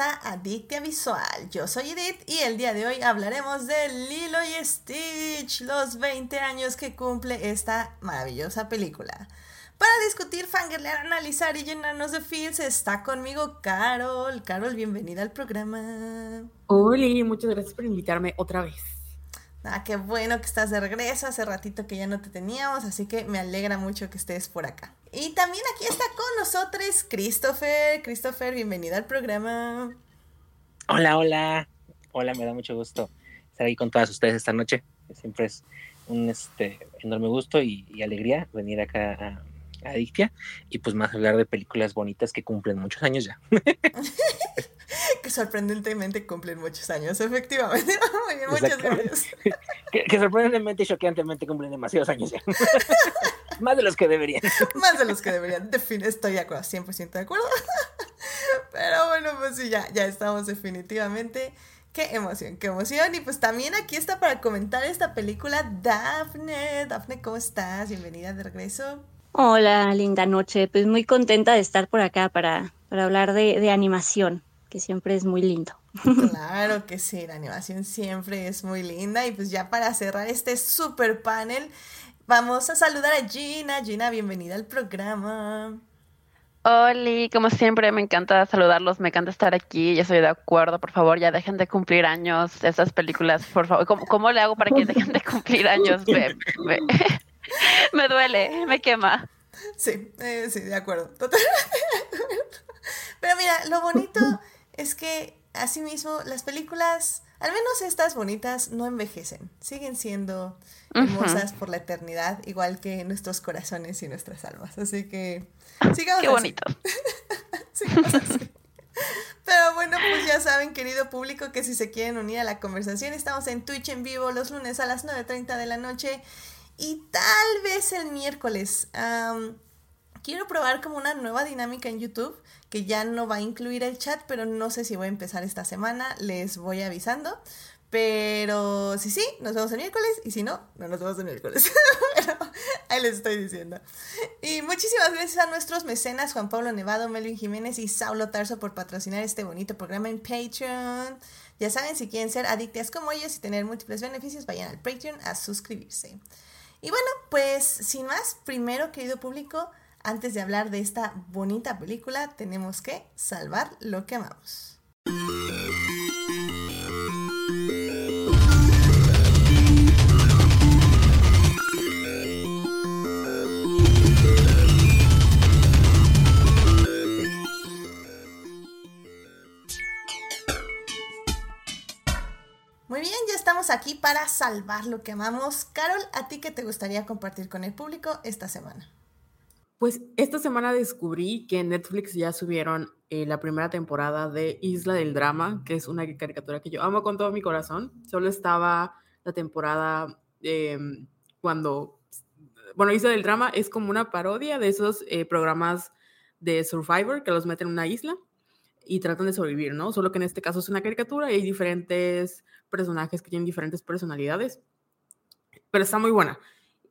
a Adictia Visual. Yo soy Edith y el día de hoy hablaremos de Lilo y Stitch, los 20 años que cumple esta maravillosa película. Para discutir, fangirlear, analizar y llenarnos de feels está conmigo Carol. Carol, bienvenida al programa. Hola, muchas gracias por invitarme otra vez. Ah, qué bueno que estás de regreso. Hace ratito que ya no te teníamos, así que me alegra mucho que estés por acá. Y también aquí está con nosotros Christopher. Christopher, bienvenido al programa. Hola, hola. Hola, me da mucho gusto estar aquí con todas ustedes esta noche. Siempre es un este, enorme gusto y, alegría venir acá a, a Adictia y pues más hablar de películas bonitas que cumplen muchos años ya. que sorprendentemente cumplen muchos años, efectivamente. muchas gracias. que, sorprendentemente y choqueantemente cumplen demasiados años ya. Más de los que deberían. Más de los que deberían. estoy de acuerdo, 100% de acuerdo. Pero bueno, pues sí, ya, ya estamos definitivamente. Qué emoción, qué emoción. Y pues también aquí está para comentar esta película Daphne. Daphne, ¿cómo estás? Bienvenida de regreso. Hola, linda noche. Pues muy contenta de estar por acá para, para hablar de, de animación, que siempre es muy lindo. Claro que sí, la animación siempre es muy linda. Y pues ya para cerrar este super panel, vamos a saludar a Gina. Gina, bienvenida al programa. Hola, como siempre me encanta saludarlos, me encanta estar aquí, ya estoy de acuerdo, por favor, ya dejen de cumplir años esas películas, por favor. ¿Cómo, cómo le hago para que dejen de cumplir años? me duele, me quema. Sí, eh, sí, de acuerdo. Totalmente Pero mira, lo bonito es que asimismo las películas, al menos estas bonitas, no envejecen. Siguen siendo hermosas por la eternidad, igual que nuestros corazones y nuestras almas. Así que sigamos Qué bonito. sigamos así. Pero bueno, pues ya saben, querido público, que si se quieren unir a la conversación, estamos en Twitch en vivo los lunes a las 9.30 de la noche y tal vez el miércoles. Quiero probar como una nueva dinámica en YouTube que ya no va a incluir el chat, pero no sé si voy a empezar esta semana, les voy avisando. Pero si sí, nos vemos el miércoles y si no, no nos vemos el miércoles. pero ahí les estoy diciendo. Y muchísimas gracias a nuestros mecenas Juan Pablo Nevado, Melvin Jiménez y Saulo Tarso por patrocinar este bonito programa en Patreon. Ya saben, si quieren ser adictas como ellos y tener múltiples beneficios, vayan al Patreon a suscribirse. Y bueno, pues sin más, primero, querido público, antes de hablar de esta bonita película, tenemos que salvar lo que amamos. Muy bien, ya estamos aquí para salvar lo que amamos. Carol, ¿a ti qué te gustaría compartir con el público esta semana? Pues esta semana descubrí que en Netflix ya subieron eh, la primera temporada de Isla del Drama, que es una caricatura que yo amo con todo mi corazón. Solo estaba la temporada em, cuando, bueno, Isla del Drama es como una parodia de esos eh, programas de Survivor que los meten en una isla y tratan de sobrevivir, ¿no? Solo que en este caso es una caricatura y hay diferentes personajes que tienen diferentes personalidades, pero está muy buena.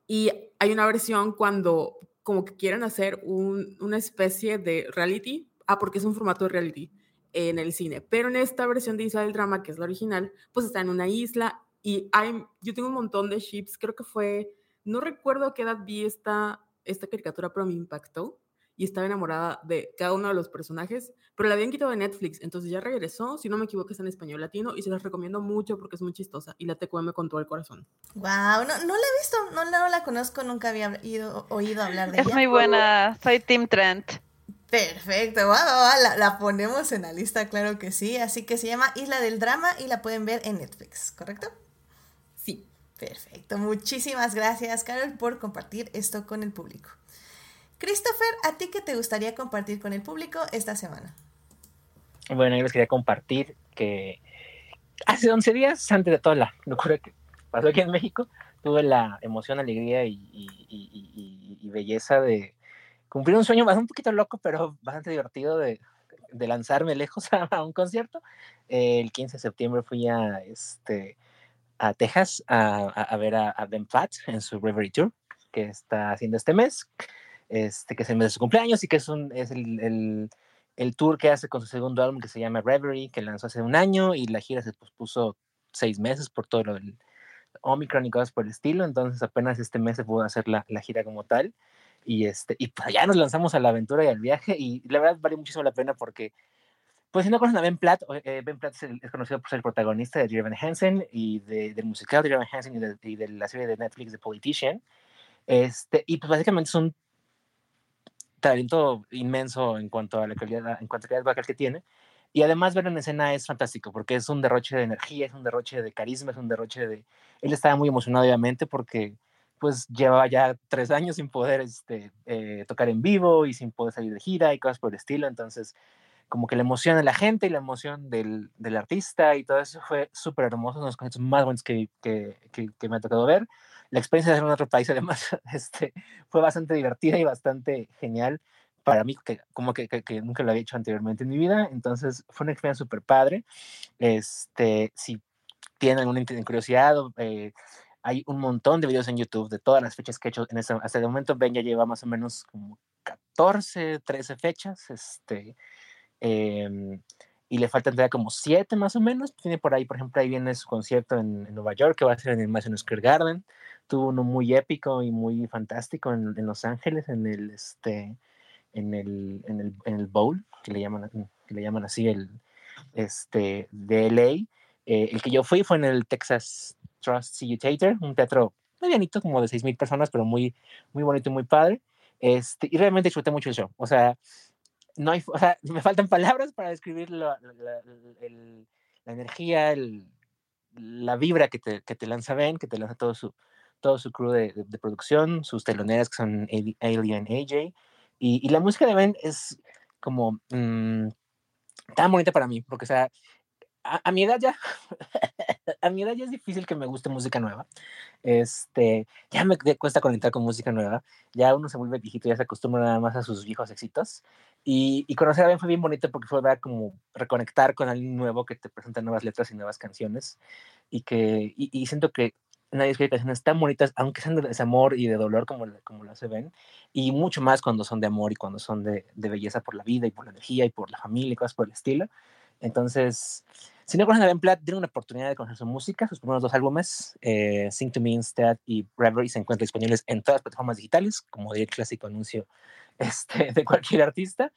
Y hay una versión cuando como que quieren hacer una especie de reality, ah, porque es un formato de reality en el cine, pero en esta versión de Isla del Drama, que es la original, pues está en una isla y hay, yo tengo un montón de ships, creo que fue, no recuerdo a qué edad vi esta, esta caricatura, pero me impactó y estaba enamorada de cada uno de los personajes, pero la habían quitado de Netflix, entonces ya regresó, si no me equivoco es en español latino y se las recomiendo mucho porque es muy chistosa y la TQM con todo el corazón. Wow, no, no la he visto, no, no la conozco, nunca había ido, oído hablar de es ella. Es muy buena, soy Tim Trent. Perfecto, wow, la, la, ponemos en la lista, claro que sí. Así que se llama Isla del Drama y la pueden ver en Netflix, ¿correcto? Sí. Perfecto, muchísimas gracias, Carol, por compartir esto con el público. Christopher, ¿a ti qué te gustaría compartir con el público esta semana? Bueno, yo les quería compartir que hace 11 días, antes de toda la locura que pasó aquí en México, tuve la emoción, alegría y, belleza de cumplir un sueño un poquito loco, pero bastante divertido de, lanzarme lejos a, un concierto. el 15 de septiembre fui a, este, a Texas a, ver a, Ben Platt en su Reverie Tour que está haciendo este mes este, que es el mes de su cumpleaños y que es, un, es el, el tour que hace con su segundo álbum que se llama Reverie, que lanzó hace un año y la gira se pospuso seis meses por todo lo del Omicron y cosas por el estilo, entonces apenas este mes se pudo hacer la, la gira como tal y este y pues allá nos lanzamos a la aventura y al viaje y la verdad vale muchísimo la pena porque pues si no conocen a Ben Platt, eh, Ben Platt es, conocido por ser el protagonista de Dear Hansen y de, del musical de Hansen y de, y de, la serie de Netflix The Politician. Este, y pues básicamente es un talento inmenso en cuanto a la calidad, en cuanto a calidad vocal que tiene. Y además verlo en escena es fantástico porque es un derroche de energía, es un derroche de carisma, es un derroche de... Él estaba muy emocionado obviamente porque pues llevaba ya tres años sin poder este, eh, tocar en vivo y sin poder salir de gira y cosas por el estilo. Entonces como que la emoción de la gente y la emoción del, artista y todo eso fue súper hermoso, uno de los conciertos más buenos que, me ha tocado ver. La experiencia de hacer en otro país además este, fue bastante divertida y bastante genial para mí, que como que, que, nunca lo había hecho anteriormente en mi vida, entonces fue una experiencia súper padre. Este, si tienen alguna curiosidad, eh, hay un montón de videos en YouTube de todas las fechas que he hecho en ese, hasta el momento. Ben ya lleva más o menos como 14, 13 fechas. Este, Em, y le faltan todavía como siete más o menos. Tiene por ahí, por ejemplo, ahí viene su concierto en, Nueva York, que va a ser en el Madison Square Garden. Tuvo uno muy épico y muy fantástico en, en Los Ángeles, en el, este, en el, en el, en el Bowl, que le llaman, que le llaman así, el este, de LA. Eh, el que yo fui fue en el Texas Trust Theater, un teatro medianito, como de 6.000 personas, pero muy, muy bonito y muy padre. Este, y realmente disfruté mucho el show. O sea, no hay, o sea, me faltan palabras para describir la energía, el, la vibra que te, que te, lanza Ben, que te lanza todo su, todo su crew de, de, producción, sus teloneras que son Alien AJ, y, y, la música de Ben es como mmm, tan bonita para mí, porque, o sea, a, a mi edad ya, a mi edad ya es difícil que me guste música nueva. Este, ya me cuesta conectar con música nueva. Ya uno se vuelve viejito, ya se acostumbra nada más a sus viejos éxitos. Y, y conocer a Ben fue bien bonito porque fue ver como reconectar con alguien nuevo que te presenta nuevas letras y nuevas canciones. Y que, y, y siento que nadie escribe canciones tan bonitas, aunque sean de desamor y de dolor como, como lo hace Ben, y mucho más cuando son de amor y cuando son de, de belleza por la vida y por la energía y por la familia y cosas por el estilo. Entonces, si no conocen a Ben Platt, tienen una oportunidad de conocer su música. Sus primeros dos álbumes, eh, Sing to Me Instead y Reverie, se encuentran disponibles en todas las plataformas digitales, como el clásico anuncio este, de cualquier artista.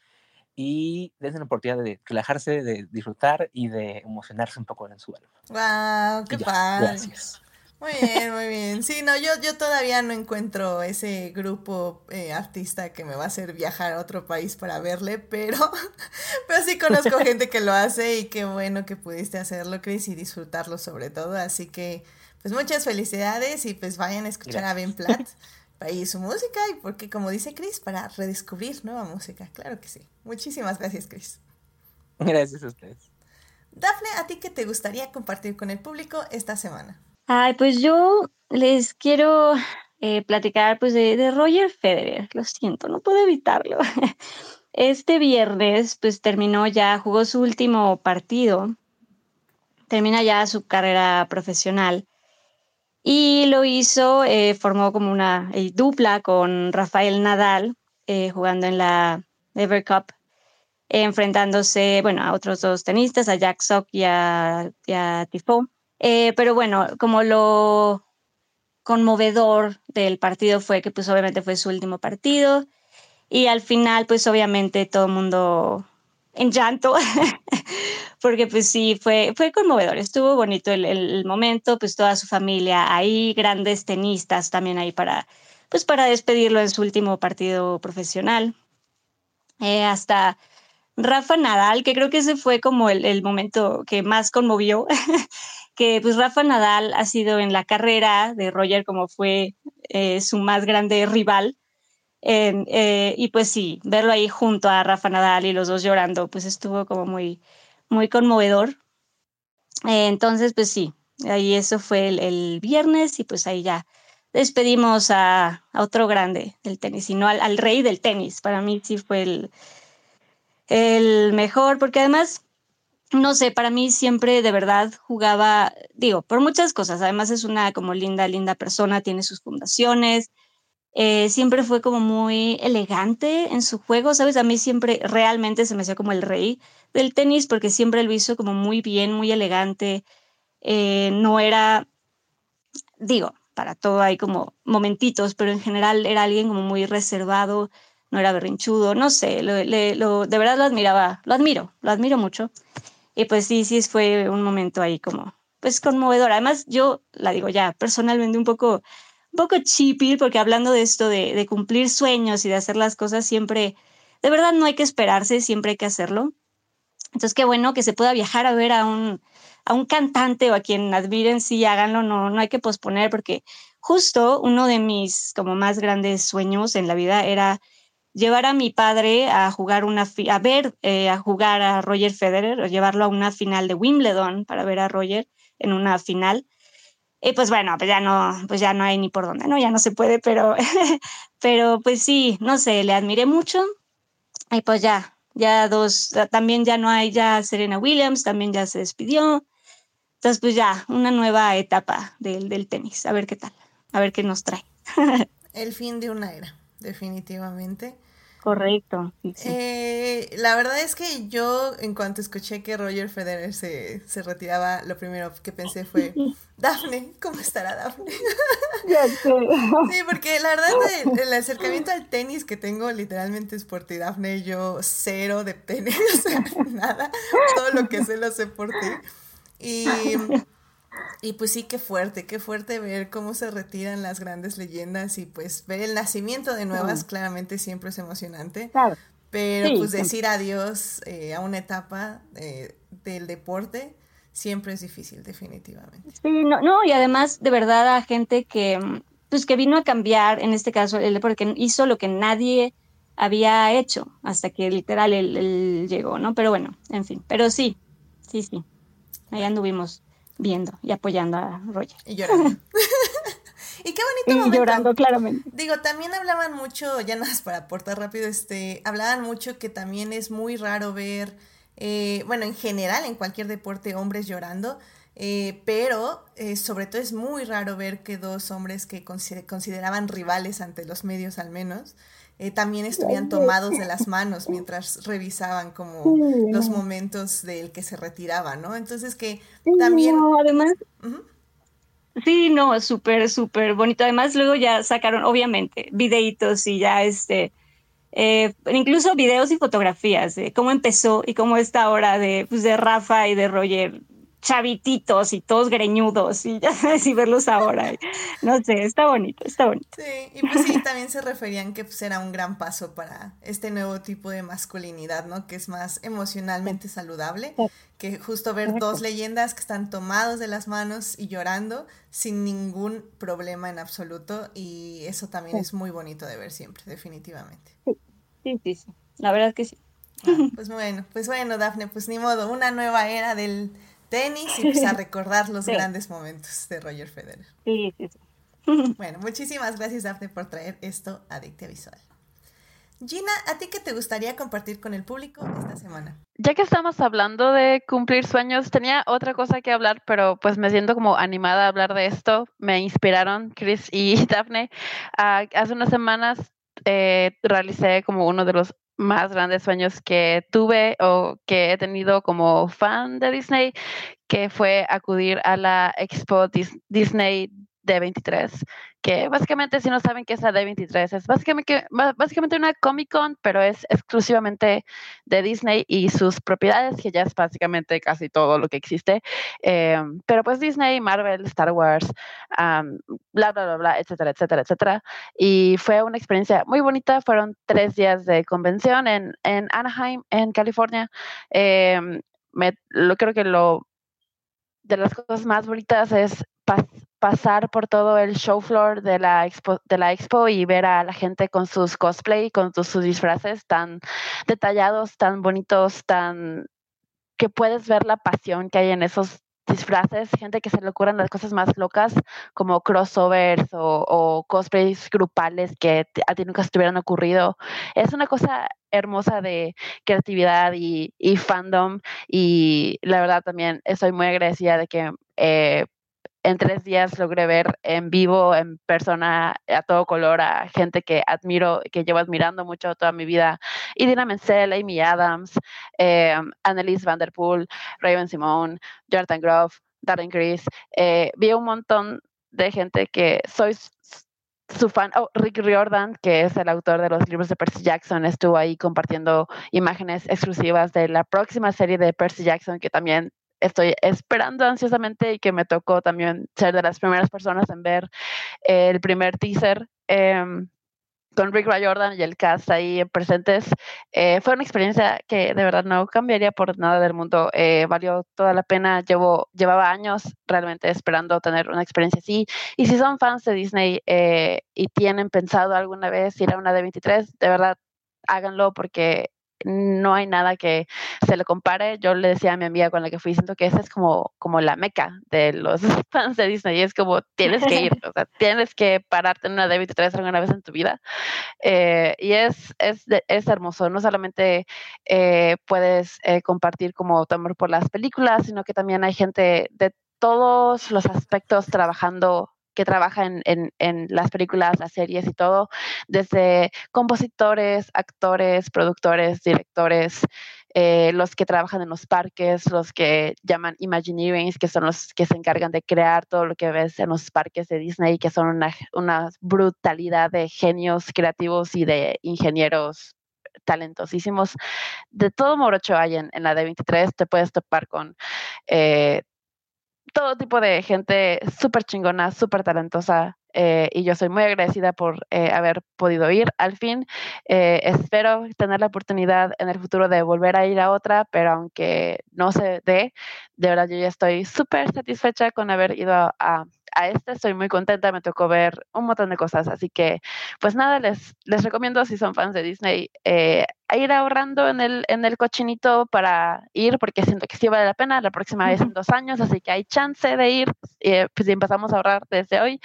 Y dense la oportunidad de relajarse, de disfrutar y de emocionarse un poco en su álbum. ¡Wow! ¡Qué padre! Gracias. Muy bien, muy bien. Sí, no, yo, yo todavía no encuentro ese grupo eh, artista que me va a hacer viajar a otro país para verle, pero, pero sí conozco gente que lo hace y qué bueno que pudiste hacerlo, Chris, y disfrutarlo sobre todo. Así que, pues muchas felicidades y pues vayan a escuchar a Ben Platt y su música y porque, como dice Chris, para redescubrir nueva música. Claro que sí. Muchísimas gracias, Chris. Gracias a ustedes. Dafne, ¿a ti qué te gustaría compartir con el público esta semana? Ay, pues yo les quiero eh, platicar pues de, Roger Federer. Lo siento, no puedo evitarlo. Este viernes pues terminó ya, jugó su último partido, termina ya su carrera profesional y lo hizo, eh, formó como una eh, dupla con Rafael Nadal jugando en la Ever Cup, enfrentándose, bueno, a otros dos tenistas, a Jack Sock y a, a. Eh, pero bueno, como lo conmovedor del partido fue que pues obviamente fue su último partido y al final pues obviamente todo el mundo en llanto porque pues sí fue fue conmovedor. Estuvo bonito el, el, momento pues toda su familia ahí grandes tenistas también ahí para pues para despedirlo en su último partido profesional. Eh, hasta Rafa Nadal que creo que ese fue como el, el momento que más conmovió que pues Rafa Nadal ha sido en la carrera de Roger como fue eh, su más grande rival. Eh, eh, y pues sí, verlo ahí junto a Rafa Nadal y los dos llorando, pues estuvo como muy, muy conmovedor. entonces, pues sí, ahí eso fue el, viernes y pues ahí ya despedimos a, a otro grande del tenis, sino al, al, rey del tenis. Para mí sí fue el, el mejor, porque además no sé, para mí siempre de verdad jugaba, digo, por muchas cosas. Además es una como linda, linda persona, tiene sus fundaciones, Eh, siempre fue como muy elegante en su juego, ¿sabes? A mí siempre realmente se me hacía como el rey del tenis porque siempre lo hizo como muy bien, muy elegante. Eh, no era, digo, para todo hay como momentitos, pero en general era alguien como muy reservado, no era berrinchudo, no sé, lo, de verdad lo admiraba, lo admiro, lo admiro mucho. Y pues sí, sí fue un momento ahí como, pues conmovedor. Además, yo la digo ya personalmente un poco, un poco chippy, porque hablando de esto de, cumplir sueños y de hacer las cosas siempre, de verdad no hay que esperarse, siempre hay que hacerlo. Entonces, qué bueno que se pueda viajar a ver a un, a un cantante o a quien admiren, sí, háganlo, no, no hay que posponer, porque justo uno de mis como más grandes sueños en la vida era llevar a mi padre a jugar una, a ver, eh, a jugar a Roger Federer, o llevarlo a una final de Wimbledon para ver a Roger en una final. Y pues bueno, pues ya no, pues ya no hay ni por dónde, ¿no? Ya no se puede, pero, pero pues sí, no sé, le admiré mucho. Y pues ya, ya dos, también ya no hay ya Serena Williams, también ya se despidió. Entonces, pues ya, una nueva etapa del, del tenis, a ver qué tal, a ver qué nos trae. El fin de una era, definitivamente. Correcto. Eh, la verdad es que yo, en cuanto escuché que Roger Federer se, se retiraba, lo primero que pensé fue, Dafne, ¿cómo estará Dafne? sí, porque la verdad el, acercamiento al tenis que tengo literalmente es por ti, Dafne, yo cero de tenis, nada, todo lo que sé lo sé por ti. Y, y pues sí, qué fuerte, qué fuerte ver cómo se retiran las grandes leyendas y pues ver el nacimiento de nuevas, claramente siempre es emocionante. Claro. Pero pues decir adiós eh, a una etapa eh, del deporte siempre es difícil, definitivamente. Sí, no, no, y además de verdad a gente que, pues que vino a cambiar, en este caso, el porque hizo lo que nadie había hecho hasta que literal él llegó, ¿no? Pero bueno, en fin, pero sí, sí, sí. Ahí anduvimos viendo y apoyando a Roger. Y llorando. y qué bonito y llorando, claramente. Digo, también hablaban mucho, ya nada más para aportar rápido, este, hablaban mucho que también es muy raro ver, eh, bueno, en general, en cualquier deporte, hombres llorando. Eh, pero eh, sobre todo es muy raro ver que dos hombres que consideraban rivales ante los medios al menos, eh, también estuvieran tomados de las manos mientras revisaban como los momentos del que se retiraba, ¿no? Entonces que también... No, además... Sí, no, súper, súper bonito. Además luego ya sacaron, obviamente, videitos y ya este... Eh, incluso videos y fotografías de cómo empezó y cómo está ahora de, pues, de Rafa y de Roger chavititos y todos greñudos y ya sabes, y verlos ahora. No sé, está bonito, está bonito. Sí, y pues sí, también se referían que pues era un gran paso para este nuevo tipo de masculinidad, ¿no? Que es más emocionalmente saludable, que justo ver dos leyendas que están tomados de las manos y llorando sin ningún problema en absoluto y eso también es muy bonito de ver siempre, definitivamente. Sí, sí, sí, la verdad es que sí. Ah, pues bueno, pues bueno, Dafne, pues ni modo, una nueva era del tenis y pues a recordar los grandes momentos de Roger Federer. Sí, sí, sí. Bueno, muchísimas gracias Daphne por traer esto a Dictia Visual. Gina, ¿a ti qué te gustaría compartir con el público esta semana? Ya que estamos hablando de cumplir sueños, tenía otra cosa que hablar, pero pues me siento como animada a hablar de esto. Me inspiraron Chris y Daphne. Ah, hace unas semanas eh, realicé como uno de los más grandes sueños que tuve o que he tenido como fan de Disney, que fue acudir a la Expo Disney D23, que básicamente si no saben qué es la D23, es básicamente, básicamente una Comic Con, pero es exclusivamente de Disney y sus propiedades, que ya es básicamente casi todo lo que existe. Eh, pero pues Disney, Marvel, Star Wars, bla, bla, bla, bla, etcétera, etcétera, etcétera. Y fue una experiencia muy bonita, fueron tres días de convención en, en Anaheim, en California. Eh, me, lo creo que lo de las cosas más bonitas es pasar por todo el show floor de la expo, de la expo y ver a la gente con sus cosplay, con sus, disfraces tan detallados, tan bonitos, tan que puedes ver la pasión que hay en esos disfraces, gente que se le ocurren las cosas más locas como crossovers o, o cosplays grupales que a ti nunca se te hubieran ocurrido. Es una cosa hermosa de creatividad y, y, fandom y la verdad también estoy muy agradecida de que eh, en tres días logré ver en vivo, en persona, a todo color, a gente que admiro, que llevo admirando mucho toda mi vida. Idina Menzel, Amy Adams, eh, Annelise Vanderpool, Raven Simone, Jonathan Groff, Darren Chris. Eh, vi un montón de gente que soy su fan, oh, Rick Riordan, que es el autor de los libros de Percy Jackson, estuvo ahí compartiendo imágenes exclusivas de la próxima serie de Percy Jackson, que también estoy esperando ansiosamente y que me tocó también ser de las primeras personas en ver el primer teaser. Em, con Rick Riordan y el cast ahí presentes, eh, fue una experiencia que de verdad no cambiaría por nada del mundo. Eh, valió toda la pena. Llevo, llevaba años realmente esperando tener una experiencia así. Y si son fans de Disney eh, y tienen pensado alguna vez ir a una de 23, de verdad háganlo porque no hay nada que se le compare. Yo le decía a mi amiga con la que fui, siento que esa es como, como la meca de los fans de Disney. Y es como, tienes que ir, o sea, tienes que pararte en una de 23 alguna vez en tu vida. Eh, y es, es, es, hermoso. No solamente eh, puedes eh, compartir como tu amor por las películas, sino que también hay gente de todos los aspectos trabajando que trabaja en, en, las películas, las series y todo, desde compositores, actores, productores, directores, eh, los que trabajan en los parques, los que llaman Imagineering, que son los que se encargan de crear todo lo que ves en los parques de Disney, que son una, una brutalidad de genios creativos y de ingenieros talentosísimos. De todo morocho hay en, en la D23, te puedes topar con eh, todo tipo de gente súper chingona, súper talentosa. Eh, y yo soy muy agradecida por eh, haber podido ir. Al fin, eh, espero tener la oportunidad en el futuro de volver a ir a otra, pero aunque no se dé, de verdad yo ya estoy súper satisfecha con haber ido a, a este estoy muy contenta, me tocó ver un montón de cosas, así que pues nada, les, les recomiendo si son fans de Disney eh, a ir ahorrando en el, en el cochinito para ir, porque siento que sí vale la pena, la próxima vez en dos años, así que hay chance de ir, eh, pues empezamos a ahorrar desde hoy,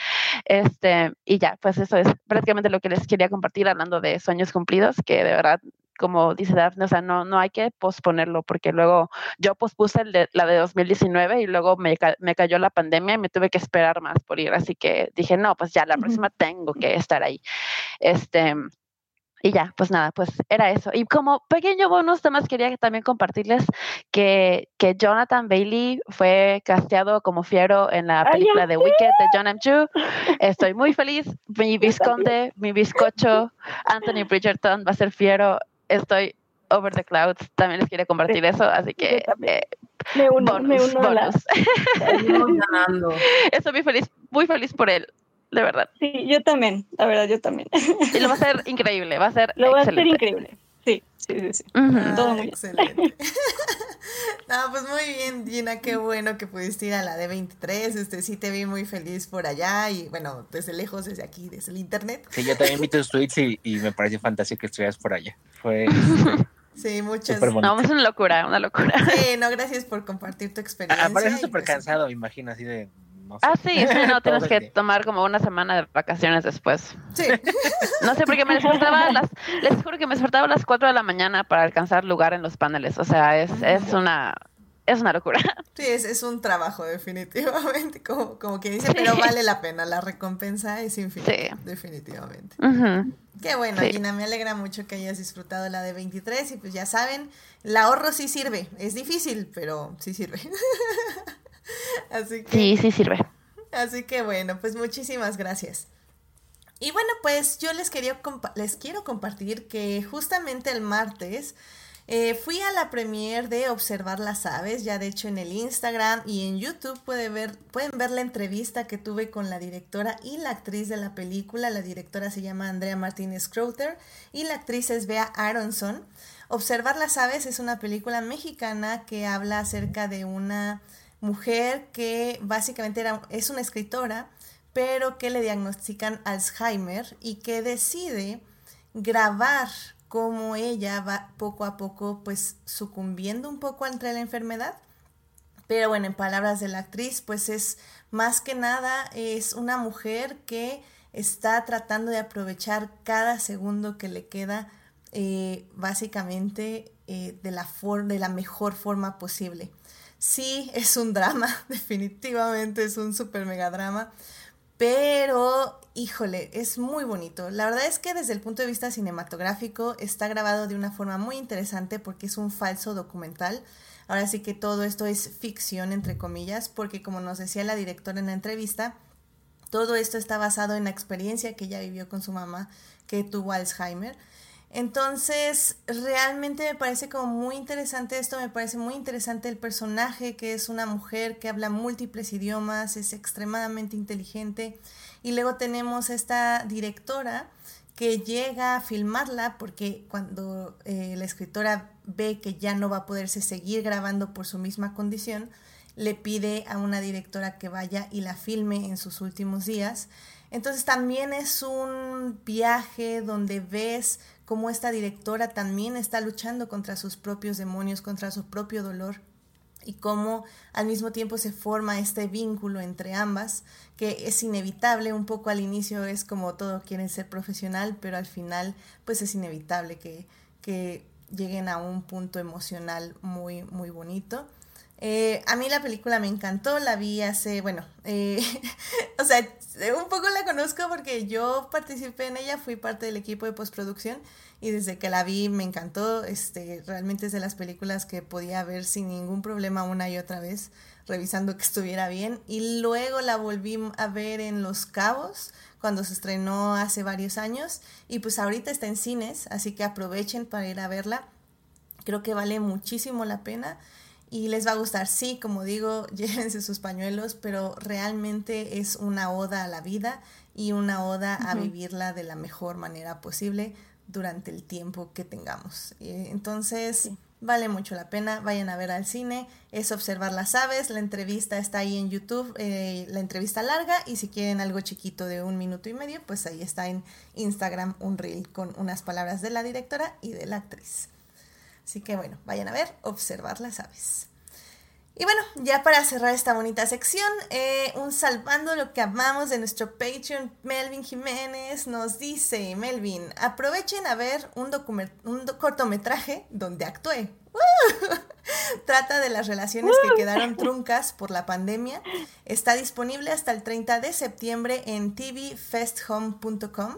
este, y ya, pues eso es prácticamente lo que les quería compartir hablando de sueños cumplidos, que de verdad como dice Daphne, o sea, no, no hay que posponerlo porque luego yo pospuse la de 2019 y luego me, me, cayó la pandemia y me tuve que esperar más por ir. Así que dije, no, pues ya la próxima tengo que estar ahí. Este, y ya, pues nada, pues era eso. Y como pequeño bonus, además quería también compartirles que, que Jonathan Bailey fue casteado como fiero en la película de Wicked de John M. Chu. Estoy muy feliz. Mi visconde, mi bizcocho, Anthony Bridgerton va a ser fiero estoy over the clouds. También les quiero compartir eso, así que eh, me uno, me uno bonus. Estoy muy feliz, muy feliz por él, de verdad. Sí, yo también, la verdad, yo también. Y lo va a ser increíble, va a ser Lo va a ser increíble. Sí, sí, sí. Todo muy excelente. no, pues muy bien, Gina, qué bueno que pudiste ir a la D23. Este, sí te vi muy feliz por allá y bueno, desde lejos, desde aquí, desde el internet. Sí, yo también vi tus tweets y, y me pareció fantástico que estuvieras por allá. Fue. Sí, muchas. No, es una locura, una locura. Sí, no, gracias por compartir tu experiencia. Aparece súper pues cansado, imagino, así de Ah, sí, sí, no, tienes que tomar como una semana de vacaciones después. Sí. No sé, porque me despertaba a las, les juro que me despertaba a las 4 de la mañana para alcanzar lugar en los paneles. O sea, es, es una es una locura. Sí, es, es un trabajo definitivamente, como, como que dice, pero vale la pena, la recompensa es infinita, definitivamente. Qué bueno, Gina, me alegra mucho que hayas disfrutado la de 23 y pues ya saben, el ahorro sí sirve, es difícil, pero sí sirve. Así que, sí, sí sirve. Así que bueno, pues muchísimas gracias. Y bueno, pues yo les, quería les quiero compartir que justamente el martes eh, fui a la premier de Observar las Aves, ya de hecho en el Instagram y en YouTube puede ver, pueden ver la entrevista que tuve con la directora y la actriz de la película. La directora se llama Andrea Martínez Crowther y la actriz es Bea Aronson. Observar las Aves es una película mexicana que habla acerca de una mujer que básicamente era, es una escritora, pero que le diagnostican Alzheimer y que decide grabar cómo ella va poco a poco pues sucumbiendo un poco ante la enfermedad. Pero bueno, en palabras de la actriz, pues es más que nada es una mujer que está tratando de aprovechar cada segundo que le queda eh, básicamente eh, de, la de la mejor forma posible. Sí, es un drama, definitivamente es un super mega drama. Pero, híjole, es muy bonito. La verdad es que desde el punto de vista cinematográfico está grabado de una forma muy interesante porque es un falso documental. Ahora sí que todo esto es ficción, entre comillas, porque como nos decía la directora en la entrevista, todo esto está basado en la experiencia que ella vivió con su mamá, que tuvo Alzheimer. Entonces, realmente me parece como muy interesante esto, me parece muy interesante el personaje, que es una mujer que habla múltiples idiomas, es extremadamente inteligente. Y luego tenemos esta directora que llega a filmarla porque cuando eh, la escritora ve que ya no va a poderse seguir grabando por su misma condición, le pide a una directora que vaya y la filme en sus últimos días. Entonces también es un viaje donde ves cómo esta directora también está luchando contra sus propios demonios, contra su propio dolor y cómo al mismo tiempo se forma este vínculo entre ambas, que es inevitable, un poco al inicio es como todo quieren ser profesional, pero al final pues es inevitable que, que lleguen a un punto emocional muy, muy bonito. Eh, a mí la película me encantó, la vi hace, bueno, eh, o sea, un poco la conozco porque yo participé en ella, fui parte del equipo de postproducción y desde que la vi me encantó, este, realmente es de las películas que podía ver sin ningún problema una y otra vez, revisando que estuviera bien. Y luego la volví a ver en Los Cabos cuando se estrenó hace varios años y pues ahorita está en cines, así que aprovechen para ir a verla, creo que vale muchísimo la pena y les va a gustar. Sí, como digo, llévense sus pañuelos, pero realmente es una oda a la vida y una oda a vivirla de la mejor manera posible durante el tiempo que tengamos. Entonces, vale mucho la pena, vayan a ver al cine, es observar las aves, la entrevista está ahí en YouTube, eh, la entrevista larga, y si quieren algo chiquito de un minuto y medio, pues ahí está en Instagram un reel con unas palabras de la directora y de la actriz. Así que bueno, vayan a ver, observar las aves. Y bueno, ya para cerrar esta bonita sección, eh, un salvando lo que amamos de nuestro Patreon, Melvin Jiménez nos dice, Melvin, aprovechen a ver un, un cortometraje donde actué. Trata de las relaciones que quedaron truncas por la pandemia. Está disponible hasta el 30 de septiembre en tvfesthome.com.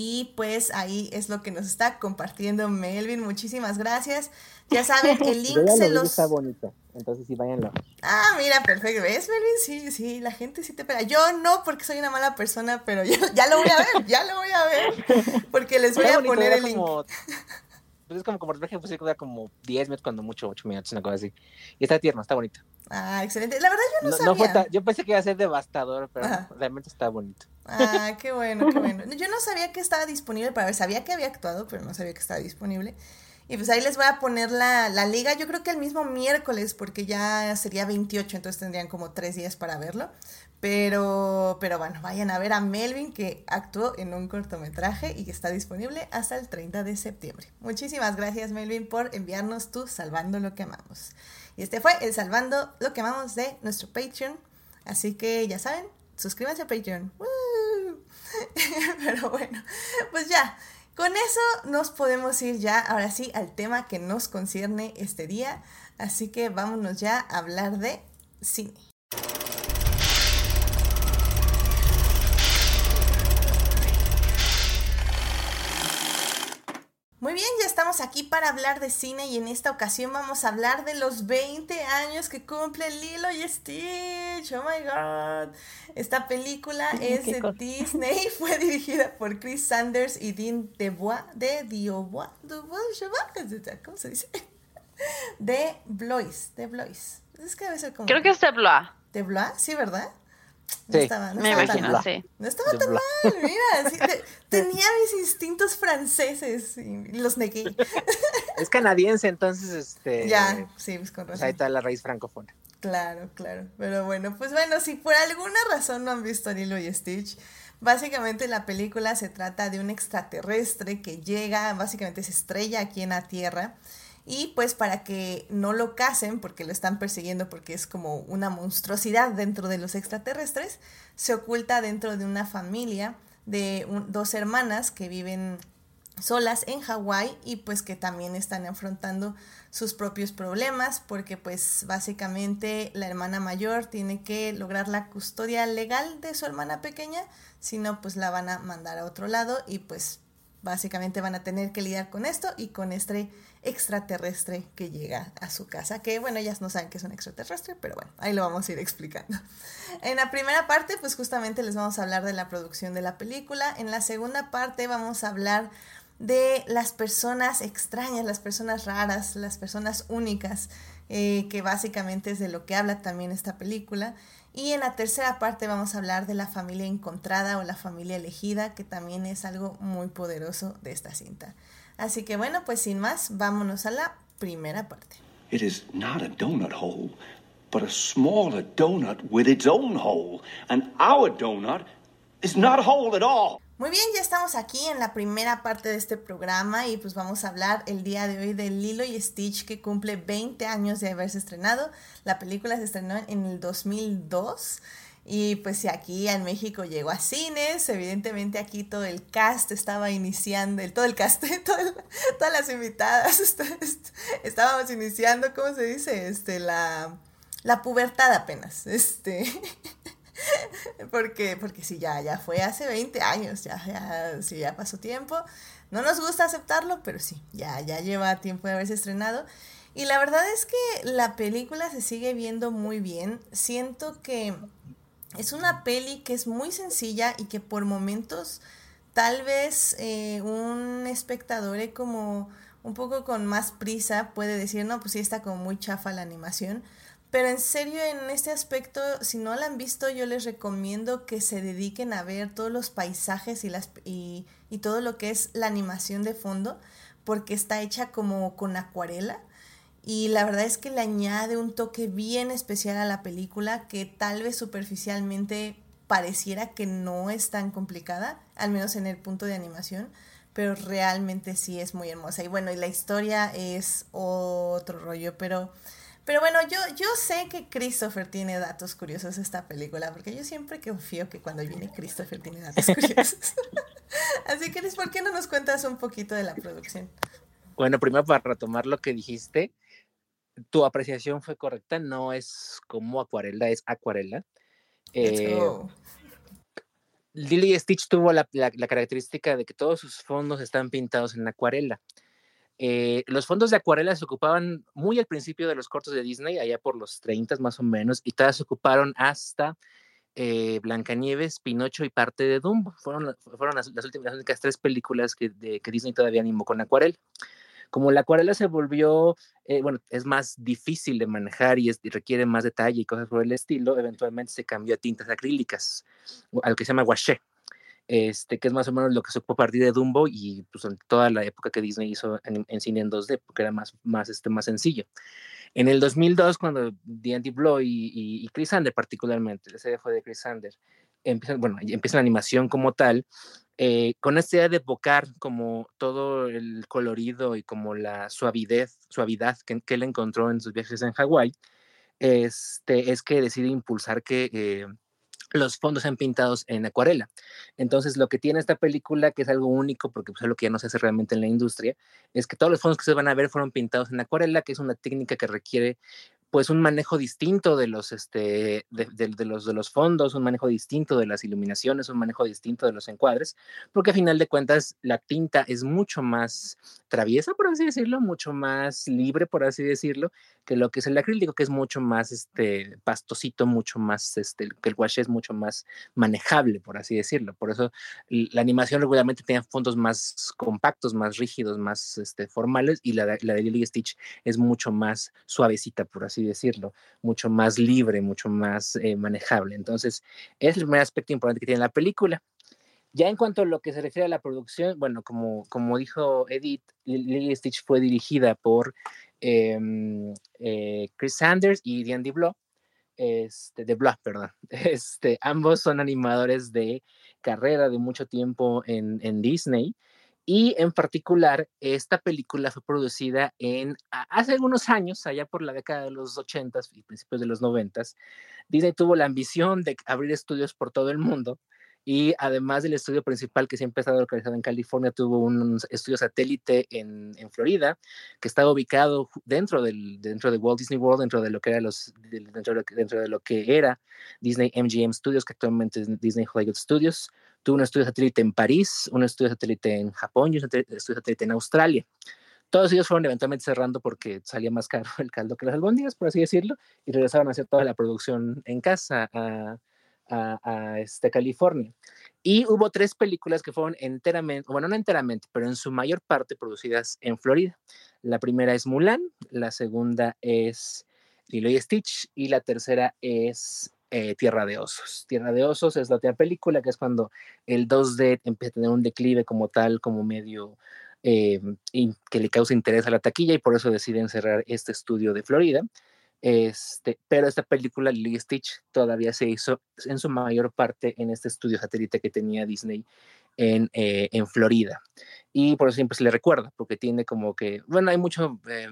Y pues ahí es lo que nos está compartiendo Melvin. Muchísimas gracias. Ya saben, el link se los... Está bonito, entonces sí, váyanlo. Ah, mira, perfecto. ¿Ves, Melvin? Sí, sí, la gente sí te pega. Yo no, porque soy una mala persona, pero yo, ya lo voy a ver, ya lo voy a ver. Porque les voy a poner el link. Pues es como como cortometraje, pues dura como 10 minutos, cuando mucho, 8 minutos, una cosa así. Y está tierno, está bonito. Ah, excelente. La verdad yo no, sabía. yo pensé que iba a ser devastador, pero realmente está bonito. Ah, qué bueno, qué bueno. Yo no sabía que estaba disponible para ver, sabía que había actuado, pero no sabía que estaba disponible. Y pues ahí les voy a poner la, la liga, yo creo que el mismo miércoles, porque ya sería 28, entonces tendrían como tres días para verlo. Pero, pero bueno, vayan a ver a Melvin que actuó en un cortometraje y que está disponible hasta el 30 de septiembre. Muchísimas gracias Melvin por enviarnos tu Salvando lo que amamos. Y este fue el Salvando lo que amamos de nuestro Patreon. Así que ya saben, suscríbanse a Patreon. Pero bueno, pues ya, con eso nos podemos ir ya ahora sí al tema que nos concierne este día. Así que vámonos ya a hablar de cine. Muy bien, ya estamos aquí para hablar de cine y en esta ocasión vamos a hablar de los 20 años que cumple Lilo y Stitch. Oh my god. Esta película es de Disney, fue dirigida por Chris Sanders y Dean DeBois, de Diobois, ¿cómo se dice? De Blois, de Blois. Es que debe ser como... Creo que es de Blois. ¿De Blois? Sí, ¿verdad? No estaba, no me imagino, sí. No estaba tan mal, mira, tenía mis instintos franceses y los negué. Es canadiense, entonces, este... Ya, sí, pues con razón. Ahí está la raíz francófona. Claro, claro, pero bueno, pues bueno, si por alguna razón no han visto Lilo y Stitch, básicamente la película se trata de un extraterrestre que llega, básicamente se estrella aquí en la Tierra, y pues para que no lo casen, porque lo están persiguiendo porque es como una monstruosidad dentro de los extraterrestres, se oculta dentro de una familia de dos hermanas que viven solas en Hawái y pues que también están afrontando sus propios problemas porque pues básicamente la hermana mayor tiene que lograr la custodia legal de su hermana pequeña, si no pues la van a mandar a otro lado y pues básicamente van a tener que lidiar con esto y con este extraterrestre que llega a su casa, que bueno, ellas no saben que es un extraterrestre, pero bueno, ahí lo vamos a ir explicando. En la primera parte, pues justamente les vamos a hablar de la producción de la película, en la segunda parte vamos a hablar de las personas extrañas, las personas raras, las personas únicas, eh, que básicamente es de lo que habla también esta película. Y en la tercera parte vamos a hablar de la familia encontrada o la familia elegida, que también es algo muy poderoso de esta cinta. Así que bueno, pues sin más, vámonos a la primera parte. It is not a donut hole, but a smaller donut with its own hole. And our donut is not a hole at all. Muy bien, ya estamos aquí en la primera parte de este programa y pues vamos a hablar el día de hoy de Lilo y Stitch que cumple 20 años de haberse estrenado. La película se estrenó en el 2002 y pues si aquí en México llegó a cines, evidentemente aquí todo el cast estaba iniciando, todo el cast, todas las invitadas estábamos iniciando, ¿cómo se dice? Este, la, la pubertad apenas, este... porque, porque sí, ya, ya fue hace 20 años, ya, ya, sí, ya pasó tiempo. No nos gusta aceptarlo, pero sí, ya, ya lleva tiempo de haberse estrenado. Y la verdad es que la película se sigue viendo muy bien. Siento que es una peli que es muy sencilla y que por momentos tal vez eh, un espectador como un poco con más prisa puede decir, no, pues sí está como muy chafa la animación. Pero en serio, en este aspecto, si no la han visto, yo les recomiendo que se dediquen a ver todos los paisajes y, las, y, y todo lo que es la animación de fondo, porque está hecha como con acuarela. Y la verdad es que le añade un toque bien especial a la película que tal vez superficialmente pareciera que no es tan complicada, al menos en el punto de animación, pero realmente sí es muy hermosa. Y bueno, y la historia es otro rollo, pero pero bueno, yo, yo sé que Christopher tiene datos curiosos de esta película, porque yo siempre confío que cuando viene Christopher tiene datos curiosos. Así que, ¿por qué no nos cuentas un poquito de la producción? Bueno, primero para retomar lo que dijiste, tu apreciación fue correcta, no es como acuarela, es acuarela. Eh, Lily Stitch tuvo la, la, característica de que todos sus fondos están pintados en acuarela. Eh, los fondos de acuarela se ocupaban muy al principio de los cortos de Disney, allá por los 30 más o menos, y todas se ocuparon hasta eh, Blancanieves, Pinocho y parte de Dumbo. Fueron, fueron las, últimas, las únicas tres películas que, que, Disney todavía animó con acuarela. Como la acuarela se volvió, eh, bueno, es más difícil de manejar y, requiere más detalle y cosas por el estilo, eventualmente se cambió a tintas acrílicas, a lo que se llama waché este, que es más o menos lo que se ocupó a partir de Dumbo y pues en toda la época que Disney hizo en, cine en 2D, porque era más, más, este, más sencillo. En el 2002, cuando D&D Blow y, y, Chris Sander particularmente, la serie fue de Chris Sander, empiezan, bueno, empieza la animación como tal, eh, con esta idea de evocar como todo el colorido y como la suavidad, suavidad que, que él encontró en sus viajes en Hawái, este, es que decide impulsar que... Eh, los fondos han pintados en acuarela. Entonces, lo que tiene esta película, que es algo único, porque pues, es lo que ya no se hace realmente en la industria, es que todos los fondos que se van a ver fueron pintados en acuarela, que es una técnica que requiere pues un manejo distinto de los, este, de, los, de los fondos, un manejo distinto de las iluminaciones, un manejo distinto de los encuadres, porque a final de cuentas la tinta es mucho más traviesa, por así decirlo, mucho más libre, por así decirlo, que lo que es el acrílico, que es mucho más este, pastosito, mucho más, este, que el wash es mucho más manejable, por así decirlo. Por eso la animación regularmente tiene fondos más compactos, más rígidos, más este, formales, y la, la de Lily Stitch es mucho más suavecita, por así decirlo, mucho más libre, mucho más eh, manejable. Entonces, es el primer aspecto importante que tiene la película. Ya en cuanto a lo que se refiere a la producción, bueno, como, como dijo Edith, Lily Stitch fue dirigida por em, eh, Chris Sanders y Diane DeBlois, este, de Blah, perdón. Este, ambos son animadores de carrera de mucho tiempo en Disney y en particular, esta película fue producida en hace algunos años, allá por la década de los 80 y principios de los 90. Disney tuvo la ambición de abrir estudios por todo el mundo Y además del estudio principal que siempre ha estado localizado en California, tuvo un estudio satélite en, Florida, que estaba ubicado dentro, del, dentro de Walt Disney World, dentro de lo que era, los, dentro, de, dentro de lo que era Disney MGM Studios, que actualmente es Disney Hollywood Studios. Tuvo un estudio satélite en París, un estudio satélite en Japón y un estudio satélite en Australia. Todos ellos fueron eventualmente cerrando porque salía más caro el caldo que las albóndigas, por así decirlo, y regresaron a hacer toda la producción en casa a, a, a este, California. Y hubo tres películas que fueron enteramente, bueno, no enteramente, pero en su mayor parte producidas en Florida. La primera es Mulan, la segunda es Lilo y Stitch y la tercera es eh, Tierra de Osos. Tierra de Osos es la otra película que es cuando el 2D empieza a tener un declive como tal, como medio eh, que le causa interés a la taquilla y por eso deciden cerrar este estudio de Florida. Este, pero esta película, Lily Stitch, todavía se hizo en su mayor parte en este estudio satélite que tenía Disney en, eh, en Florida. Y por eso siempre se le recuerda, porque tiene como que, bueno, hay mucho, eh,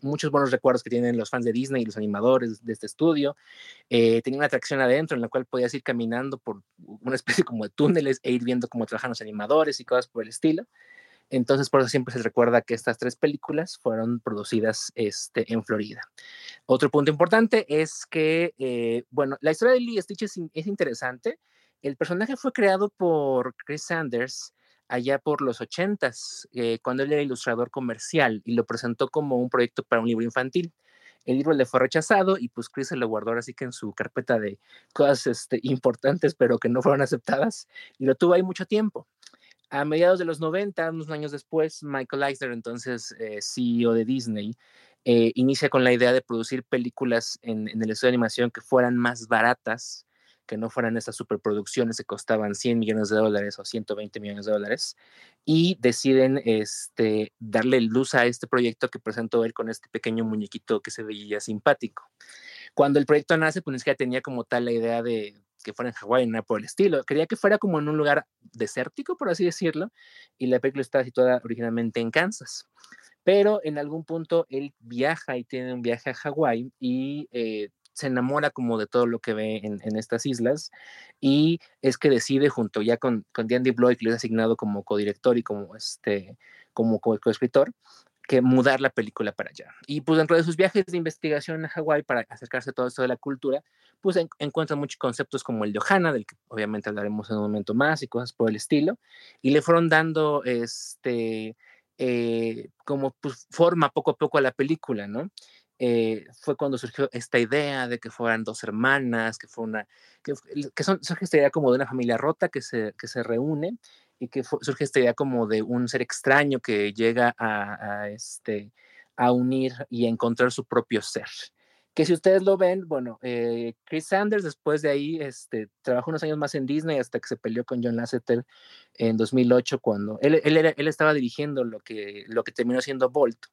muchos buenos recuerdos que tienen los fans de Disney y los animadores de este estudio. Eh, tenía una atracción adentro en la cual podías ir caminando por una especie como de túneles e ir viendo cómo trabajan los animadores y cosas por el estilo. Entonces, por eso siempre se recuerda que estas tres películas fueron producidas este, en Florida. Otro punto importante es que, eh, bueno, la historia de Lee Stitch es, es, interesante. El personaje fue creado por Chris Sanders allá por los ochentas, eh, cuando él era ilustrador comercial y lo presentó como un proyecto para un libro infantil. El libro le fue rechazado y pues Chris se lo guardó así que en su carpeta de cosas este, importantes, pero que no fueron aceptadas, y lo tuvo ahí mucho tiempo. A mediados de los 90, unos años después, Michael Eisner, entonces eh, CEO de Disney, eh, inicia con la idea de producir películas en, el estudio de animación que fueran más baratas, que no fueran esas superproducciones que costaban 100 millones de dólares o 120 millones de dólares, y deciden este, darle luz a este proyecto que presentó él con este pequeño muñequito que se veía simpático. Cuando el proyecto nace, pues ya tenía como tal la idea de que fuera en Hawái, nada por el estilo. Quería que fuera como en un lugar desértico, por así decirlo, y la película está situada originalmente en Kansas. Pero en algún punto él viaja y tiene un viaje a Hawái y eh, se enamora como de todo lo que ve en, estas islas y es que decide junto ya con, con Andy Bloy, que le ha asignado como codirector y como, este, como coescritor, que mudar la película para allá. Y pues dentro de sus viajes de investigación a Hawái para acercarse a todo esto de la cultura, pues en, encuentran muchos conceptos como el de Ohana, del que obviamente hablaremos en un momento más y cosas por el estilo, y le fueron dando este, eh, como pues, forma poco a poco a la película, ¿no? Eh, fue cuando surgió esta idea de que fueran dos hermanas, que fue una, que, que son, surge esta idea como de una familia rota que se, que se reúne y que surge esta idea como de un ser extraño que llega a, a, este, a unir y a encontrar su propio ser. Que si ustedes lo ven, bueno, eh, Chris Sanders después de ahí este, trabajó unos años más en Disney hasta que se peleó con John Lasseter en 2008 cuando él, él, él estaba dirigiendo lo que, lo que terminó siendo Bolt.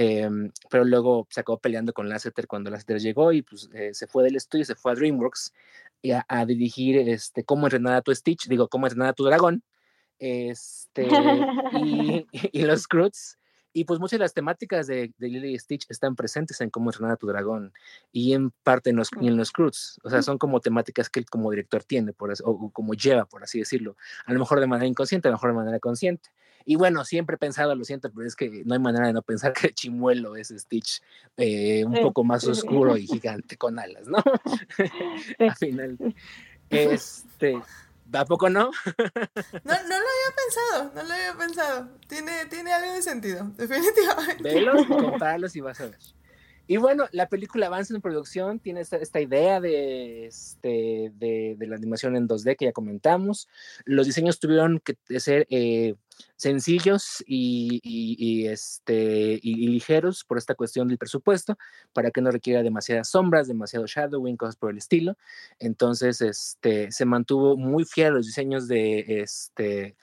Eh, pero luego se acabó peleando con Lasseter cuando Lasseter llegó y pues eh, se fue del estudio, se fue a DreamWorks y a, a, dirigir este, cómo entrenar a tu Stitch, digo, cómo entrenar a tu dragón, este, y, y, los Croods. Y pues muchas de las temáticas de, de Lily y Stitch están presentes en cómo entrenar a tu dragón y en parte en los, en los Croods. O sea, son como temáticas que él como director tiene, por así, o, o, como lleva, por así decirlo. A lo mejor de manera inconsciente, a lo mejor de manera consciente. Y bueno, siempre he pensado, lo siento, pero es que no hay manera de no pensar que Chimuelo es Stitch eh, un poco más oscuro y gigante con alas, ¿no? Al final. Este, ¿A poco no? no? No lo había pensado, no lo había pensado. Tiene, tiene algo de sentido, definitivamente. Velos, comprarlos y vas a ver. Y bueno, la película avanza en producción, tiene esta, esta idea de, este, de, de, la animación en 2D que ya comentamos. Los diseños tuvieron que ser eh, sencillos y, y, y este, y, ligeros por esta cuestión del presupuesto, para que no requiera demasiadas sombras, demasiado shadowing, cosas por el estilo. Entonces, este, se mantuvo muy fiel a los diseños de, este,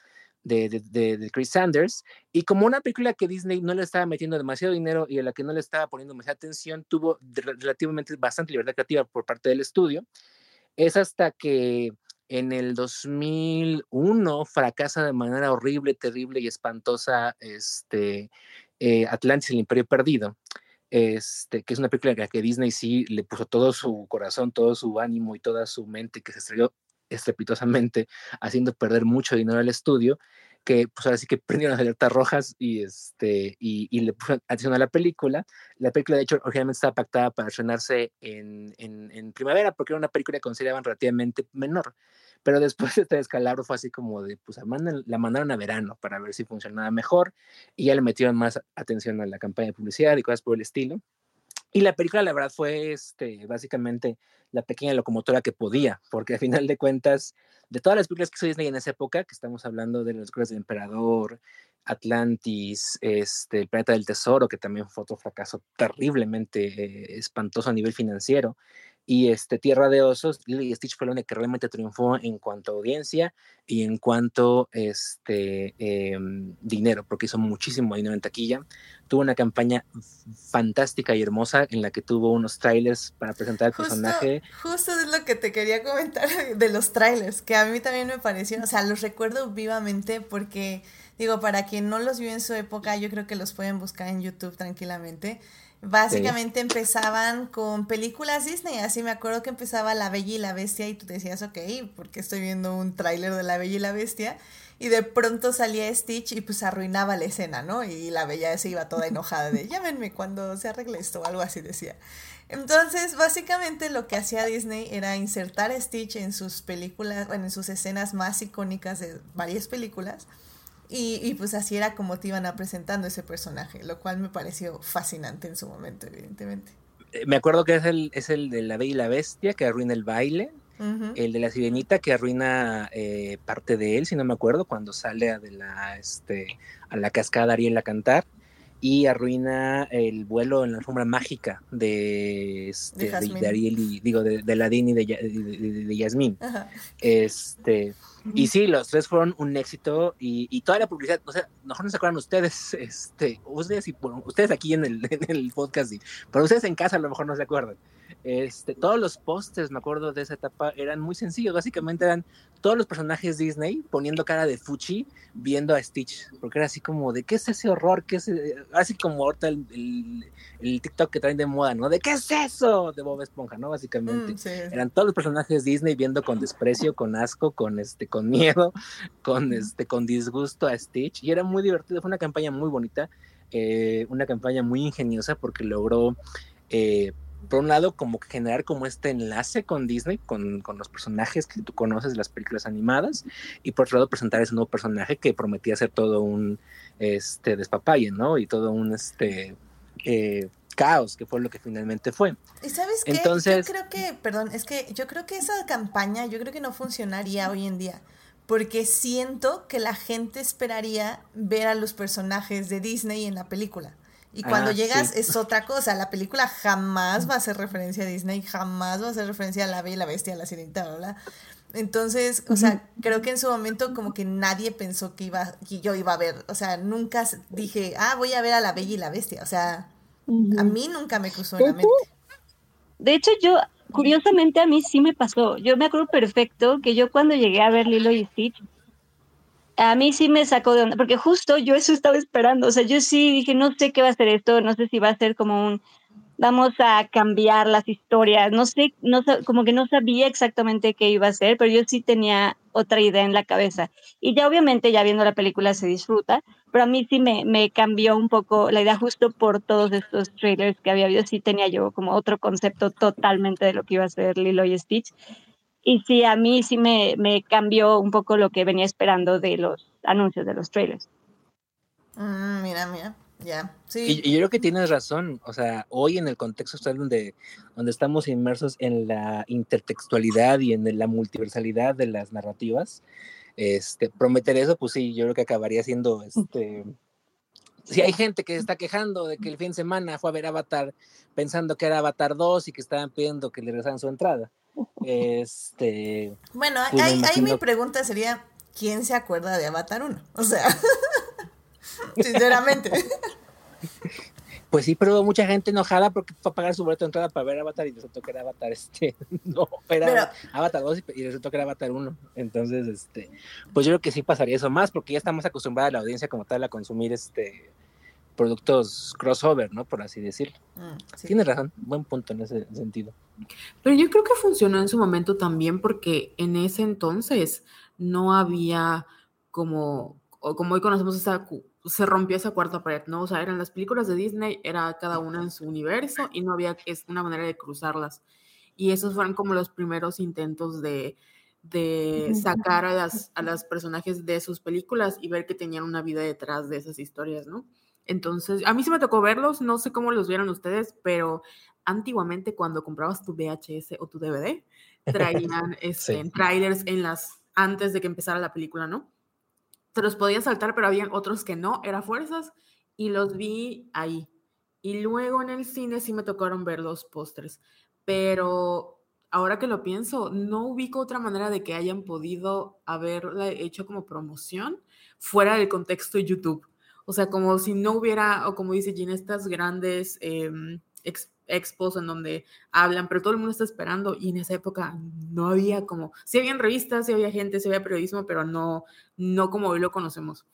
de, de, de, Chris Sanders. Y como una película que Disney no le estaba metiendo demasiado dinero y a la que no le estaba poniendo demasiada atención, tuvo relativamente bastante libertad creativa por parte del estudio. Es hasta que en el 2001 fracasa de manera horrible, terrible y espantosa este, eh, Atlantis, el Imperio Perdido. Este, que es una película que, que Disney sí le puso todo su corazón, todo su ánimo y toda su mente, que se estrelló estrepitosamente, haciendo perder mucho dinero al estudio, que pues ahora sí que prendieron las alertas rojas y, este, y, y le pusieron atención a la película. La película, de hecho, originalmente estaba pactada para estrenarse en, en, en primavera, porque era una película que consideraban relativamente menor. Pero después de este descalabro fue así como de, pues la mandaron a verano para ver si funcionaba mejor y ya le metieron más atención a la campaña de publicidad y cosas por el estilo. Y la película, la verdad, fue este, básicamente la pequeña locomotora que podía, porque al final de cuentas, de todas las películas que hizo Disney en esa época, que estamos hablando de Los Cruces del Emperador, Atlantis, este, El Planeta del Tesoro, que también fue otro fracaso terriblemente eh, espantoso a nivel financiero, y este, Tierra de Osos, Lily Stitch fue la única que realmente triunfó en cuanto a audiencia y en cuanto este, eh, dinero, porque hizo muchísimo dinero en taquilla. Tuvo una campaña fantástica y hermosa en la que tuvo unos trailers para presentar el personaje. Justo es lo que te quería comentar de los trailers, que a mí también me parecieron, o sea, los recuerdo vivamente porque, digo, para quien no los vio en su época, yo creo que los pueden buscar en YouTube tranquilamente Básicamente empezaban con películas Disney, así me acuerdo que empezaba La Bella y la Bestia y tú decías, ok, porque estoy viendo un tráiler de La Bella y la Bestia? Y de pronto salía Stitch y pues arruinaba la escena, ¿no? Y la Bella se iba toda enojada de, llámenme cuando se arregle esto, o algo así decía. Entonces, básicamente lo que hacía Disney era insertar a Stitch en sus películas, bueno, en sus escenas más icónicas de varias películas y, y, pues así era como te iban a presentando ese personaje, lo cual me pareció fascinante en su momento, evidentemente. Eh, me acuerdo que es el, es el de la Bella y la Bestia que arruina el baile, el de la Sirenita que arruina eh, parte de él, si no me acuerdo, cuando sale a, de la, este, a la cascada Ariel a cantar, y arruina el vuelo en la alfombra mágica de, este, de, Ariel y digo de, de Ladín y de, de, de Yasmín. Este y sí, los tres fueron un éxito y, y toda la publicidad, o sea, mejor no se acuerdan ustedes, este, ustedes, y, ustedes aquí en el, en el podcast, pero ustedes en casa a lo mejor no se acuerdan. Este, todos los pósters, me acuerdo de esa etapa, eran muy sencillos. Básicamente eran todos los personajes Disney poniendo cara de Fuchi viendo a Stitch, porque era así como de qué es ese horror, qué es, así como ahorita el, el, TikTok que traen de moda, ¿no? De qué es eso de Bob Esponja, ¿no? Básicamente mm, eran todos los personajes Disney viendo con desprecio, con asco, con este, con miedo, con este, con disgusto a Stitch y era muy divertido. Fue una campaña muy bonita, eh, una campaña muy ingeniosa porque logró eh, por un lado, como generar como este enlace con Disney, con, con, los personajes que tú conoces de las películas animadas, y por otro lado, presentar ese nuevo personaje que prometía ser todo un este, despapalle, ¿no? Y todo un este, eh, caos, que fue lo que finalmente fue. ¿Y sabes qué? Entonces, yo creo que, perdón, es que yo creo que esa campaña, yo creo que no funcionaría hoy en día. Porque siento que la gente esperaría ver a los personajes de Disney en la película. Y cuando ah, llegas es otra cosa. La película jamás va a hacer referencia a Disney, jamás va a hacer referencia a la Bella y la Bestia, a la Sirenita, bla, Entonces, o sea, creo que en su momento como que nadie pensó que iba, que yo iba a ver. O sea, nunca dije, ah, voy a ver a la Bella y la Bestia. O sea, a mí nunca me cruzó en la mente. De hecho, yo, curiosamente a mí sí me pasó. Yo me acuerdo perfecto que yo cuando llegué a ver Lilo y Stitch, a mí sí me sacó de onda, porque justo yo eso estaba esperando, o sea, yo sí dije, no sé qué va a ser esto, no sé si va a ser como un, vamos a cambiar las historias, no sé, no, como que no sabía exactamente qué iba a ser, pero yo sí tenía otra idea en la cabeza. Y ya obviamente ya viendo la película se disfruta, pero a mí sí me, me cambió un poco la idea justo por todos estos trailers que había habido, sí tenía yo como otro concepto totalmente de lo que iba a ser Lilo y Stitch. Y sí, a mí sí me, me cambió un poco lo que venía esperando de los anuncios de los trailers. Mm, mira, mira, ya. Sí. Y, yo creo que tienes razón. O sea, hoy en el contexto actual donde, donde estamos inmersos en la intertextualidad y en la multiversalidad de las narrativas, este, prometer eso, pues sí, yo creo que acabaría siendo este. Si hay gente que se está quejando de que el fin de semana fue a ver Avatar pensando que era Avatar 2 y que estaban pidiendo que le regresaran su entrada. Este. Bueno, pues ahí, mi pregunta sería: ¿quién se acuerda de Avatar 1? O sea, sinceramente. Pues sí, pero mucha gente enojada porque fue a pagar su boleto de entrada para ver Avatar y resultó que era Avatar este, no, era Avatar 2 y, resultó que era Avatar 1. Entonces, este, pues yo creo que sí pasaría eso más porque ya estamos acostumbrados a la audiencia como tal a consumir este productos crossover, ¿no? Por así decirlo. Mm, sí. Tienes razón, buen punto en ese sentido. Pero yo creo que funcionó en su momento también porque en ese entonces no había como, o como hoy conocemos esa, se rompió esa cuarta pared, ¿no? O sea, eran las películas de Disney, era cada una en su universo y no había es una manera de cruzarlas. Y esos fueron como los primeros intentos de, de sacar a las, a las personajes de sus películas y ver que tenían una vida detrás de esas historias, ¿no? Entonces, a mí sí me tocó verlos, no sé cómo los vieron ustedes, pero antiguamente cuando comprabas tu VHS o tu DVD, traían este, Sí. trailers en las, antes de que empezara la película, ¿no? Te los podías saltar, pero habían otros que no, era fuerzas, y los vi ahí. Y luego en el cine sí me tocaron ver los pósters, pero ahora que lo pienso, no ubico otra manera de que hayan podido haberla hecho como promoción fuera del contexto de YouTube. O sea, como si no hubiera, o como dice Gina, estas grandes em, ex- expos en donde hablan, pero todo el mundo está esperando y en esa época no había como, sí habían revistas, sí había gente, sí había periodismo, pero no, no como hoy lo conocemos.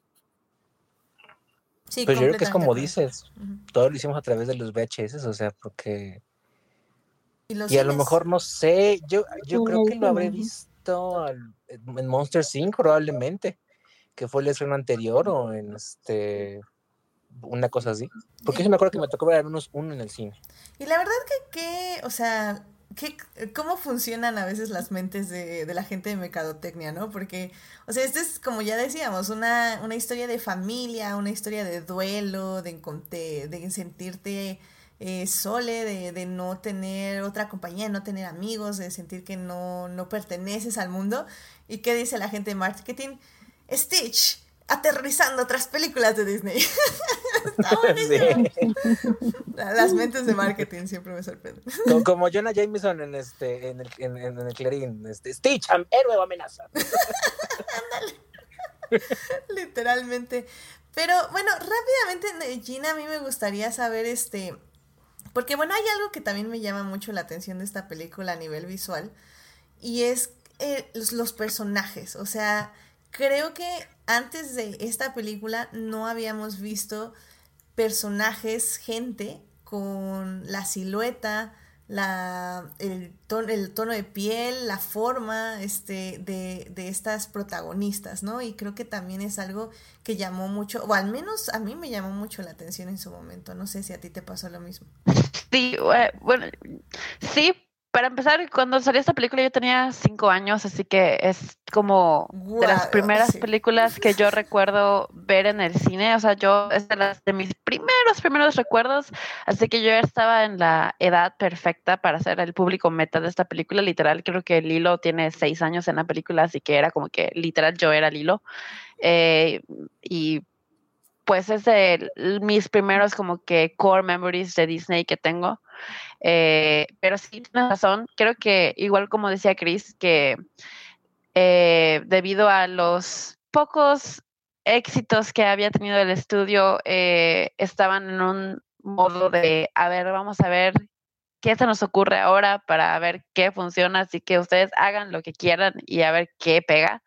Sí, Pues yo creo que es como dices, todo lo hicimos a través de los VHS, o sea, porque... Y, los Y a lo mejor, no sé, yo, yo creo que lo habré visto al- en Monster Inc. probablemente, que fue el estreno anterior o en este... Una cosa así. Porque yo sí me acuerdo que me tocó ver al menos uno en el cine. Y la verdad que, que o sea, que, cómo funcionan a veces las mentes de, de la gente de Mercadotecnia, ¿no? Porque, o sea, esto es, como ya decíamos, una, una historia de familia, una historia de duelo, de, de, de sentirte eh, sole, de, de no tener otra compañía, de no tener amigos, de sentir que no, no perteneces al mundo. ¿Y qué dice la gente de marketing? Stitch, aterrorizando otras películas de Disney. Está buenísimo. Sí. La- Las mentes de marketing siempre me sorprenden. Co- Como Jonah Jameson en este en el, en, en el Clarín, este, Stitch, héroe o amenaza. Literalmente. Pero bueno, rápidamente, eh, Gina, a mí me gustaría saber este. Porque bueno, hay algo que también me llama mucho la atención de esta película a nivel visual. Y es eh, los, los personajes. O sea, creo que antes de esta película no habíamos visto personajes, gente, con la silueta, la, el, tono, el tono de piel, la forma este, de, de estas protagonistas, ¿no? Y creo que también es algo que llamó mucho, o al menos a mí me llamó mucho la atención en su momento. No sé si a ti te pasó lo mismo. Sí, eh, bueno, sí, para empezar, cuando salió esta película yo tenía cinco años, así que es como de las primeras sí. películas que yo recuerdo ver en el cine, o sea, yo es de, las, de mis primeros, primeros recuerdos, así que yo ya estaba en la edad perfecta para ser el público meta de esta película, literal, creo que Lilo tiene seis años en la película, así que era como que literal yo era Lilo, eh, y pues es de mis primeros como que core memories de Disney que tengo. Eh, pero sí, tienes razón. Creo que, igual como decía Chris, que eh, debido a los pocos éxitos que había tenido el estudio, eh, estaban en un modo de, a ver, vamos a ver qué se nos ocurre ahora para ver qué funciona, así que ustedes hagan lo que quieran y a ver qué pega.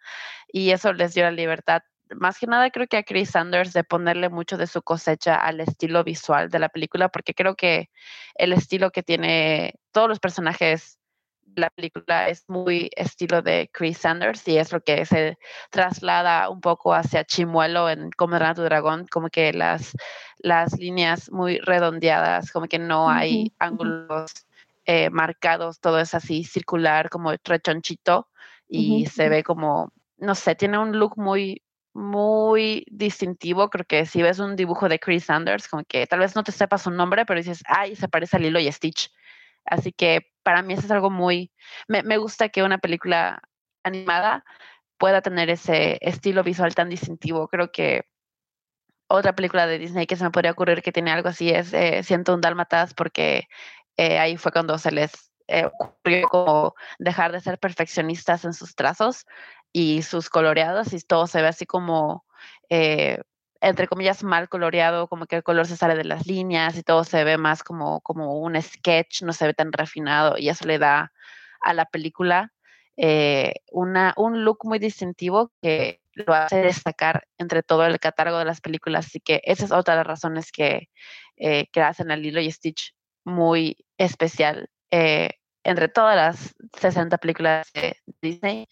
Y eso les dio la libertad. Más que nada creo que a Chris Sanders de ponerle mucho de su cosecha al estilo visual de la película, porque creo que el estilo que tiene todos los personajes de la película es muy estilo de Chris Sanders y es lo que se traslada un poco hacia Chimuelo en a tu dragón, como que las, las líneas muy redondeadas, como que no hay ángulos eh, marcados, todo es así circular, como rechonchito y se ve como, no sé, tiene un look muy muy distintivo. Creo que si ves un dibujo de Chris Sanders, como que tal vez no te sepas su nombre, pero dices, ay, se parece a Lilo y Stitch. Así que para mí eso es algo muy, me, me gusta que una película animada pueda tener ese estilo visual tan distintivo. Creo que otra película de Disney que se me podría ocurrir que tiene algo así es eh, Siento un Dálmatas, porque eh, ahí fue cuando se les eh, ocurrió como dejar de ser perfeccionistas en sus trazos y sus coloreados y todo se ve así como, eh, entre comillas, mal coloreado, como que el color se sale de las líneas y todo se ve más como, como un sketch, no se ve tan refinado y eso le da a la película eh, una, un look muy distintivo que lo hace destacar entre todo el catálogo de las películas. Así que esa es otra de las razones que, eh, que hacen a Lilo y Stitch muy especial eh, entre todas las 60 películas de Disney.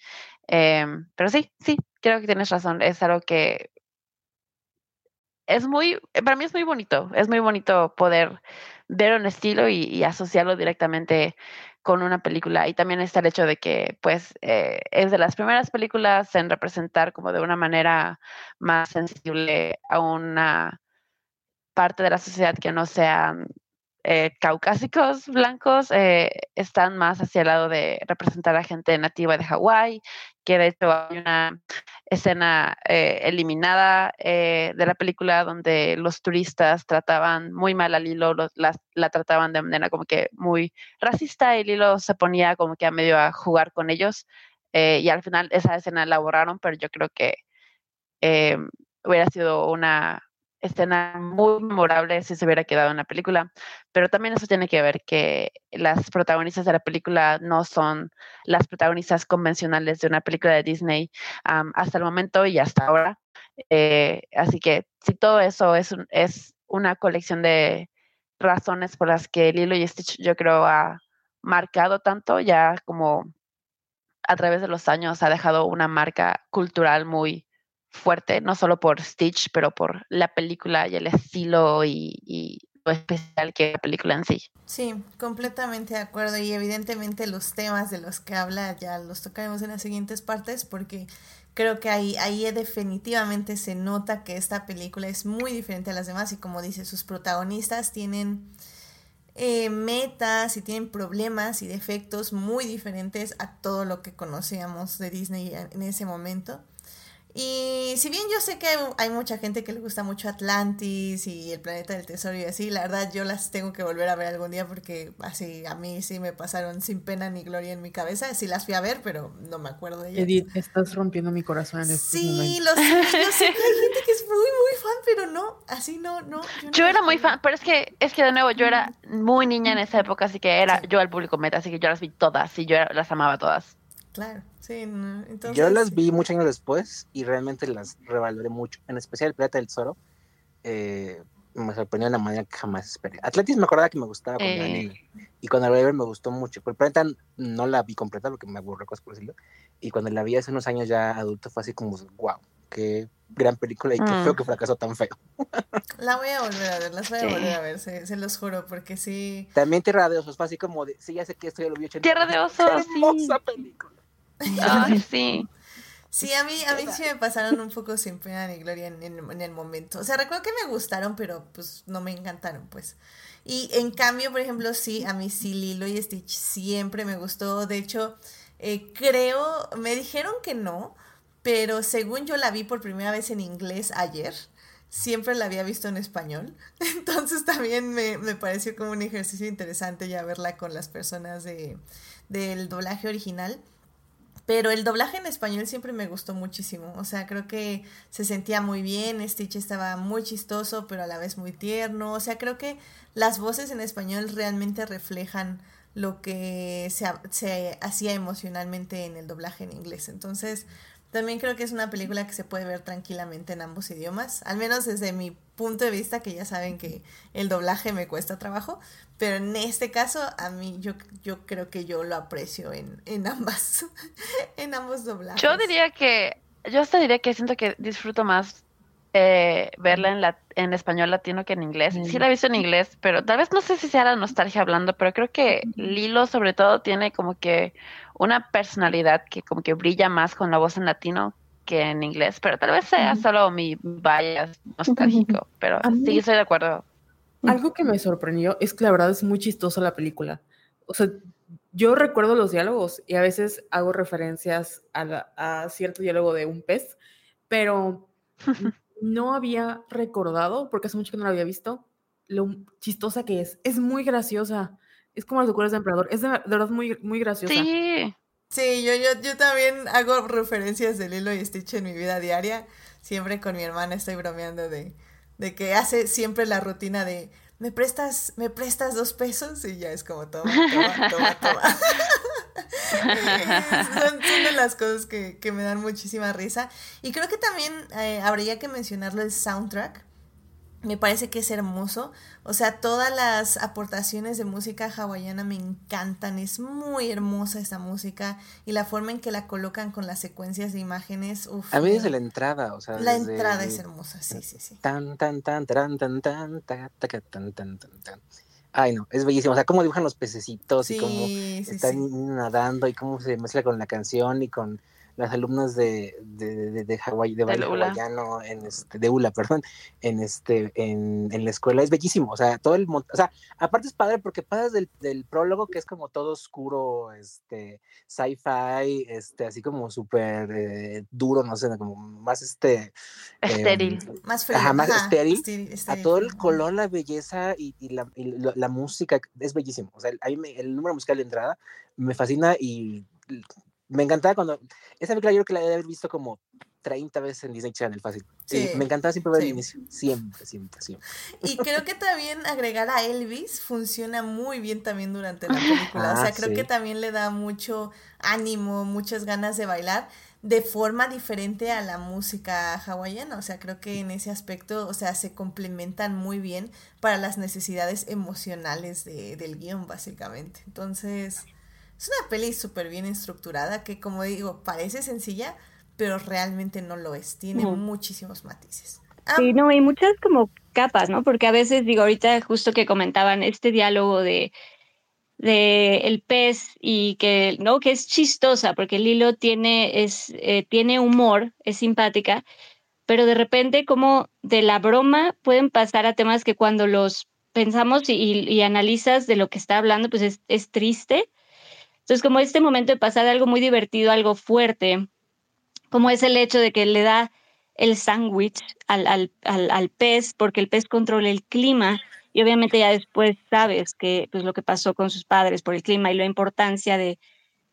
Em, pero sí, sí, creo que tienes razón. Es algo que es muy, para mí es muy bonito. Es muy bonito poder ver un estilo y, asociarlo directamente con una película. Y también está el hecho de que, pues, eh, es de las primeras películas en representar como de una manera más sensible a una parte de la sociedad que no sean eh, caucásicos blancos eh, están más hacia el lado de representar a gente nativa de Hawái, que de hecho hay una escena eh, eliminada de la película donde los turistas trataban muy mal a Lilo, la, la, trataban de manera como que muy racista y Lilo se ponía como que a medio a jugar con ellos y al final esa escena la borraron, pero yo creo que hubiera sido una escena muy memorable si se hubiera quedado en la película, pero también eso tiene que ver que las protagonistas de la película no son las protagonistas convencionales de una película de Disney hasta el momento y hasta ahora. Eh, así que si todo eso es, es una colección de razones por las que Lilo y Stitch yo creo ha marcado tanto ya como a través de los años ha dejado una marca cultural muy fuerte, no solo por Stitch, pero por la película y el estilo y, lo especial que la película en sí. Sí, completamente de acuerdo y evidentemente los temas de los que habla ya los tocaremos en las siguientes partes porque creo que ahí, ahí definitivamente se nota que esta película es muy diferente a las demás y como dice, sus protagonistas tienen eh, metas y tienen problemas y defectos muy diferentes a todo lo que conocíamos de Disney en ese momento. Y si bien yo sé que hay mucha gente que le gusta mucho Atlantis y el planeta del tesoro y así, la verdad yo las tengo que volver a ver algún día porque así a mí sí me pasaron sin pena ni gloria en mi cabeza. Sí las fui a ver, pero no me acuerdo de ellas. Edith, estás rompiendo mi corazón en este Sí, lo sé, yo sé que hay gente que es muy, muy fan, pero no, así no, no. Yo, era muy fan, pero es que, es que de nuevo yo era muy niña en esa época, así que era yo al público meta, así que yo las vi todas y yo las amaba todas. Claro, sí, entonces... Yo las vi muchos años después y realmente las revaloré mucho, en especial el Plata del Zoro. Eh, me sorprendió de la manera que jamás esperé. Atlantis me acordaba que me gustaba cuando era eh. niña. Y cuando la vi me gustó mucho. Pero el planeta no la vi completa porque me aburrió cosas por decirlo. Y cuando la vi hace unos años ya adulto fue así como, wow, qué gran película y qué feo mm. que fracasó tan feo. La voy a volver a ver, las voy a volver a ver, se, los juro, porque sí. También Tierra de Osos fue así como de, sí, ya sé que esto ya lo vi Tierra de Osos, hermosa película. Ay, sí. Sí, a mí, a mí sí me pasaron un poco sin pena ni gloria en, en, el momento. O sea, recuerdo que me gustaron, pero pues no me encantaron, pues. Y en cambio, por ejemplo, sí, a mí sí Lilo y Stitch siempre me gustó. De hecho, eh, creo, me dijeron que no, pero según yo la vi por primera vez en inglés ayer, siempre la había visto en español. Entonces también me, me pareció como un ejercicio interesante ya verla con las personas de, del doblaje original. Pero el doblaje en español siempre me gustó muchísimo. O sea, creo que se sentía muy bien. Stitch estaba muy chistoso, pero a la vez muy tierno. O sea, creo que las voces en español realmente reflejan lo que se, se hacía emocionalmente en el doblaje en inglés. Entonces, también creo que es una película que se puede ver tranquilamente en ambos idiomas, al menos desde mi punto de vista, que ya saben que el doblaje me cuesta trabajo, pero en este caso a mí yo, yo creo que yo lo aprecio en, en ambas, en ambos doblajes. Yo diría que, yo hasta diría que siento que disfruto más eh, verla en, la, en español latino que en inglés. Sí la he visto en inglés, pero tal vez no sé si sea la nostalgia hablando, pero creo que Lilo sobre todo tiene como que una personalidad que como que brilla más con la voz en latino que en inglés, pero tal vez sea solo mi bias nostálgico, pero sí estoy de acuerdo. Algo que me sorprendió es que la verdad es muy chistosa la película. O sea, yo recuerdo los diálogos y a veces hago referencias a, a cierto diálogo de un pez, pero no había recordado, porque hace mucho que no la había visto, lo chistosa que es. Es muy graciosa. Es como las locuras de emperador. Es de, verdad muy, muy graciosa. Sí. Sí, yo, yo, yo también hago referencias de Lilo y Stitch en mi vida diaria. Siempre con mi hermana estoy bromeando de, de que hace siempre la rutina de ¿me prestas, me prestas dos pesos? Y ya es como toma, toma, toma, toma. son, de las cosas que, me dan muchísima risa. Y creo que también eh, habría que mencionarlo el soundtrack me parece que es hermoso. O sea, todas las aportaciones de música hawaiana me encantan. Es muy hermosa esta música y la forma en que la colocan con las secuencias de imágenes. a mí desde la entrada, o sea. La entrada es hermosa, sí, sí, sí. Tan, tan, tan, tan, tan, tan, tan, tan, tan, tan. Ay, no, es bellísimo. O sea, cómo dibujan los pececitos y cómo están nadando y cómo se mezcla con la canción y con las alumnas de, de, de, de Hawái, de hawaiano, en este, de ULA, perdón, en este, en, en, la escuela, es bellísimo, o sea, todo el, o sea, aparte es padre porque pasas del, del prólogo que es como todo oscuro, este, sci-fi, este, así como súper eh, duro, no sé, como más este... Estéril. Em, más frío. Ajá, más estéril, a todo el color, la belleza y, y, la, y la, música es bellísimo, o sea, a mí el número musical de entrada me fascina y me encantaba cuando. Esa película yo creo que la he haber visto como 30 veces en Disney Channel, fácil. Sí, me encantaba siempre ver el inicio. Siempre, siempre, siempre. Y creo que también agregar a Elvis funciona muy bien también durante la película. o sea, ah, creo que también le da mucho ánimo, muchas ganas de bailar de forma diferente a la música hawaiana. O sea, creo que en ese aspecto, o sea, se complementan muy bien para las necesidades emocionales de, del guion, básicamente. Entonces, es una peli súper bien estructurada que, como digo, parece sencilla, pero realmente no lo es. Tiene muchísimos matices. Ah, sí, no, hay muchas como capas, ¿no? Porque a veces, digo, ahorita justo que comentaban este diálogo de, de el pez y que, ¿no? Que es chistosa, porque Lilo tiene, es, eh, tiene humor, es simpática, pero de repente como de la broma pueden pasar a temas que cuando los pensamos y, y analizas de lo que está hablando, pues es, es triste entonces, como este momento de pasar de algo muy divertido a algo fuerte, como es el hecho de que le da el sándwich al, al, al, pez porque el pez controla el clima y obviamente ya después sabes que pues lo que pasó con sus padres por el clima y la importancia de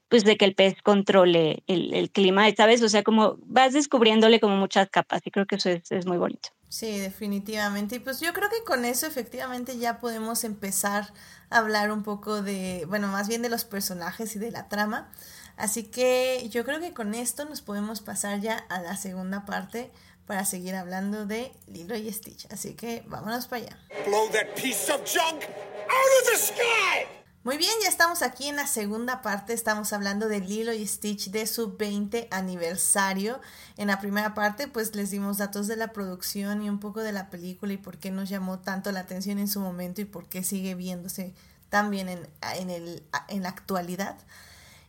pues de que el pez controle el, el clima, ¿sabes? O sea, como vas descubriéndole como muchas capas y creo que eso es, es muy bonito. Sí, definitivamente. Y pues yo creo que con eso efectivamente ya podemos empezar a hablar un poco de, bueno, más bien de los personajes y de la trama. Así que yo creo que con esto nos podemos pasar ya a la segunda parte para seguir hablando de Lilo y Stitch. Así que vámonos para allá. Blow that piece of junk out of the sky! Muy bien, ya estamos aquí en la segunda parte. Estamos hablando de Lilo y Stitch de su 20 aniversario. En la primera parte, pues les dimos datos de la producción y un poco de la película y por qué nos llamó tanto la atención en su momento y por qué sigue viéndose tan bien en, en, el, en la actualidad.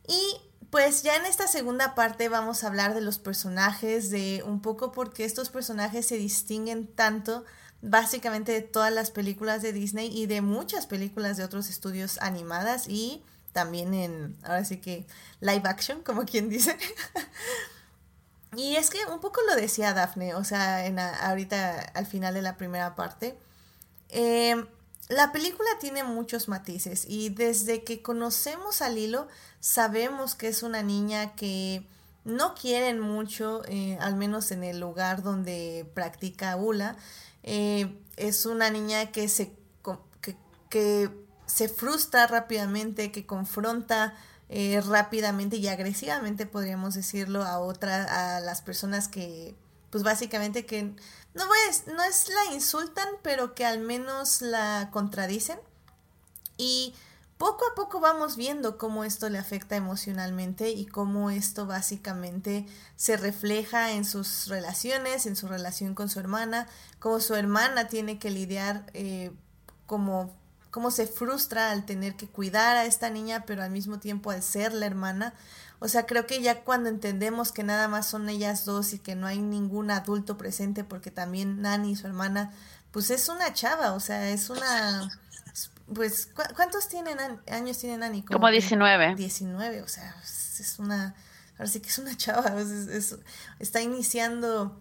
Y pues ya en esta segunda parte vamos a hablar de los personajes, de un poco por qué estos personajes se distinguen tanto básicamente de todas las películas de Disney y de muchas películas de otros estudios animadas y también en, ahora sí que, live action, como quien dice. y es que un poco lo decía Daphne, o sea, en ahorita al final de la primera parte. Em, la película tiene muchos matices y desde que conocemos a Lilo sabemos que es una niña que no quieren mucho, eh, al menos en el lugar donde practica Ula. Eh, es una niña que se, que, se frustra rápidamente, que confronta eh, rápidamente y agresivamente, podríamos decirlo, a otras, a las personas que, pues básicamente que, no, no es la insultan, pero que al menos la contradicen. Y poco a poco vamos viendo cómo esto le afecta emocionalmente y cómo esto básicamente se refleja en sus relaciones, en su relación con su hermana, cómo su hermana tiene que lidiar, eh, como cómo se frustra al tener que cuidar a esta niña, pero al mismo tiempo al ser la hermana. O sea, creo que ya cuando entendemos que nada más son ellas dos y que no hay ningún adulto presente, porque también Nani, su hermana, pues es una chava, o sea, es una pues, ¿cuántos tienen años tiene Nani? Como, 19. 19, o sea, es una, ahora sí que es una chava, está iniciando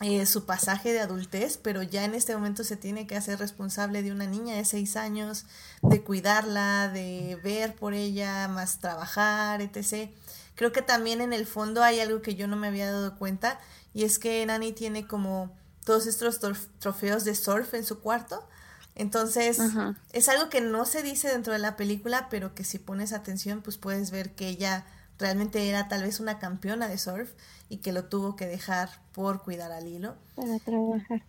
eh, su pasaje de adultez, pero ya en este momento se tiene que hacer responsable de una niña de 6 años, de cuidarla, de ver por ella, más trabajar, etc. Creo que también en el fondo hay algo que yo no me había dado cuenta, y es que Nani tiene como todos estos trofeos de surf en su cuarto, Entonces, Ajá. es algo que no se dice dentro de la película, pero que si pones atención, pues puedes ver que ella realmente era tal vez una campeona de surf y que lo tuvo que dejar por cuidar al hilo. Para trabajar.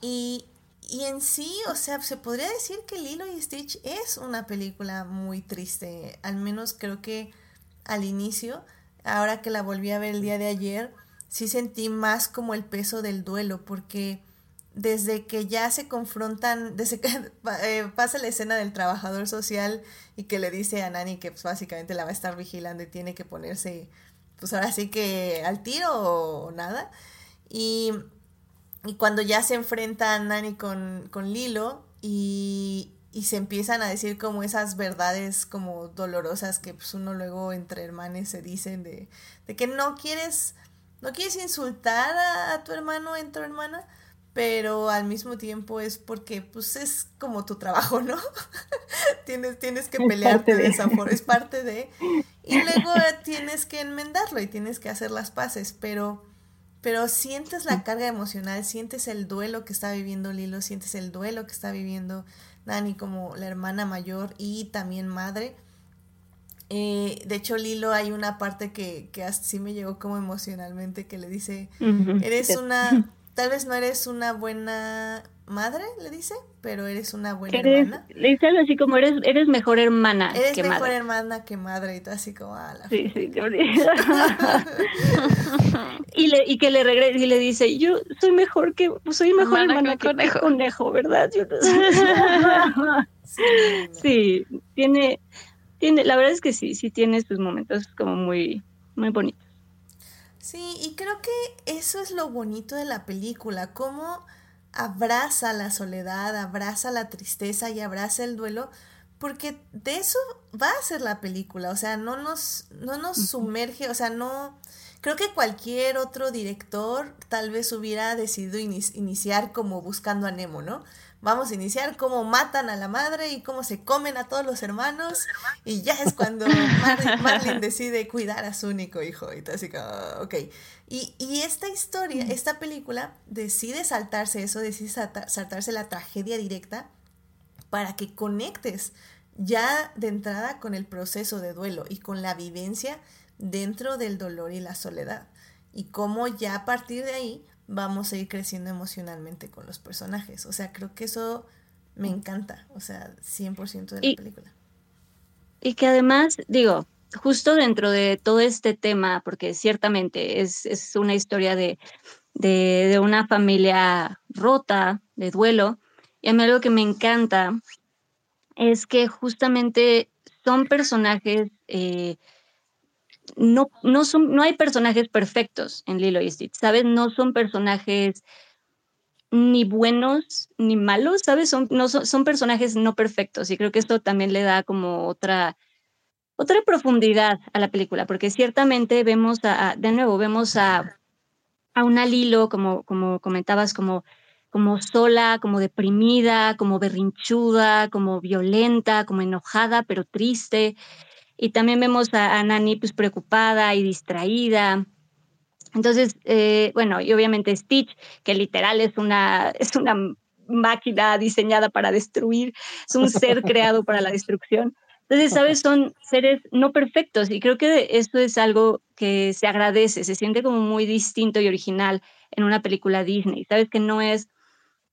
Y, y en sí, o sea, se podría decir que Lilo y Stitch es una película muy triste, al menos creo que al inicio, ahora que la volví a ver el día de ayer, sí sentí más como el peso del duelo, porque desde que ya se confrontan, desde que eh, pasa la escena del trabajador social y que le dice a Nani que pues básicamente la va a estar vigilando y tiene que ponerse, pues ahora sí que al tiro o, nada. Y, y cuando ya se enfrenta Nani con, con Lilo y, y se empiezan a decir como esas verdades como dolorosas que pues uno luego entre hermanos se dicen de, de que no quieres, no quieres insultar a, a tu hermano o tu hermana, pero al mismo tiempo es porque pues es como tu trabajo, ¿no? tienes, tienes que pelearte de esa forma, es parte de... Y luego tienes que enmendarlo y tienes que hacer las paces, pero, pero sientes la carga emocional, sientes el duelo que está viviendo Lilo, sientes el duelo que está viviendo Nani como la hermana mayor y también madre. Eh, de hecho, Lilo hay una parte que, que hasta sí me llegó como emocionalmente que le dice, eres una, tal vez no eres una buena madre, le dice, pero eres una buena Eres, hermana. le dice algo así como eres, eres mejor hermana Eres que mejor madre. hermana que madre y tú así como, ah, la Sí, sí, y le y que le regresa y le dice, yo soy mejor que soy mejor Hermana hermana que que, que conejo". conejo, ¿verdad? Yo no sé. Sí, sí, tiene tiene la verdad es que sí, sí tiene sus momentos como muy muy bonitos. Sí, y creo que eso es lo bonito de la película, cómo abraza la soledad, abraza la tristeza y abraza el duelo, porque de eso va a ser la película, o sea, no nos, no nos sumerge, o sea, no, creo que cualquier otro director tal vez hubiera decidido iniciar como buscando a Nemo, ¿no? Vamos a iniciar cómo matan a la madre y cómo se comen a todos los hermanos y ya es cuando Mar- Marlin decide cuidar a su único hijo y todo así como, ok. Y, y esta historia, esta película decide saltarse eso, decide salta- saltarse la tragedia directa para que conectes ya de entrada con el proceso de duelo y con la vivencia dentro del dolor y la soledad. Y cómo ya a partir de ahí vamos a ir creciendo emocionalmente con los personajes. O sea, creo que eso me encanta. O sea, 100% de la Y- película. Y que además, digo, justo dentro de todo este tema, porque ciertamente es, es una historia de, de, de una familia rota, de duelo, y a mí algo que me encanta es que justamente son personajes, eh, no, no, hay personajes perfectos en Lilo y Stitch, ¿sabes? No son personajes ni buenos ni malos, ¿sabes? Son, no, son, son personajes no perfectos y creo que esto también le da como otra, otra profundidad a la película, porque ciertamente vemos a- de nuevo, vemos a, a una Lilo, como, como comentabas, como, como sola, como deprimida, como berrinchuda, como violenta, como enojada, pero triste. Y también vemos a, a Nani pues preocupada y distraída. Entonces, eh, bueno, y obviamente Stitch, que literal es una, es una máquina diseñada para destruir, es un ser creado para la destrucción. Entonces, ¿sabes? Son seres no perfectos y creo que esto es algo que se agradece, se siente como muy distinto y original en una película Disney. ¿Sabes? Que no es,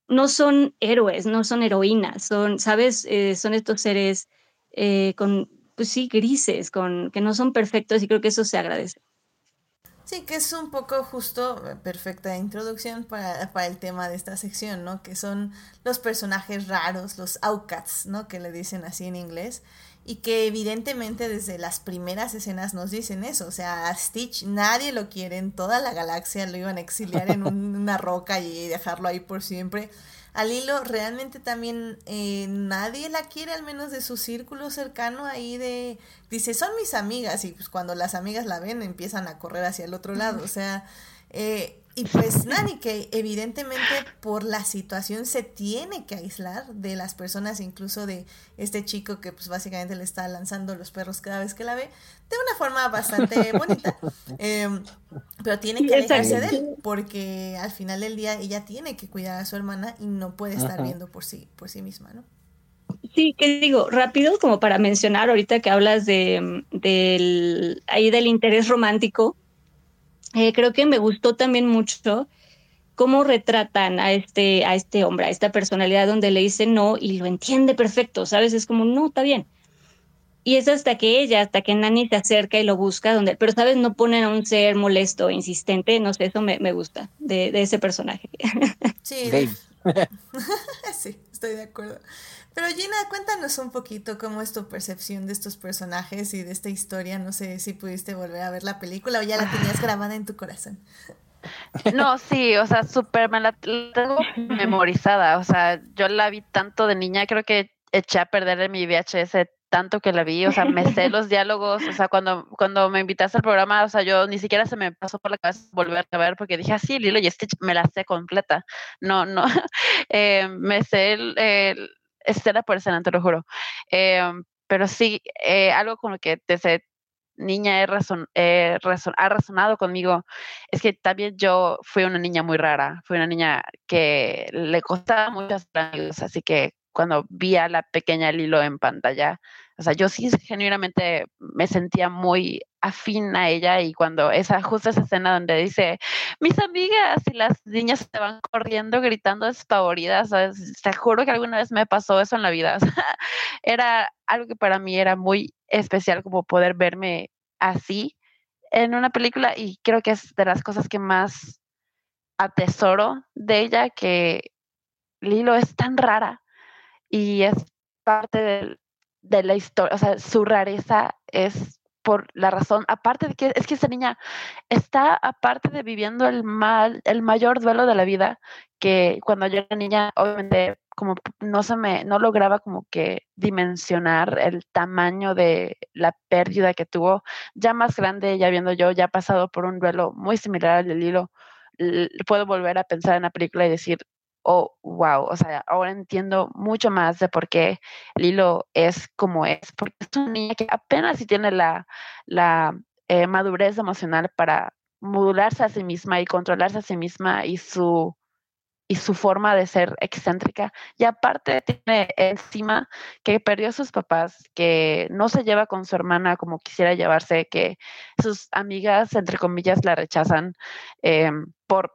no son héroes, no son heroínas, son, ¿sabes? Eh, son estos seres eh, con, pues sí, grises, con, que no son perfectos y creo que eso se agradece. Sí, que es un poco justo, eh, perfecta introducción para, para el tema de esta sección, ¿no? Que son los personajes raros, los outcasts, ¿no? Que le dicen así en inglés. Y que evidentemente desde las primeras escenas nos dicen eso. O sea, a Stitch nadie lo quiere en toda la galaxia, lo iban a exiliar en un- una roca y dejarlo ahí por siempre. A Lilo realmente también eh, nadie la quiere, al menos de su círculo cercano ahí de... Dice, son mis amigas y pues cuando las amigas la ven empiezan a correr hacia el otro lado. O sea, eh, Y pues Nani, que evidentemente por la situación se tiene que aislar de las personas, incluso de este chico que pues básicamente le está lanzando los perros cada vez que la ve, de una forma bastante bonita. Em, pero tiene que alejarse de él, porque al final del día ella tiene que cuidar a su hermana y no puede estar viendo por sí, por sí misma, ¿no? Sí, que digo, rápido, como para mencionar ahorita que hablas de del ahí del interés romántico eh, creo que me gustó también mucho cómo retratan a este, a este hombre, a esta personalidad donde le dice no y lo entiende perfecto, ¿sabes? Es como, no, está bien. Y es hasta que ella, hasta que Nani se acerca y lo busca, donde, pero sabes, no ponen a un ser molesto, insistente, no sé, eso me, me gusta de, de, ese personaje. Sí, sí, estoy de acuerdo. Pero Gina, cuéntanos un poquito cómo es tu percepción de estos personajes y de esta historia. No sé si pudiste volver a ver la película o ya la tenías grabada en tu corazón. No, sí, o sea, súper me la, tengo memorizada. O sea, yo la vi tanto de niña, creo que eché a perder en mi VHS tanto que la vi, o sea, me sé los diálogos, o sea, cuando, cuando me invitaste al programa, o sea, yo ni siquiera se me pasó por la cabeza volver a ver, porque dije, así, ah, Lilo y Stitch, me la sé completa. No, no, eh, me sé el, escena por escena, te lo juro. Em, pero sí, eh, algo con lo que desde niña he razon, ha resonado conmigo es que también yo fui una niña muy rara, fui una niña que le costaba muchas cosas, así que cuando vi a la pequeña Lilo en pantalla, o sea, yo sí genuinamente me sentía muy afín a ella y cuando esa justo esa escena donde dice mis amigas y las niñas se van corriendo gritando despavoridas, te juro que alguna vez me pasó eso en la vida. era algo que para mí era muy especial como poder verme así en una película y creo que es de las cosas que más atesoro de ella que Lilo es tan rara y es parte de la historia, o sea, su rareza es por la razón, aparte de que es que esa niña está aparte de viviendo el mal, el mayor duelo de la vida, que cuando yo era niña, obviamente como no se me, no lograba como que dimensionar el tamaño de la pérdida que tuvo, ya más grande, ya viendo yo, ya pasado por un duelo muy similar al del hilo, puedo volver a pensar en la película y decir, oh, wow, o sea, ahora entiendo mucho más de por qué Lilo es como es, porque es una niña que apenas si tiene la, la eh, madurez emocional para modularse a sí misma y controlarse a sí misma y su y su forma de ser excéntrica. Y aparte tiene encima que perdió a sus papás, que no se lleva con su hermana como quisiera llevarse, que sus amigas, entre comillas, la rechazan. Em, por,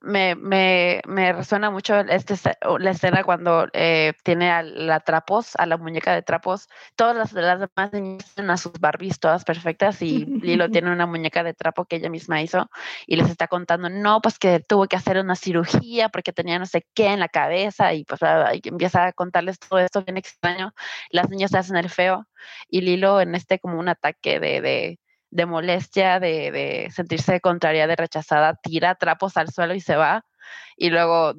me, me, me, resuena mucho este, la escena cuando eh, tiene a la trapos, a la muñeca de trapos. Todas las, las demás tienen a sus Barbies todas perfectas y Lilo tiene una muñeca de trapo que ella misma hizo y les está contando, no, pues que tuvo que hacer una cirugía porque tenía no sé qué en la cabeza y pues empieza a contarles todo esto bien extraño. Las niñas se hacen el feo y Lilo en este como un ataque de, de de molestia, de, de sentirse contrariada, de rechazada, tira trapos al suelo y se va. Y luego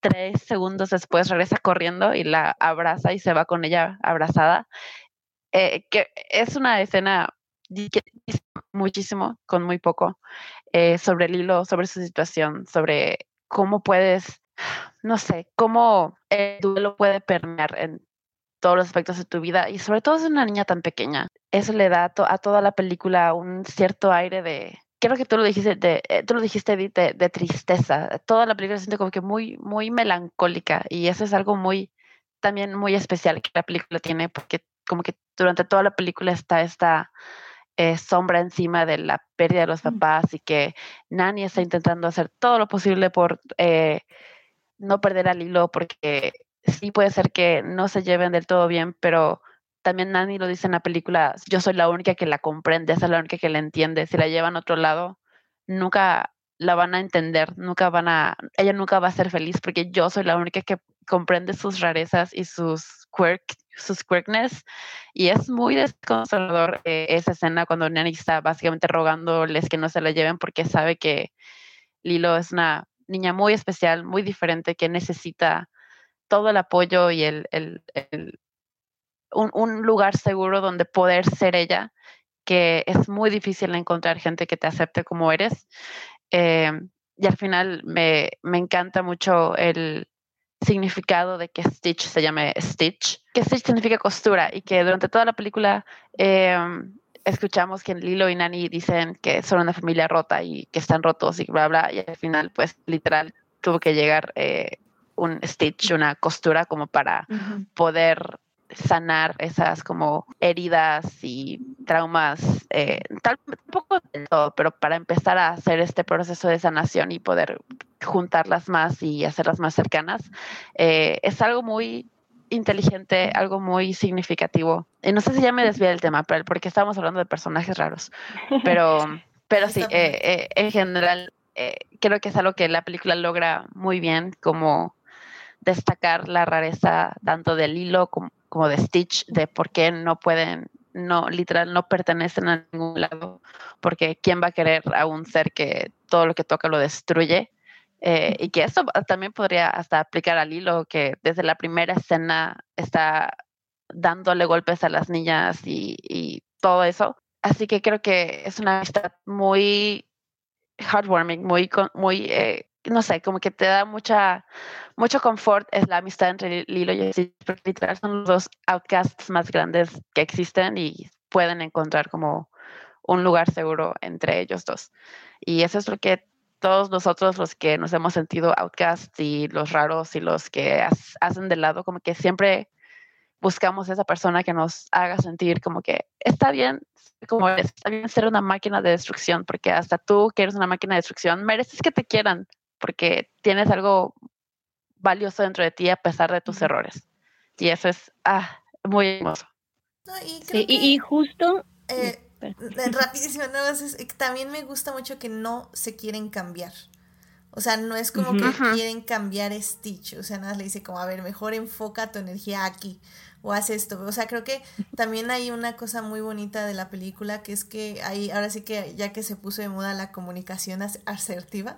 tres segundos después regresa corriendo y la abraza y se va con ella abrazada. Eh, que es una escena que muchísimo con muy poco eh, sobre el hilo, sobre su situación, sobre cómo puedes, no sé, cómo el duelo puede permear en todos los aspectos de tu vida y sobre todo es una niña tan pequeña. Eso le da a, toda la película un cierto aire de, creo que tú lo dijiste, de, eh, tú lo dijiste de, de, tristeza. Toda la película se siente como que muy, muy melancólica y eso es algo muy, también muy especial que la película tiene porque como que durante toda la película está esta eh, sombra encima de la pérdida de los papás y que Nani está intentando hacer todo lo posible por eh, no perder al hilo porque sí puede ser que no se lleven del todo bien, pero también Nani lo dice en la película, yo soy la única que la comprende, soy la única que la entiende. Si la llevan a otro lado, nunca la van a entender, nunca van a, ella nunca va a ser feliz porque yo soy la única que comprende sus rarezas y sus quirk, sus quirkness. Y es muy desconsolador eh, esa escena cuando Nani está básicamente rogándoles que no se la lleven porque sabe que Lilo es una niña muy especial, muy diferente, que necesita todo el apoyo y el, un, lugar seguro donde poder ser ella, que es muy difícil encontrar gente que te acepte como eres. Eh, y al final me, me encanta mucho el significado de que Stitch se llame Stitch, que Stitch significa costura y que durante toda la película em, escuchamos que Lilo y Nani dicen que son una familia rota y que están rotos y bla, bla, y al final, pues literal, tuvo que llegar eh, un Stitch, una costura como para poder sanar esas como heridas y traumas, eh, tal poco de todo, pero para empezar a hacer este proceso de sanación y poder juntarlas más y hacerlas más cercanas, eh, es algo muy inteligente, algo muy significativo. Y no sé si ya me desvía del tema, pero porque estábamos hablando de personajes raros, pero, pero sí, eh, en general creo que es algo que la película logra muy bien, como destacar la rareza tanto del hilo como como de Stitch, de por qué no pueden, no, literal, no pertenecen a ningún lado, porque ¿quién va a querer a un ser que todo lo que toca lo destruye? Eh, y que eso también podría hasta aplicar al hilo, que desde la primera escena está dándole golpes a las niñas y, todo eso. Así que creo que es una amistad muy heartwarming, muy, muy eh, no sé, como que te da mucha, mucho confort es la amistad entre Lilo y Stitch, porque literal son los dos outcasts más grandes que existen y pueden encontrar como un lugar seguro entre ellos dos. Y eso es lo que todos nosotros los que nos hemos sentido outcasts y los raros y los que hacen de lado, como que siempre buscamos esa persona que nos haga sentir como que está bien, como está bien ser una máquina de destrucción, porque hasta tú que eres una máquina de destrucción mereces que te quieran, porque tienes algo valioso dentro de ti a pesar de tus errores. Y eso es ah, muy hermoso. y, justo... Eh, eh, rapidísimo, también me gusta mucho que no se quieren cambiar. O sea, no es como que quieren cambiar Stitch. O sea, nada le dice como, a ver, mejor enfoca tu energía aquí o hace esto. O sea, creo que también hay una cosa muy bonita de la película que es que hay, ahora sí que ya que se puso de moda la comunicación asertiva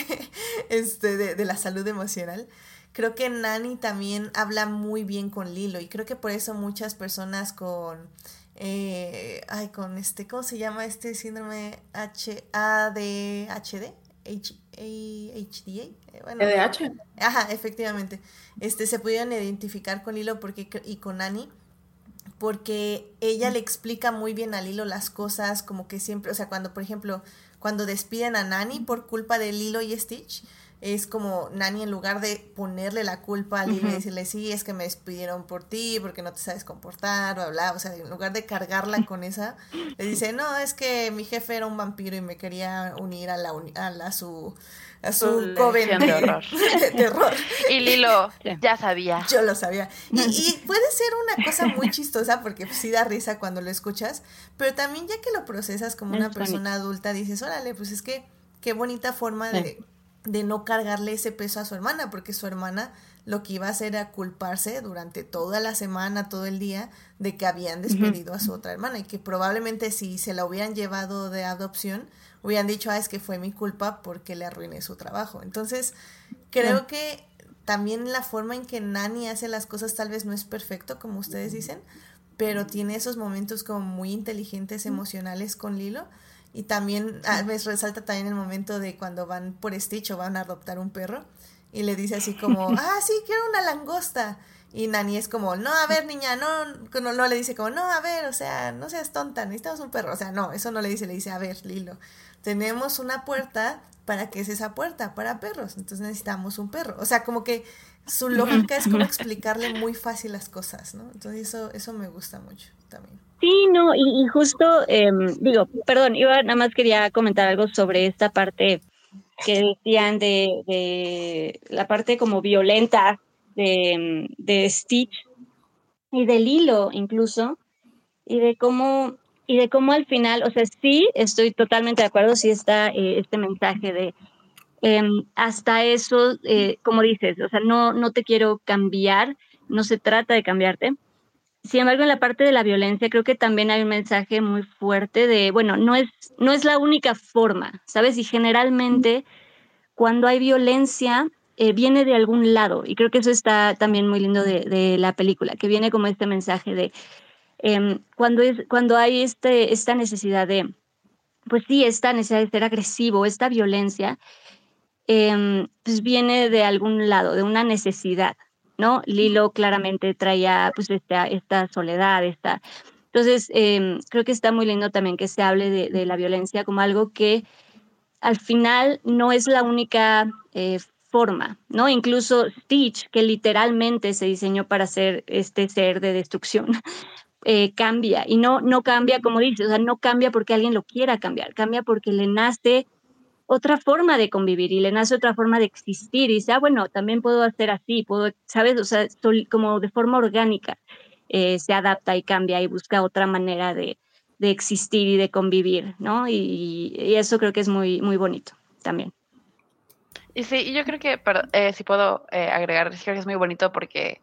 este, de, la salud emocional, creo que Nani también habla muy bien con Lilo y creo que por eso muchas personas con... Eh, ay, con este, ¿cómo se llama este síndrome H ADHD? H HDA. Eh, bueno. Ajá, efectivamente. Este, se pudieron identificar con Lilo porque, y con Annie porque ella le explica muy bien a Lilo las cosas, como que siempre, o sea, cuando, por ejemplo, cuando despiden a Nani por culpa de Lilo y Stitch, es como Nani en lugar de ponerle la culpa a Lilo y decirle, sí, es que me despidieron por ti, porque no te sabes comportar, bla, bla, o sea, en lugar de cargarla con esa, le dice, no, es que mi jefe era un vampiro y me quería unir a la, a, la, su a su coven de horror. terror. Y Lilo ya sabía. Yo lo sabía. Y, puede ser una cosa muy chistosa porque sí da risa cuando lo escuchas, pero también ya que lo procesas como una persona adulta, dices, órale, pues es que qué bonita forma de de no cargarle ese peso a su hermana, porque su hermana lo que iba a hacer era culparse durante toda la semana, todo el día, de que habían despedido a su otra hermana y que probablemente si se la hubieran llevado de adopción, hubieran dicho, ah, es que fue mi culpa porque le arruiné su trabajo. Entonces, creo que también la forma en que Nani hace las cosas tal vez no es perfecto, como ustedes dicen, pero tiene esos momentos como muy inteligentes, emocionales con Lilo y también a veces resalta también el momento de cuando van por Stitch o van a adoptar un perro y le dice así como, ah, sí, quiero una langosta. Y Nani es como, no, a ver, niña, no, no, no le dice como, no, a ver, o sea, no seas tonta, necesitamos un perro. O sea, no, eso no le dice, le dice, a ver, Lilo, tenemos una puerta, ¿para qué es esa puerta? Para perros, entonces necesitamos un perro. O sea, como que su lógica es como explicarle muy fácil las cosas, ¿no? Entonces eso, eso me gusta mucho también. Sí, no, y, justo, em, digo, perdón, iba, nada más quería comentar algo sobre esta parte que decían de, de la parte como violenta de, de, Stitch y del hilo incluso, y de cómo, y de cómo al final, o sea, sí, estoy totalmente de acuerdo, sí está eh, este mensaje de em, hasta eso, eh, como dices, o sea, no, no te quiero cambiar, no se trata de cambiarte, sin embargo, en la parte de la violencia creo que también hay un mensaje muy fuerte de, bueno, no es, no es la única forma, ¿sabes? Y generalmente cuando hay violencia eh, viene de algún lado. Y creo que eso está también muy lindo de, la película, que viene como este mensaje de em, cuando, es, cuando hay este, esta necesidad de, pues sí, esta necesidad de ser agresivo, esta violencia, em, pues viene de algún lado, de una necesidad, ¿no? Lilo claramente traía pues esta, esta soledad, esta... Entonces, em, creo que está muy lindo también que se hable de, de, la violencia como algo que al final no es la única eh, forma, ¿no? Incluso Stitch, que literalmente se diseñó para ser este ser de destrucción, eh, cambia y no, no cambia como dice, o sea, no cambia porque alguien lo quiera cambiar, cambia porque le nace otra forma de convivir y le nace otra forma de existir y dice, ah, bueno, también puedo hacer así, puedo, ¿sabes? O sea, como de forma orgánica eh, se adapta y cambia y busca otra manera de, de existir y de convivir, ¿no? Y, y, eso creo que es muy, muy bonito también. Y sí, yo creo que, pero, eh, si puedo eh, agregar, creo que es muy bonito porque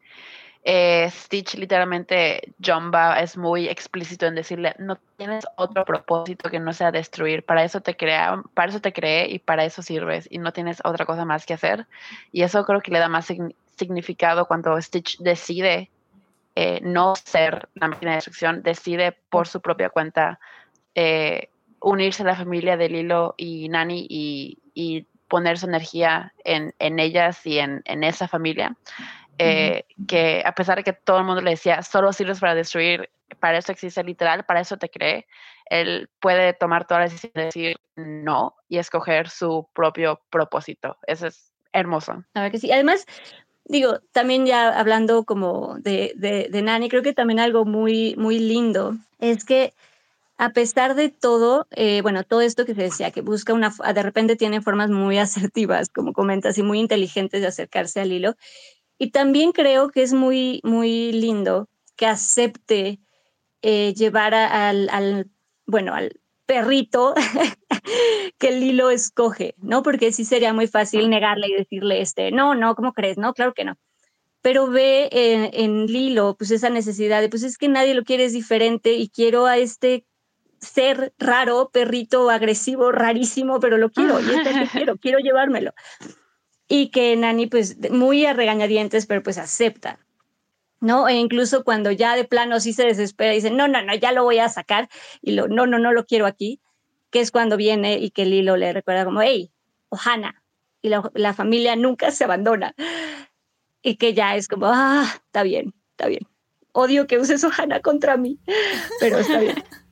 eh, Stitch literalmente, Jumba es muy explícito en decirle, no tienes otro propósito que no sea destruir, para eso te crea, para eso te creé y para eso sirves y no tienes otra cosa más que hacer. Y eso creo que le da más significado cuando Stitch decide eh, no ser la máquina de destrucción, decide por su propia cuenta eh, unirse a la familia de Lilo y Nani y, y poner su energía en, en ellas y en, en esa familia. Eh, que a pesar de que todo el mundo le decía, solo sirves para destruir, para eso existe literal, para eso te cree, él puede tomar toda la decisión de decir no y escoger su propio propósito. Eso es hermoso. A ver que sí. Además, digo, también ya hablando como de, de, de Nani, creo que también algo muy, muy lindo es que a pesar de todo, eh, bueno, todo esto que se decía, que busca una, de repente tiene formas muy asertivas, como comentas, y muy inteligentes de acercarse al hilo. Y también creo que es muy, muy lindo que acepte eh, llevar a, al, al, bueno, al perrito que el hilo escoge, ¿no? Porque sí sería muy fácil negarle y decirle, este, no, no, ¿cómo crees? No, claro que no. Pero ve en, en Lilo, pues esa necesidad de, pues es que nadie lo quiere, es diferente y quiero a este ser raro, perrito agresivo, rarísimo, pero lo quiero, y este que quiero, quiero llevármelo. Y que Nani, pues, muy a regañadientes, pero pues acepta, ¿no? E incluso cuando ya de plano sí se desespera y dice, no, no, no, ya lo voy a sacar, y lo, no, no, no lo quiero aquí, que es cuando viene y que Lilo le recuerda como, hey, Ohana, y la, la familia nunca se abandona, y que ya es como, ah, está bien, está bien. Odio que uses Ohana contra mí, pero está bien.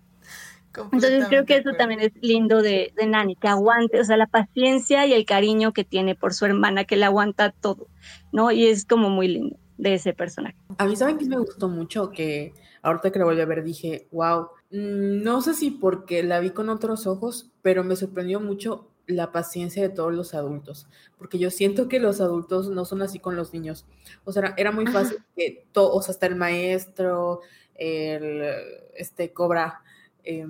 Entonces creo que eso también es lindo de, de, Nani, que aguante, o sea, la paciencia y el cariño que tiene por su hermana, que le aguanta todo, ¿no? Y es como muy lindo de ese personaje. A mí, ¿saben que me gustó mucho? Que ahorita que lo volví a ver dije, wow, mm, no sé si porque la vi con otros ojos, pero me sorprendió mucho la paciencia de todos los adultos, porque yo siento que los adultos no son así con los niños. O sea, era muy fácil que todos, hasta el maestro, el, este, Cobra, eh,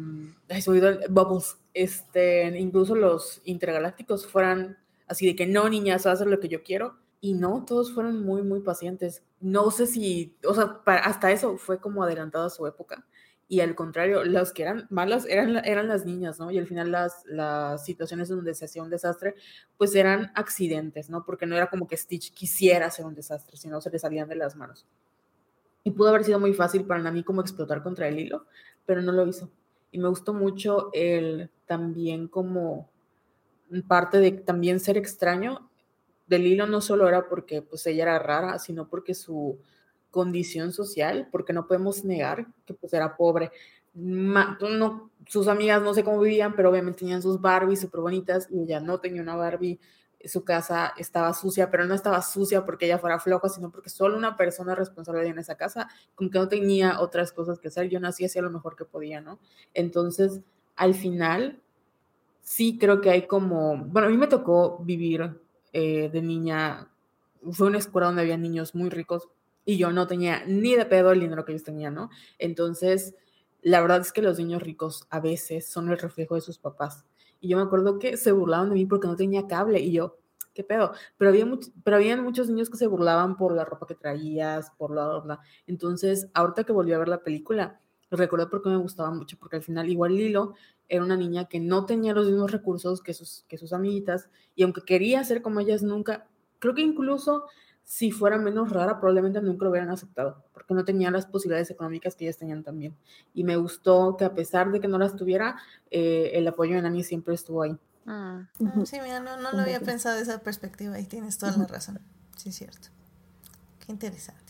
Bubbles, este, incluso los intergalácticos fueran así de que no, niñas, haz lo que yo quiero. Y no, todos fueron muy, muy pacientes. No sé si, o sea, para, hasta eso fue como adelantado a su época. Y al contrario, los que eran malas eran, eran las niñas, ¿no? Y al final las, las situaciones donde se hacía un desastre, pues eran accidentes, ¿no? Porque no era como que Stitch quisiera hacer un desastre, sino se le salían de las manos. Y pudo haber sido muy fácil para Nami como explotar contra el hilo, pero no lo hizo y me gustó mucho el también como parte de también ser extraño del hilo no solo era porque pues ella era rara, sino porque su condición social, porque no podemos negar que pues era pobre. no, sus amigas no sé cómo vivían, pero obviamente tenían sus Barbies súper bonitas y ella no tenía una Barbie su casa estaba sucia, pero no estaba sucia porque ella fuera floja, sino porque solo una persona responsable en esa casa, como que no tenía otras cosas que hacer, yo nací hacía lo mejor que podía, ¿no? Entonces, al final, sí creo que hay como, bueno, a mí me tocó vivir eh, de niña, fue una escuela donde había niños muy ricos y yo no tenía ni de pedo el dinero que ellos tenían, ¿no? Entonces, la verdad es que los niños ricos a veces son el reflejo de sus papás y yo me acuerdo que se burlaban de mí porque no tenía cable. Y yo, ¿qué pedo? Pero había, pero había muchos niños que se burlaban por la ropa que traías, por la, bla. Entonces, ahorita que volví a ver la película, recordé porque me gustaba mucho, porque al final igual Lilo era una niña que no tenía los mismos recursos que sus, que sus amiguitas, y aunque quería ser como ellas, nunca, creo que incluso si fuera menos rara, probablemente nunca lo hubieran aceptado, porque no tenía las posibilidades económicas que ellas tenían también. Y me gustó que a pesar de que no las tuviera, eh, el apoyo de Nani siempre estuvo ahí. Ah, Sí, mira, no, no lo había pensado de esa perspectiva y tienes toda la razón. Sí, es cierto. Qué interesante.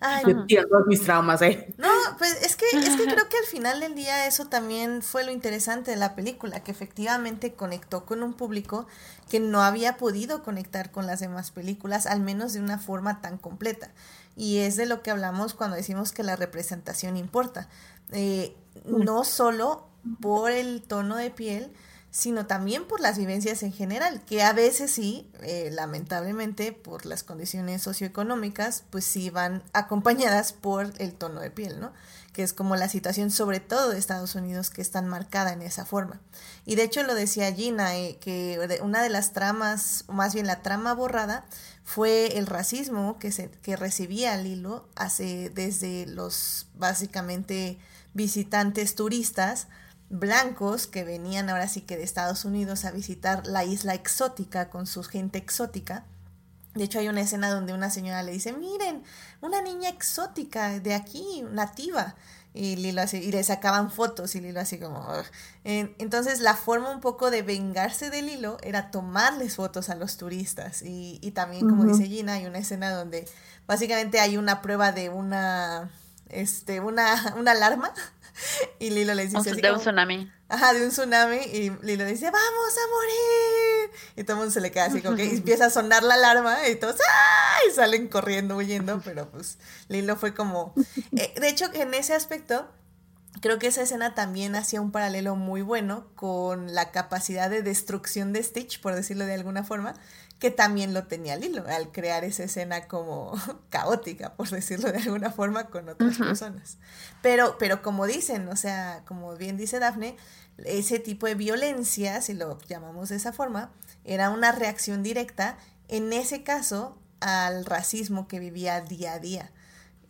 Ay, Yo todos mis traumas, ¿eh? No, pues es que, es que creo que al final del día eso también fue lo interesante de la película, que efectivamente conectó con un público que no había podido conectar con las demás películas, al menos de una forma tan completa. Y es de lo que hablamos cuando decimos que la representación importa. Eh, no solo por el tono de piel, sino también por las vivencias en general, que a veces sí, eh, lamentablemente, por las condiciones socioeconómicas, pues sí van acompañadas por el tono de piel, ¿no? Que es como la situación, sobre todo de Estados Unidos, que es tan marcada en esa forma. Y de hecho lo decía Gina, eh, que una de las tramas, más bien la trama borrada, fue el racismo que, se, que recibía Lilo hace, desde los básicamente visitantes turistas blancos que venían ahora sí que de Estados Unidos a visitar la isla exótica con su gente exótica. De hecho, hay una escena donde una señora le dice, miren, una niña exótica de aquí, nativa. Y Lilo así, y le sacaban fotos y Lilo así como... Entonces la forma un poco de vengarse de Lilo era tomarles fotos a los turistas. Y, y también, como dice Gina, hay una escena donde básicamente hay una prueba de una, este, una, una alarma. Y Lilo les dice Un- así de un tsunami. Ajá, de un tsunami y Lilo dice, vamos a morir. Y todo el mundo se le queda así como que empieza a sonar la alarma y todos ¡ay! salen corriendo, huyendo, pero pues Lilo fue como... eh, de hecho, en ese aspecto, creo que esa escena también hacía un paralelo muy bueno con la capacidad de destrucción de Stitch, por decirlo de alguna forma, que también lo tenía Lilo al crear esa escena como caótica, por decirlo de alguna forma, con otras personas. Pero, pero como dicen, o sea, como bien dice Dafne, ese tipo de violencia, si lo llamamos de esa forma, era una reacción directa, en ese caso, al racismo que vivía día a día.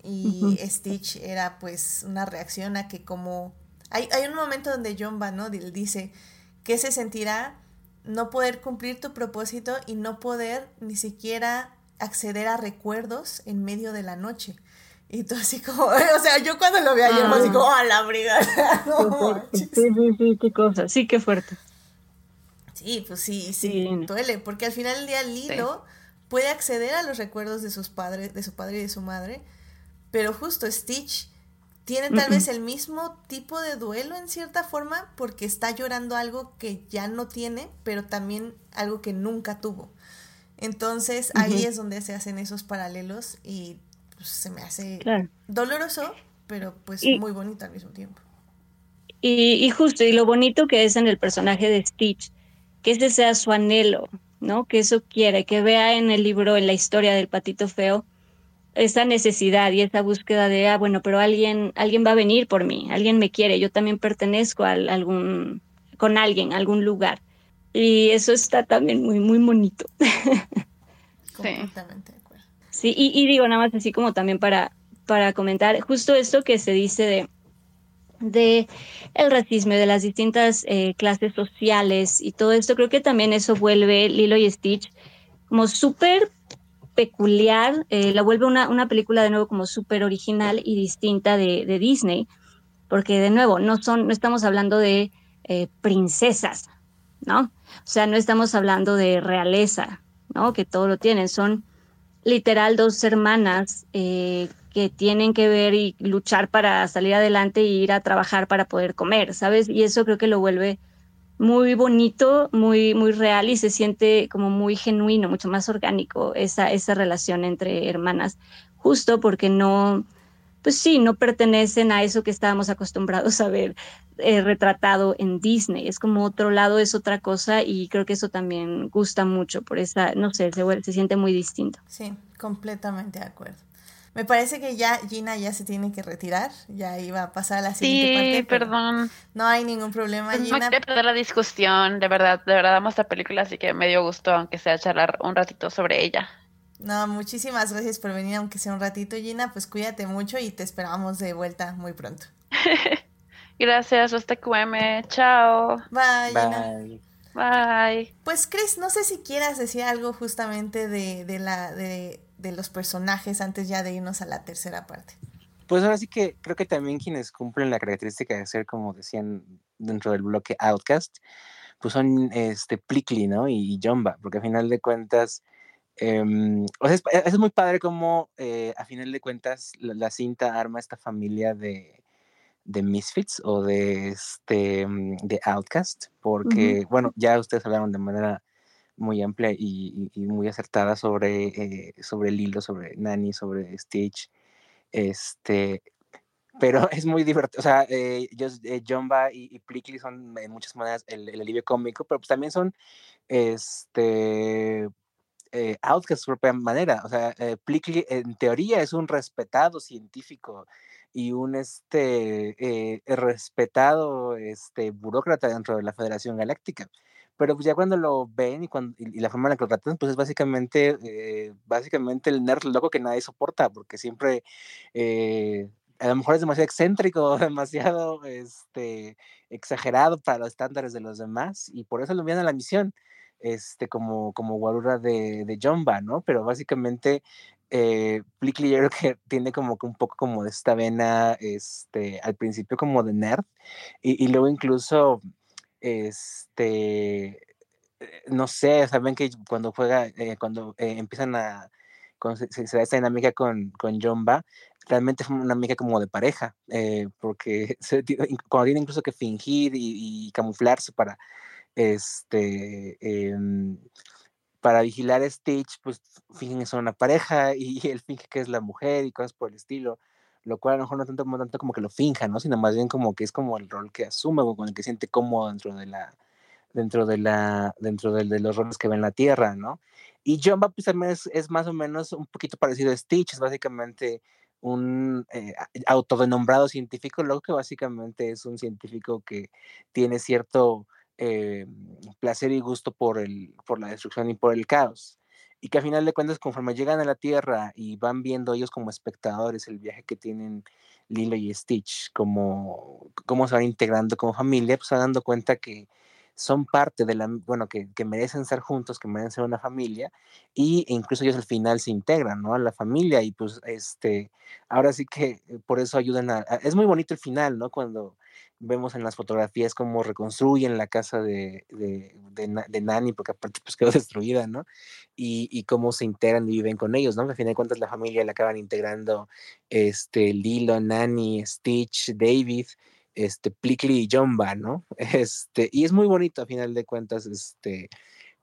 Y Stitch era pues una reacción a que como... Hay, hay un momento donde John Banodil dice que se sentirá no poder cumplir tu propósito y no poder ni siquiera acceder a recuerdos en medio de la noche. Y tú así como, o sea, yo cuando lo vi ayer fue así como, ¡oh, la brigada! No. Sí, sí, sí, qué cosa. Sí, qué fuerte. Sí, pues sí, sí, Sí. duele, porque al final del día Lilo puede acceder a los recuerdos de sus padres, de su padre y de su madre, pero justo Stitch tiene tal vez el mismo tipo de duelo en cierta forma porque está llorando algo que ya no tiene, pero también algo que nunca tuvo. Entonces ahí es donde se hacen esos paralelos y pues, se me hace Claro. doloroso, pero pues Y- muy bonito al mismo tiempo. Y, y justo, y lo bonito que es en el personaje de Stitch, que ese sea su anhelo, ¿no? Que eso quiere, que vea en el libro, en la historia del patito feo, esa necesidad y esa búsqueda de, ah, bueno, pero alguien, alguien va a venir por mí, alguien me quiere, yo también pertenezco a algún, con alguien, a algún lugar. Y eso está también muy, muy bonito. Completamente de acuerdo. Sí, y, y digo nada más así como también para, para comentar justo esto que se dice de, de el racismo, de las distintas eh, clases sociales y todo esto, creo que también eso vuelve Lilo y Stitch como súper peculiar, eh, la vuelve una, una película de nuevo como súper original y distinta de, de Disney, porque de nuevo no son, no estamos hablando de eh, princesas, ¿no? O sea, no estamos hablando de realeza, ¿no? Que todo lo tienen, son literal dos hermanas eh, que tienen que ver y luchar para salir adelante y ir a trabajar para poder comer, ¿sabes? Y eso creo que lo vuelve muy bonito, muy, muy real y se siente como muy genuino, mucho más orgánico esa, esa relación entre hermanas, justo porque no, pues sí, no pertenecen a eso que estábamos acostumbrados a ver eh, retratado en Disney. Es como otro lado, es otra cosa y creo que eso también gusta mucho por esa, no sé, se, se siente muy distinto. Sí, completamente de acuerdo. Me parece que ya Gina ya se tiene que retirar, ya iba a pasar a la siguiente Sí, parte. pero perdón. No hay ningún problema, Pues no Gina. quería perder la discusión, de verdad, de verdad amo esta película, así que me dio gusto, aunque sea charlar un ratito sobre ella. No, muchísimas gracias por venir, aunque sea un ratito, Gina. Pues cuídate mucho y te esperamos de vuelta muy pronto. Gracias, hasta QM, chao, Bye, Gina. Bye. bye. Pues Chris, no sé si quieras decir algo justamente de, de la de, de los personajes antes ya de irnos a la tercera parte. Pues ahora sí que creo que también quienes cumplen la característica de ser, como decían dentro del bloque Outcast, pues son este, Plickly, ¿no? Y, Jumba, porque a final de cuentas, em, o sea, es, muy padre como eh, a final de cuentas la, cinta arma esta familia de, de Misfits o de, este, de Outcast, porque, bueno, ya ustedes hablaron de manera muy amplia y, muy acertada sobre, eh, sobre Lilo, sobre Nani, sobre Stitch, este, pero es muy divertido, o sea, eh, eh Jumba y, y Plickly son en muchas maneras el, el, alivio cómico, pero pues también son, este, eh, Outcast de su propia manera, o sea, eh, Plickly en teoría es un respetado científico y un este eh, respetado este burócrata dentro de la Federación Galáctica pero pues ya cuando lo ven y, cuando, y, la forma en la que lo tratan, pues es básicamente, eh, básicamente el nerd loco que nadie soporta, porque siempre eh, a lo mejor es demasiado excéntrico, demasiado este, exagerado para los estándares de los demás, y por eso lo envían a la misión, este, como, como guarura de, de Jumba, ¿no? Pero básicamente eh, Plickly yo creo que tiene como que un poco como de esta vena, este, al principio como de nerd, y, y luego incluso este, eh, no sé, saben que cuando juega, eh, cuando eh, empiezan a, cuando se, da esta dinámica con, con Jomba, realmente es una amiga como de pareja, porque se, cuando tiene incluso que fingir y, camuflarse para, este, em, para vigilar a Stitch, pues fingen que son una pareja y él finge que es la mujer y cosas por el estilo lo cual a lo mejor no tanto, tanto como que lo finja, ¿no? Sino más bien como que es como el rol que asume o con el que siente cómodo dentro de la, dentro de la, dentro de, los roles que ve en la Tierra, ¿no? Y John pues también es, es, más o menos un poquito parecido a Stitch, es básicamente un eh, autodenombrado científico, lo que básicamente es un científico que tiene cierto eh, placer y gusto por, el, por la destrucción y por el caos y que a final de cuentas conforme llegan a la Tierra y van viendo ellos como espectadores el viaje que tienen Lilo y Stitch, como cómo se van integrando como familia, pues se van dando cuenta que son parte de la, bueno, que, que, merecen ser juntos, que merecen ser una familia, y e incluso ellos al final se integran, ¿no? A la familia, y pues, este, ahora sí que eh, por eso ayudan a, es muy bonito el final, ¿no? Cuando vemos en las fotografías cómo reconstruyen la casa de, de, de, Nani, porque aparte pues quedó destruida, ¿no? Y, y, cómo se integran y viven con ellos, ¿no? Al final de cuentas la familia la acaban integrando este, Lilo, Nani, Stitch, David, este, Plickly y Jumba, ¿no? Este, y es muy bonito a final de cuentas, este,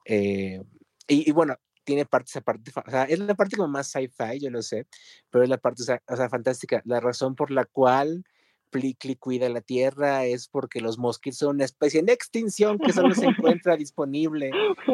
eh, y, y, bueno, tiene parte, esa parte, o sea, es la parte como más sci-fi, yo lo sé, pero es la parte, o sea, fantástica, la razón por la cual Plickly cuida la tierra es porque los mosquitos son una especie en extinción que solo se encuentra disponible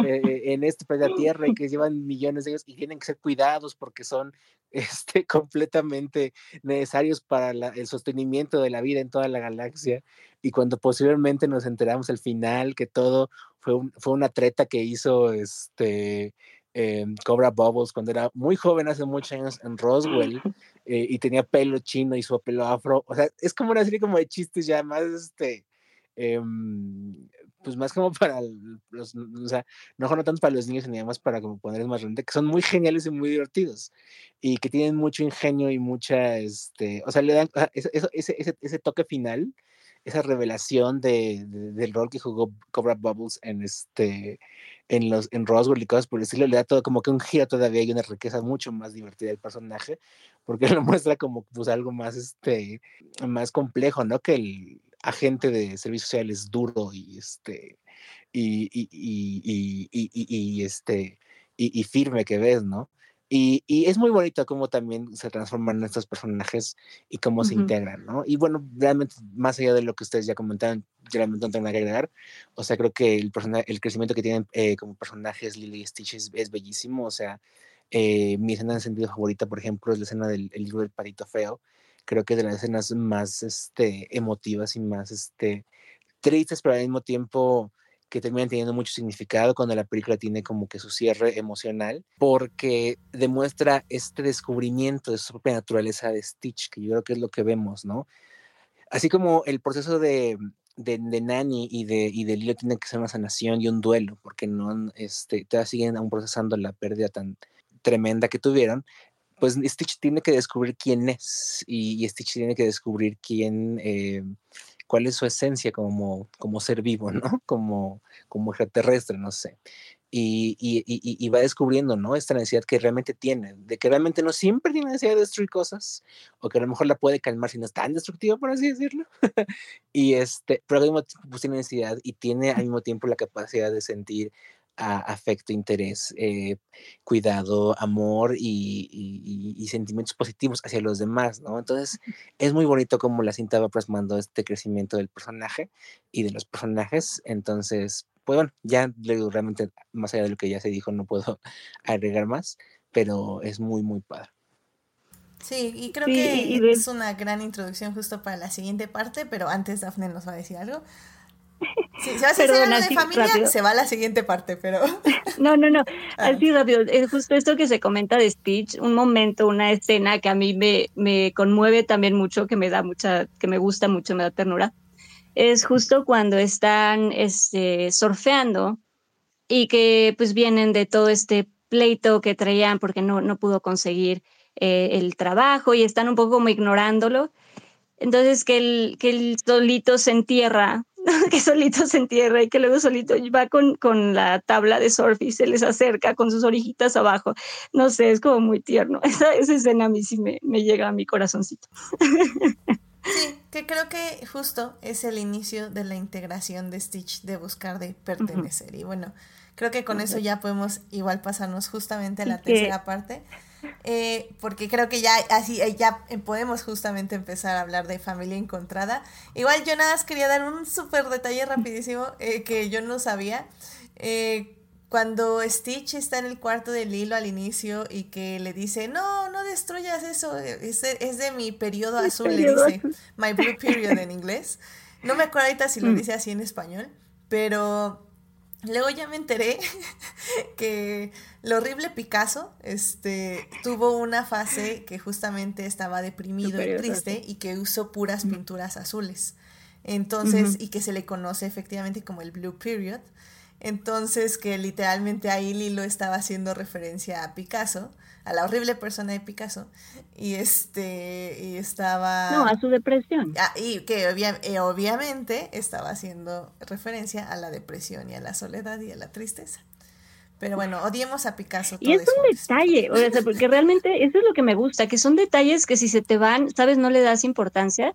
eh, en este planeta Tierra y que llevan millones de años y tienen que ser cuidados porque son este, completamente necesarios para el sostenimiento de la vida en toda la galaxia. Y cuando posiblemente nos enteramos al final que todo fue, fue una treta que hizo este, em, Cobra Bubbles cuando era muy joven, hace muchos años, en Roswell, eh, y tenía pelo chino y su pelo afro. O sea, es como una serie como de chistes ya más, este, em, pues más como para los, o sea, no, no tanto para los niños, sino más para como ponerles más rente, que son muy geniales y muy divertidos y que tienen mucho ingenio y mucha, este, o sea, le dan ese, ese, ese, ese toque final, esa revelación de, del rol que jugó Cobra Bubbles en este, en los, en Roswell y cosas por el estilo, le da todo como que un giro todavía y una riqueza mucho más divertida del personaje, porque lo muestra como pues algo más, este, más complejo, ¿no? Que el, agente de servicios sociales duro y este y, y, y, y este y, firme que ves, ¿no? Y, es muy bonito cómo también se transforman estos personajes y cómo se integran, ¿no? Y bueno, realmente, más allá de lo que ustedes ya comentaron, realmente no tengo nada que agregar. O sea, creo que el, el crecimiento que tienen eh, como personajes Lily y Stitch es, bellísimo. O sea, eh, mi escena de sentido favorita, por ejemplo, es la escena del libro del Patito Feo, creo que de las escenas más este, emotivas y más este, tristes, pero al mismo tiempo que terminan teniendo mucho significado cuando la película tiene como que su cierre emocional, porque demuestra este descubrimiento de su propia naturaleza de Stitch, que yo creo que es lo que vemos, ¿no? Así como el proceso de, de, de Nani y de, y de Lilo tiene que ser una sanación y un duelo, porque no este, todavía siguen aún procesando la pérdida tan tremenda que tuvieron, pues Stitch tiene que descubrir quién es y, Stitch tiene que descubrir quién, eh, cuál es su esencia como, como ser vivo, ¿no? Como, como extraterrestre, no sé. Y, y, y, va descubriendo, ¿no? Esta necesidad que realmente tiene, de que realmente no siempre tiene necesidad de destruir cosas, o que a lo mejor la puede calmar si no es tan destructivo, por así decirlo. y este, pero al mismo tiempo pues, tiene necesidad y tiene al mismo tiempo la capacidad de sentir afecto, interés, eh, cuidado, amor y, sentimientos positivos hacia los demás, ¿no? Entonces, es muy bonito como la cinta va plasmando este crecimiento del personaje y de los personajes. Entonces, pues bueno, ya realmente, más allá de lo que ya se dijo, no puedo agregar más, pero es muy, muy padre. Sí, y creo que es una gran introducción justo para la siguiente parte, pero antes Dafne nos va a decir algo. Sí, si vas a hacer de familia, se va a la siguiente parte, pero... No, no, no, ah. así rápido. Es justo esto que se comenta de Stitch, un momento, una escena que a mí me, me conmueve también mucho, que me da mucha, que me gusta mucho, me da ternura. Es justo cuando están este, surfeando y que pues vienen de todo este pleito que traían porque no, no pudo conseguir eh, el trabajo y están un poco como ignorándolo. Entonces que el, que el solito se entierra que solito se entierra y que luego solito va con, con la tabla de surf y se les acerca con sus orejitas abajo. No sé, es como muy tierno. Esa, esa escena a mí sí me, me llega a mi corazoncito. Sí, que creo que justo es el inicio de la integración de Stitch, de buscar de pertenecer. Y bueno, creo que con eso ya podemos igual pasarnos justamente a la tercera parte. Eh, porque creo que ya así eh, ya podemos justamente empezar a hablar de familia encontrada. Igual yo nada más quería dar un súper detalle rapidísimo eh, que yo no sabía. cuando Stitch está en el cuarto de Lilo al inicio y que le dice, no, no destruyas eso, es de, es de mi periodo azul, le dice, my blue period en inglés. No me acuerdo ahorita si lo mm. dice así en español, pero Luego ya me enteré que el horrible Picasso este, tuvo una fase que justamente estaba deprimido y triste y que usó puras pinturas azules. Entonces, y que se le conoce efectivamente como el Blue Period. Entonces, que literalmente ahí Lilo estaba haciendo referencia a Picasso a la horrible persona de Picasso y este y estaba no a su depresión. Ah, y que eh, obviamente estaba haciendo referencia a la depresión y a la soledad y a la tristeza. Pero bueno odiemos a Picasso y es un detalle o sea, porque realmente eso es lo que me gusta que son detalles que si se te van sabes no le das importancia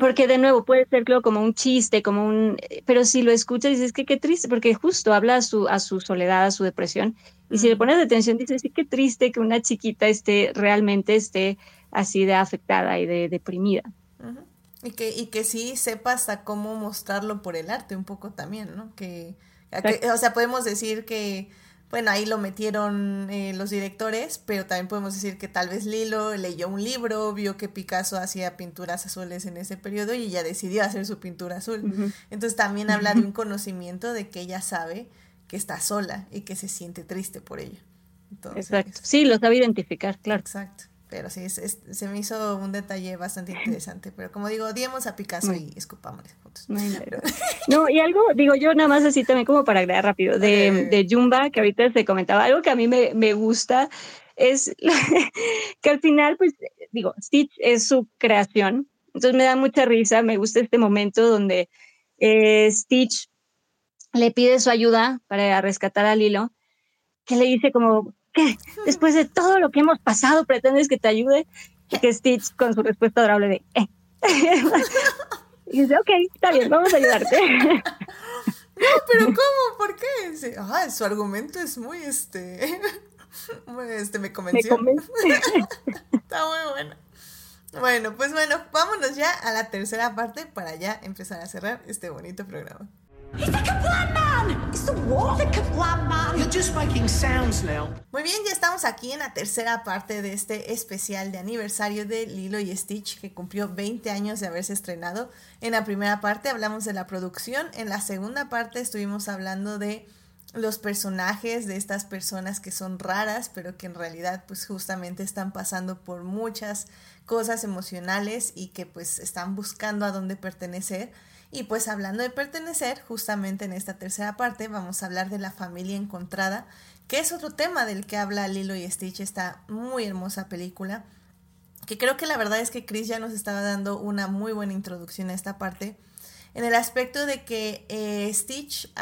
porque de nuevo puede ser como un chiste, como un, pero si lo escuchas dices que qué triste, porque justo habla a su, a su soledad, a su depresión, y si le pones atención dices sí qué triste que una chiquita esté realmente esté así de afectada y de deprimida. Y que, y que sí sepa hasta cómo mostrarlo por el arte un poco también, ¿no? que o sea, podemos decir que bueno, ahí lo metieron eh, los directores, pero también podemos decir que tal vez Lilo leyó un libro, vio que Picasso hacía pinturas azules en ese periodo y ella decidió hacer su pintura azul. Entonces también habla de un conocimiento de que ella sabe que está sola y que se siente triste por ello. Exacto. Sí, lo sabe identificar, claro. Exacto. Pero sí, se me hizo un detalle bastante interesante. Pero como digo, odiemos a Picasso y escupámosle juntos. No, y algo, digo yo nada más así también como para agregar rápido, de, de Jumba, que ahorita se comentaba, algo que a mí me, me gusta es que al final, pues, digo, Stitch es su creación. Entonces me da mucha risa, me gusta este momento donde eh, Stitch le pide su ayuda para rescatar a Lilo, que le dice como, ¿qué? Después de todo lo que hemos pasado, pretendes que te ayude. Y que Stitch con su respuesta adorable de, eh. y dice, ok, está bien, vamos a ayudarte. No, pero ¿cómo? ¿Por qué? ah, su argumento es muy, este, este, me convenció. Me está muy bueno. Bueno, pues bueno, vámonos ya a la tercera parte para ya empezar a cerrar este bonito programa. Muy bien, ya estamos aquí en la tercera parte de este especial de aniversario de Lilo y Stitch que cumplió 20 años de haberse estrenado. En la primera parte hablamos de la producción, en la segunda parte estuvimos hablando de los personajes de estas personas que son raras, pero que en realidad pues justamente están pasando por muchas cosas emocionales y que pues están buscando a dónde pertenecer. Y pues hablando de pertenecer, justamente en esta tercera parte vamos a hablar de la familia encontrada, que es otro tema del que habla Lilo y Stitch, esta muy hermosa película, que creo que la verdad es que Chris ya nos estaba dando una muy buena introducción a esta parte. en el aspecto de que eh, Stitch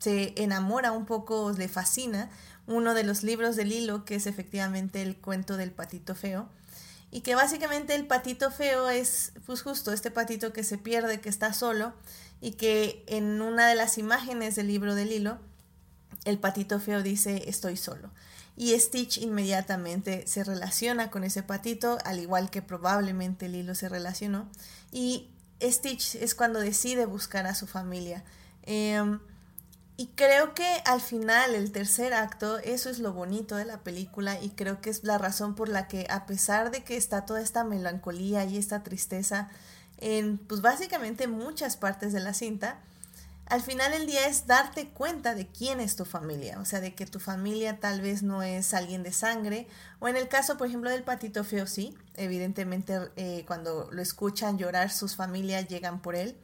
se enamora un poco, le fascina uno de los libros de Lilo, que es efectivamente el cuento del patito feo. Y que básicamente el patito feo es, pues justo, este patito que se pierde, que está solo, y que en una de las imágenes del libro de Lilo, el patito feo dice, estoy solo. Y Stitch inmediatamente se relaciona con ese patito, al igual que probablemente Lilo se relacionó. Y Stitch es cuando decide buscar a su familia. Em, y creo que al final, el tercer acto, eso es lo bonito de la película y creo que es la razón por la que a pesar de que está toda esta melancolía y esta tristeza en pues básicamente muchas partes de la cinta, al final el día es darte cuenta de quién es tu familia, o sea, de que tu familia tal vez no es alguien de sangre, o en el caso, por ejemplo, del patito feo, sí, evidentemente eh, cuando lo escuchan llorar, sus familias llegan por él,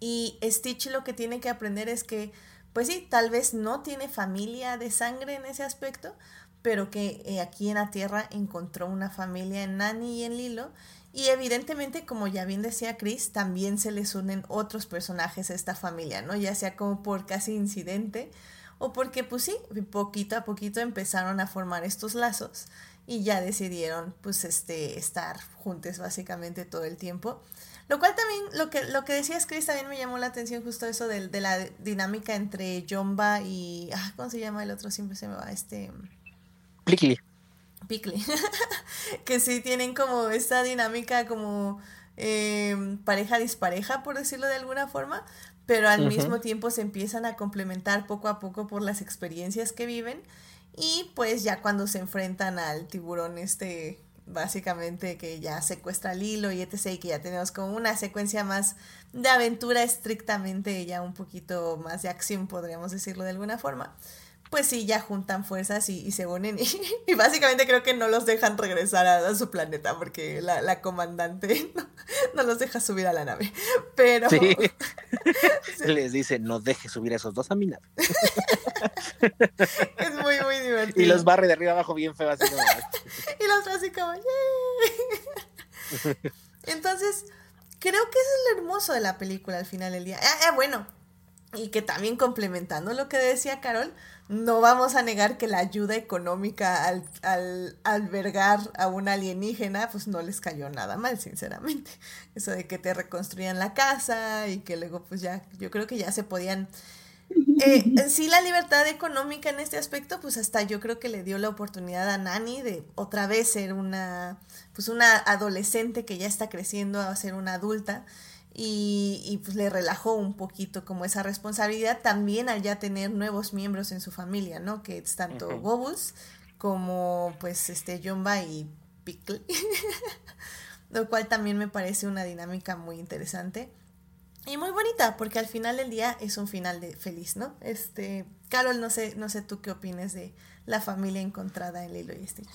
y Stitch lo que tiene que aprender es que, pues sí, tal vez no tiene familia de sangre en ese aspecto, pero que eh, aquí en la Tierra encontró una familia en Nani y en Lilo. Y evidentemente, como ya bien decía Chris, también se les unen otros personajes a esta familia, ¿no? Ya sea como por casi incidente o porque, pues sí, poquito a poquito empezaron a formar estos lazos y ya decidieron, pues, este, estar juntos básicamente todo el tiempo. Lo cual también, lo que, lo que decías, Chris, también me llamó la atención justo eso de, de la dinámica entre Jomba y... Ah, ¿Cómo se llama el otro? Siempre se me va este... Plickly. Pickly. que sí tienen como esta dinámica como em, pareja dispareja, por decirlo de alguna forma, pero al mismo tiempo se empiezan a complementar poco a poco por las experiencias que viven y pues ya cuando se enfrentan al tiburón este básicamente que ya secuestra al hilo y etc. y que ya tenemos como una secuencia más de aventura estrictamente ya un poquito más de acción, podríamos decirlo de alguna forma. Pues sí, ya juntan fuerzas y, se unen y, básicamente creo que no los dejan regresar a, su planeta porque la, comandante no, los deja subir a la nave. Pero... Sí. Les dice, no deje subir a esos dos a mi nave. es muy, muy divertido. Y los barre de arriba abajo bien feo así. y los así como, Entonces, creo que eso es lo hermoso de la película al final del día. Ah, ah, bueno, y que también complementando lo que decía Carol, no vamos a negar que la ayuda económica al, al, albergar a un alienígena, pues no les cayó nada mal, sinceramente. Eso de que te reconstruían la casa y que luego, pues ya, yo creo que ya se podían eh, sí, la libertad económica en este aspecto, pues hasta yo creo que le dio la oportunidad a Nani de otra vez ser una, pues una adolescente que ya está creciendo a ser una adulta y, y pues le relajó un poquito como esa responsabilidad también al ya tener nuevos miembros en su familia, ¿no? Que es tanto uh como pues este Jumba y Pickle, lo cual también me parece una dinámica muy interesante. Y muy bonita, porque al final del día es un final de feliz, ¿no? Este, Carol, no sé, no sé tú qué opinas de la familia encontrada en Lilo y Stitch.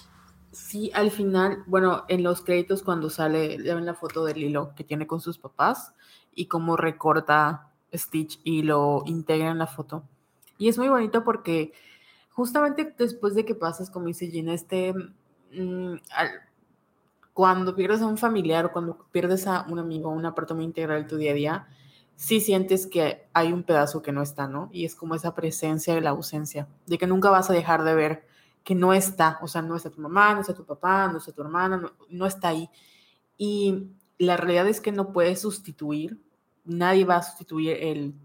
Sí, al final, bueno, en los créditos cuando sale, ya ven la foto de Lilo que tiene con sus papás y cómo recorta Stitch y lo integra en la foto. Y es muy bonito porque justamente después de que pasas, como dice Gina, este, mm, cuando pierdes a un familiar o cuando pierdes a un amigo, una parte muy integral de tu día a día, sí sientes que hay un pedazo que no está, ¿no? Y es como esa presencia de la ausencia, de que nunca vas a dejar de ver que no está, o sea, no está tu mamá, no está tu papá, no está tu hermana, no, está ahí. Y la realidad es que no puedes sustituir, nadie va a sustituir el,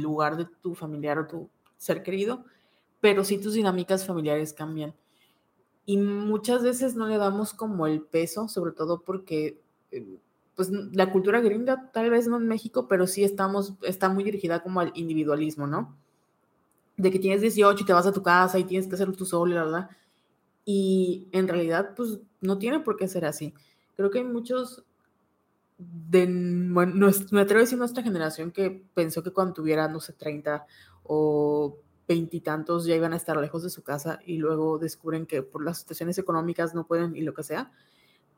lugar de tu familiar o tu ser querido, pero sí tus dinámicas familiares cambian. Y muchas veces no le damos como el peso, sobre todo porque eh, pues la cultura gringa, tal vez no en México, pero sí estamos, está muy dirigida como al individualismo, ¿no? De que tienes 18 y te vas a tu casa y tienes que hacerlo tú solo, ¿verdad? Y en realidad, pues no tiene por qué ser así. Creo que hay muchos de, bueno, me atrevo a decir nuestra generación que pensó que cuando tuviera, no sé, 30 o veintitantos ya iban a estar lejos de su casa y luego descubren que por las situaciones económicas no pueden y lo que sea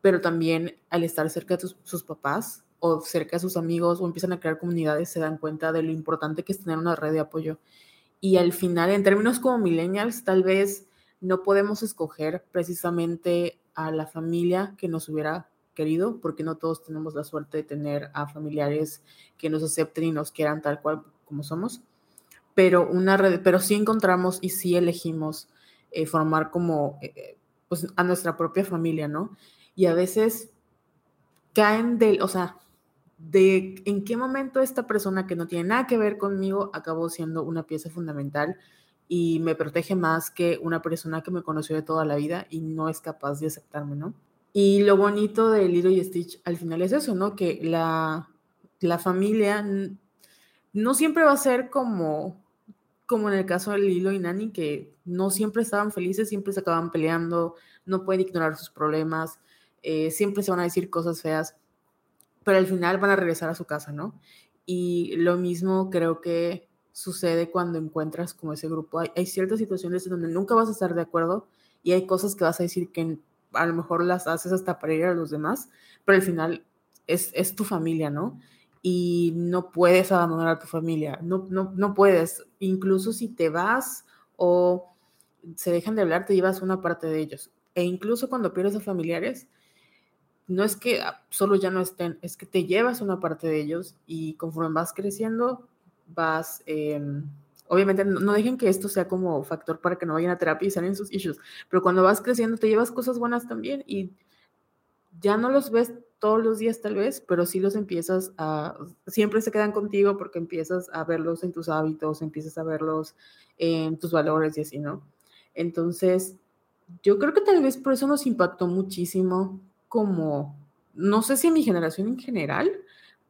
pero también al estar cerca de sus papás o cerca de sus amigos o empiezan a crear comunidades, se dan cuenta de lo importante que es tener una red de apoyo. Y al final, en términos como millennials, tal vez no podemos escoger precisamente a la familia que nos hubiera querido, porque no todos tenemos la suerte de tener a familiares que nos acepten y nos quieran tal cual como somos. Pero, una red, pero sí encontramos y sí elegimos eh, formar como eh, pues, a nuestra propia familia, ¿no? Y a veces caen del, o sea, de en qué momento esta persona que no tiene nada que ver conmigo acabó siendo una pieza fundamental y me protege más que una persona que me conoció de toda la vida y no es capaz de aceptarme, ¿no? Y lo bonito de Lilo y Stitch al final es eso, ¿no? Que la, la familia no siempre va a ser como, como en el caso de Lilo y Nani, que no siempre estaban felices, siempre se acaban peleando, no pueden ignorar sus problemas, eh, siempre se van a decir cosas feas, pero al final van a regresar a su casa, ¿no? Y lo mismo creo que sucede cuando encuentras como ese grupo. Hay, ciertas situaciones en donde nunca vas a estar de acuerdo y hay cosas que vas a decir que a lo mejor las haces hasta para ir a los demás, pero al final es, es tu familia, ¿no? Y no puedes abandonar a tu familia, no, no, no puedes. Incluso si te vas o se dejan de hablar, te llevas una parte de ellos. E incluso cuando pierdes a familiares, no es que ah, solo ya no estén, es que te llevas una parte de ellos y conforme vas creciendo, vas, em, obviamente no, dejen que esto sea como factor para que no vayan a terapia y salen sus issues, pero cuando vas creciendo te llevas cosas buenas también y ya no los ves todos los días tal vez, pero sí los empiezas a, siempre se quedan contigo porque empiezas a verlos en tus hábitos, empiezas a verlos en tus valores y así, ¿no? Entonces, yo creo que tal vez por eso nos impactó muchísimo como, no sé si en mi generación en general,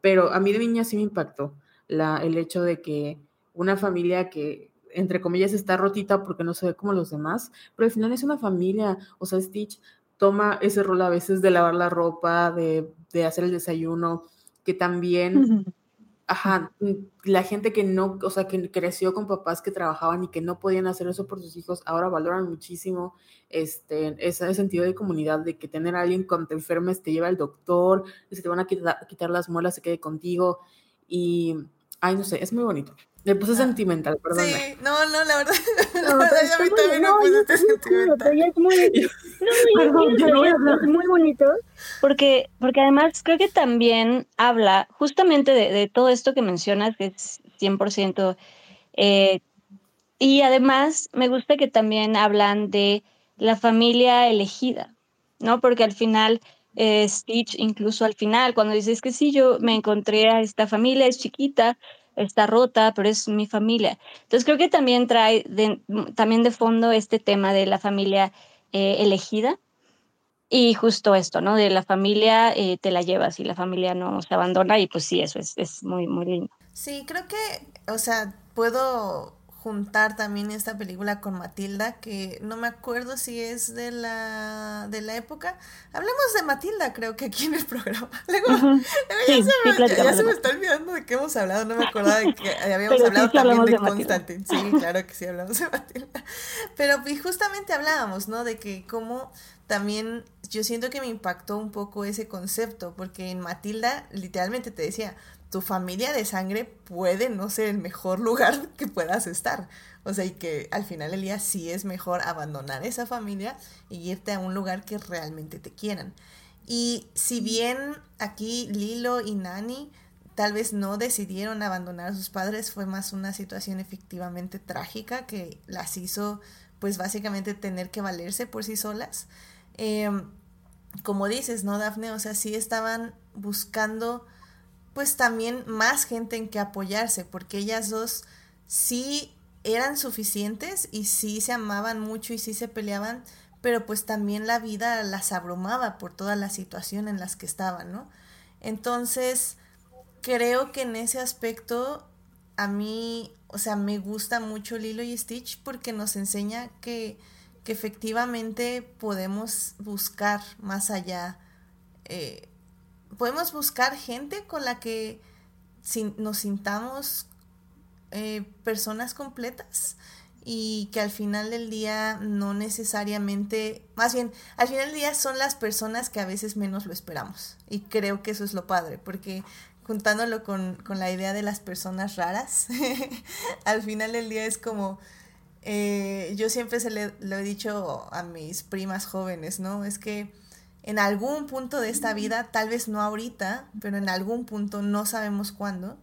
pero a mí de niña sí me impactó la, el hecho de que una familia que, entre comillas, está rotita porque no se ve como los demás, pero al final es una familia, o sea, Stitch toma ese rol a veces de lavar la ropa, de, de hacer el desayuno, que también ajá, mm, la gente que no, o sea, que creció con papás que trabajaban y que no podían hacer eso por sus hijos, ahora valoran muchísimo este, ese sentido de comunidad, de que tener a alguien cuando te enfermes te lleva al doctor, si te van a quitar, quitar las muelas, se quede contigo y, ay, no sé, es muy bonito. Me puse ah, sentimental, perdón. Sí, no, no, la verdad, la verdad ya a mí también me puse sentimental. Es muy, no, es muy bonito, porque, porque además creo que también habla justamente de, de todo esto que mencionas, que es 100%, eh, y además me gusta que también hablan de la familia elegida, ¿no? Porque al final... Eh, Stitch, incluso al final, cuando dices que sí, yo me encontré a esta familia, es chiquita, está rota, pero es mi familia. Entonces creo que también trae de, también de fondo este tema de la familia eh, elegida y justo esto, ¿no? De la familia eh, te la llevas y la familia no se abandona y pues sí, eso es, es muy, muy lindo. Sí, creo que, o sea, puedo juntar también esta película con Matilda, que no me acuerdo si es de la, de la época. Hablamos de Matilda, creo que aquí en el programa. Luego, ya, se me, está olvidando de qué hemos hablado, no me acordaba de que habíamos hablado también de, Constantine. Sí, claro que sí hablamos de Matilda. Pero y justamente hablábamos, ¿no? De que como también yo siento que me impactó un poco ese concepto, porque en Matilda literalmente te decía, tu familia de sangre puede no ser el mejor lugar que puedas estar. O sea, y que al final del día sí es mejor abandonar esa familia y irte a un lugar que realmente te quieran. Y si bien aquí Lilo y Nani tal vez no decidieron abandonar a sus padres, fue más una situación efectivamente trágica que las hizo pues básicamente tener que valerse por sí solas. Em, como dices, ¿no, Dafne? O sea, sí estaban buscando pues también más gente en que apoyarse, porque ellas dos sí eran suficientes y sí se amaban mucho y sí se peleaban, pero pues también la vida las abrumaba por toda la situación en las que estaban, ¿no? Entonces, creo que en ese aspecto a mí, o sea, me gusta mucho Lilo y Stitch porque nos enseña que, que efectivamente podemos buscar más allá eh, podemos buscar gente con la que nos sintamos eh, personas completas y que al final del día no necesariamente, más bien, al final del día son las personas que a veces menos lo esperamos. Y creo que eso es lo padre, porque juntándolo con, con la idea de las personas raras, al final del día es como, eh, yo siempre se le, lo he dicho a mis primas jóvenes, ¿no? Es que en algún punto de esta vida, tal vez no ahorita, pero en algún punto, no sabemos cuándo,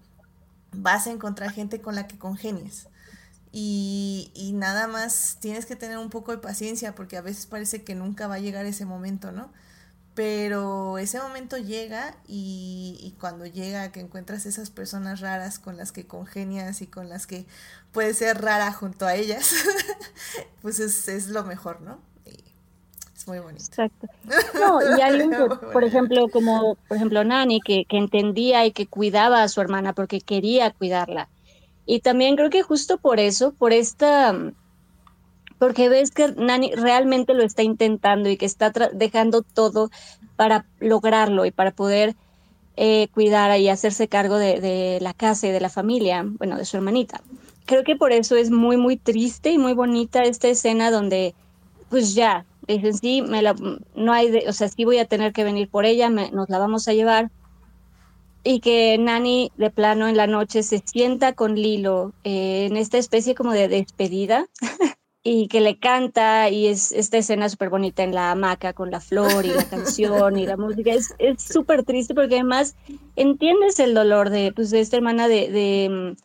vas a encontrar gente con la que congenies. Y, y, nada más tienes que tener un poco de paciencia porque a veces parece que nunca va a llegar ese momento, ¿no? Pero ese momento llega y, y, cuando llega que encuentras esas personas raras con las que congenias y con las que puedes ser rara junto a ellas, pues es, es, lo mejor, ¿no? Es muy bonito. Exacto. No, y alguien que, por ejemplo, como por ejemplo Nani, que, que entendía y que cuidaba a su hermana porque quería cuidarla. Y también creo que justo por eso, por esta porque ves que Nani realmente lo está intentando y que está dejando todo para lograrlo y para poder eh, cuidar y hacerse cargo de, de, la casa y de la familia, bueno, de su hermanita. Creo que por eso es muy, muy triste y muy bonita esta escena donde, pues ya, dicen, sí, me la, no hay, de, o sea, sí voy a tener que venir por ella, me, nos la vamos a llevar. Y que Nani de plano en la noche se sienta con Lilo eh, en esta especie como de despedida y que le canta y es esta escena súper bonita en la hamaca con la flor y la canción y la música. Es súper triste porque además entiendes el dolor de, pues, de esta hermana de, de,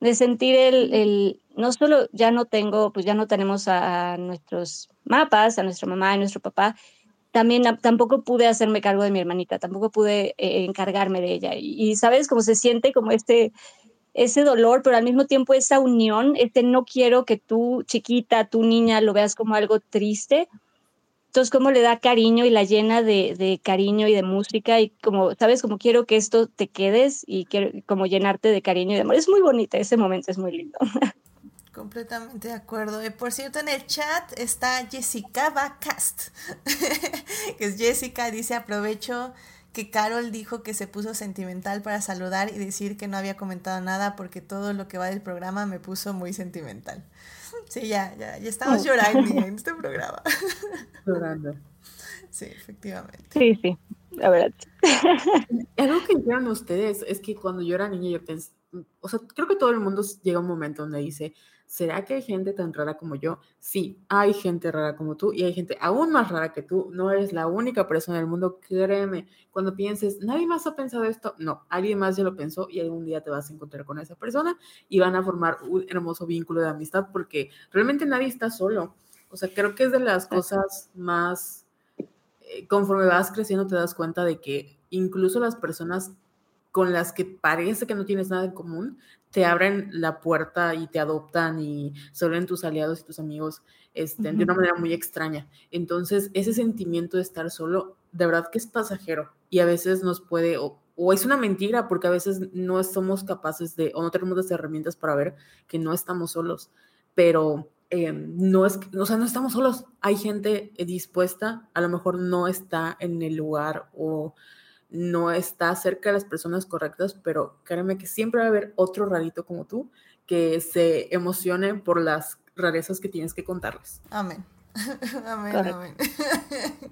de sentir el, el, no solo ya no tengo, pues ya no tenemos a, a nuestros mapas, a nuestra mamá, a nuestro papá, también tampoco pude hacerme cargo de mi hermanita, tampoco pude eh, encargarme de ella. Y, sabes cómo se siente como este ese dolor, pero al mismo tiempo esa unión, este no quiero que tú, chiquita, tu niña, lo veas como algo triste. Entonces, como le da cariño y la llena de, de, cariño y de música y como, ¿sabes? Como quiero que esto te quedes y quiero como llenarte de cariño y de amor. Es muy bonita, ese momento es muy lindo. Completamente de acuerdo. Eh, por cierto, en el chat está Jessica Bacast, que es Jessica, dice aprovecho que Carol dijo que se puso sentimental para saludar y decir que no había comentado nada porque todo lo que va del programa me puso muy sentimental. Sí, ya, ya, ya estamos oh. llorando en este programa. Llorando. Sí, efectivamente. Sí, sí, la verdad. Algo que dijeron ustedes es que cuando yo era niña yo pensé, o sea, creo que todo el mundo llega a un momento donde dice, ¿será que hay gente tan rara como yo? Sí, hay gente rara como tú y hay gente aún más rara que tú. No eres la única persona del mundo, créeme. Cuando pienses, nadie más ha pensado esto, no, alguien más ya lo pensó y algún día te vas a encontrar con esa persona y van a formar un hermoso vínculo de amistad porque realmente nadie está solo. O sea, creo que es de las cosas más, eh, conforme vas creciendo te das cuenta de que incluso las personas con las que parece que no tienes nada en común, te abren la puerta y te adoptan y se vuelven tus aliados y tus amigos este, uh -huh. de una manera muy extraña. Entonces, ese sentimiento de estar solo, de verdad que es pasajero y a veces nos puede, o, o es una mentira, porque a veces no somos capaces de, o no tenemos las herramientas para ver que no estamos solos, pero eh, no es, o sea, no estamos solos. Hay gente dispuesta, a lo mejor no está en el lugar o no está cerca de las personas correctas, pero créeme que siempre va a haber otro rarito como tú que se emocione por las rarezas que tienes que contarles. Amén. amén, amén.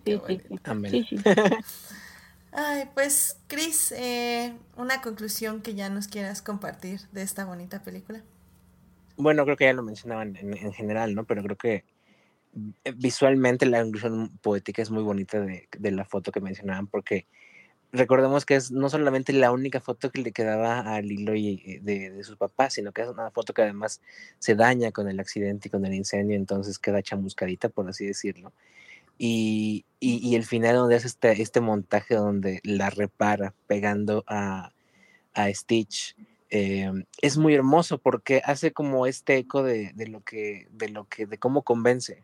Sí, sí, sí. Amén. Sí, sí. Ay, pues, Cris, eh, una conclusión que ya nos quieras compartir de esta bonita película. Bueno, creo que ya lo mencionaban en, en general, ¿no? Pero creo que visualmente la conclusión poética es muy bonita de, de la foto que mencionaban porque recordemos que es no solamente la única foto que le quedaba a Lilo y de, de, sus papás, sino que es una foto que además se daña con el accidente y con el incendio, entonces queda chamuscadita, por así decirlo. Y, y, el final donde hace este, este montaje donde la repara pegando a, a Stitch, eh, es muy hermoso porque hace como este eco de, de, lo que, de lo que, de cómo convence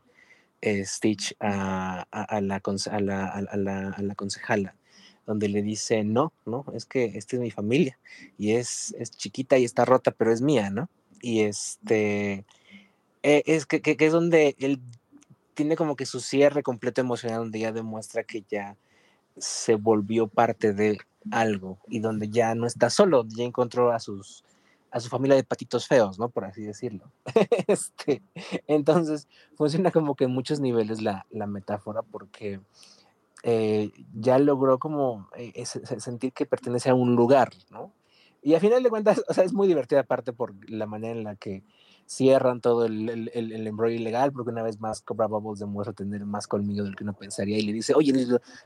eh, Stitch a, a, la, a, la, a, la, a la concejala donde le dice, no, no, es que esta es mi familia y es, es chiquita y está rota, pero es mía, ¿no? Y este, eh, es que, que, que, es donde él tiene como que su cierre completo emocional, donde ya demuestra que ya se volvió parte de algo y donde ya no está solo, ya encontró a sus a su familia de patitos feos, ¿no? Por así decirlo. este, entonces, funciona como que en muchos niveles la, la metáfora porque eh, ya logró como eh, sentir que pertenece a un lugar, ¿no? Y a final de cuentas, o sea, es muy divertida aparte por la manera en la que cierran todo el, el, el, embrollo ilegal, porque una vez más Cobra Bubbles demuestra tener más colmillo del que uno pensaría y le dice, oye,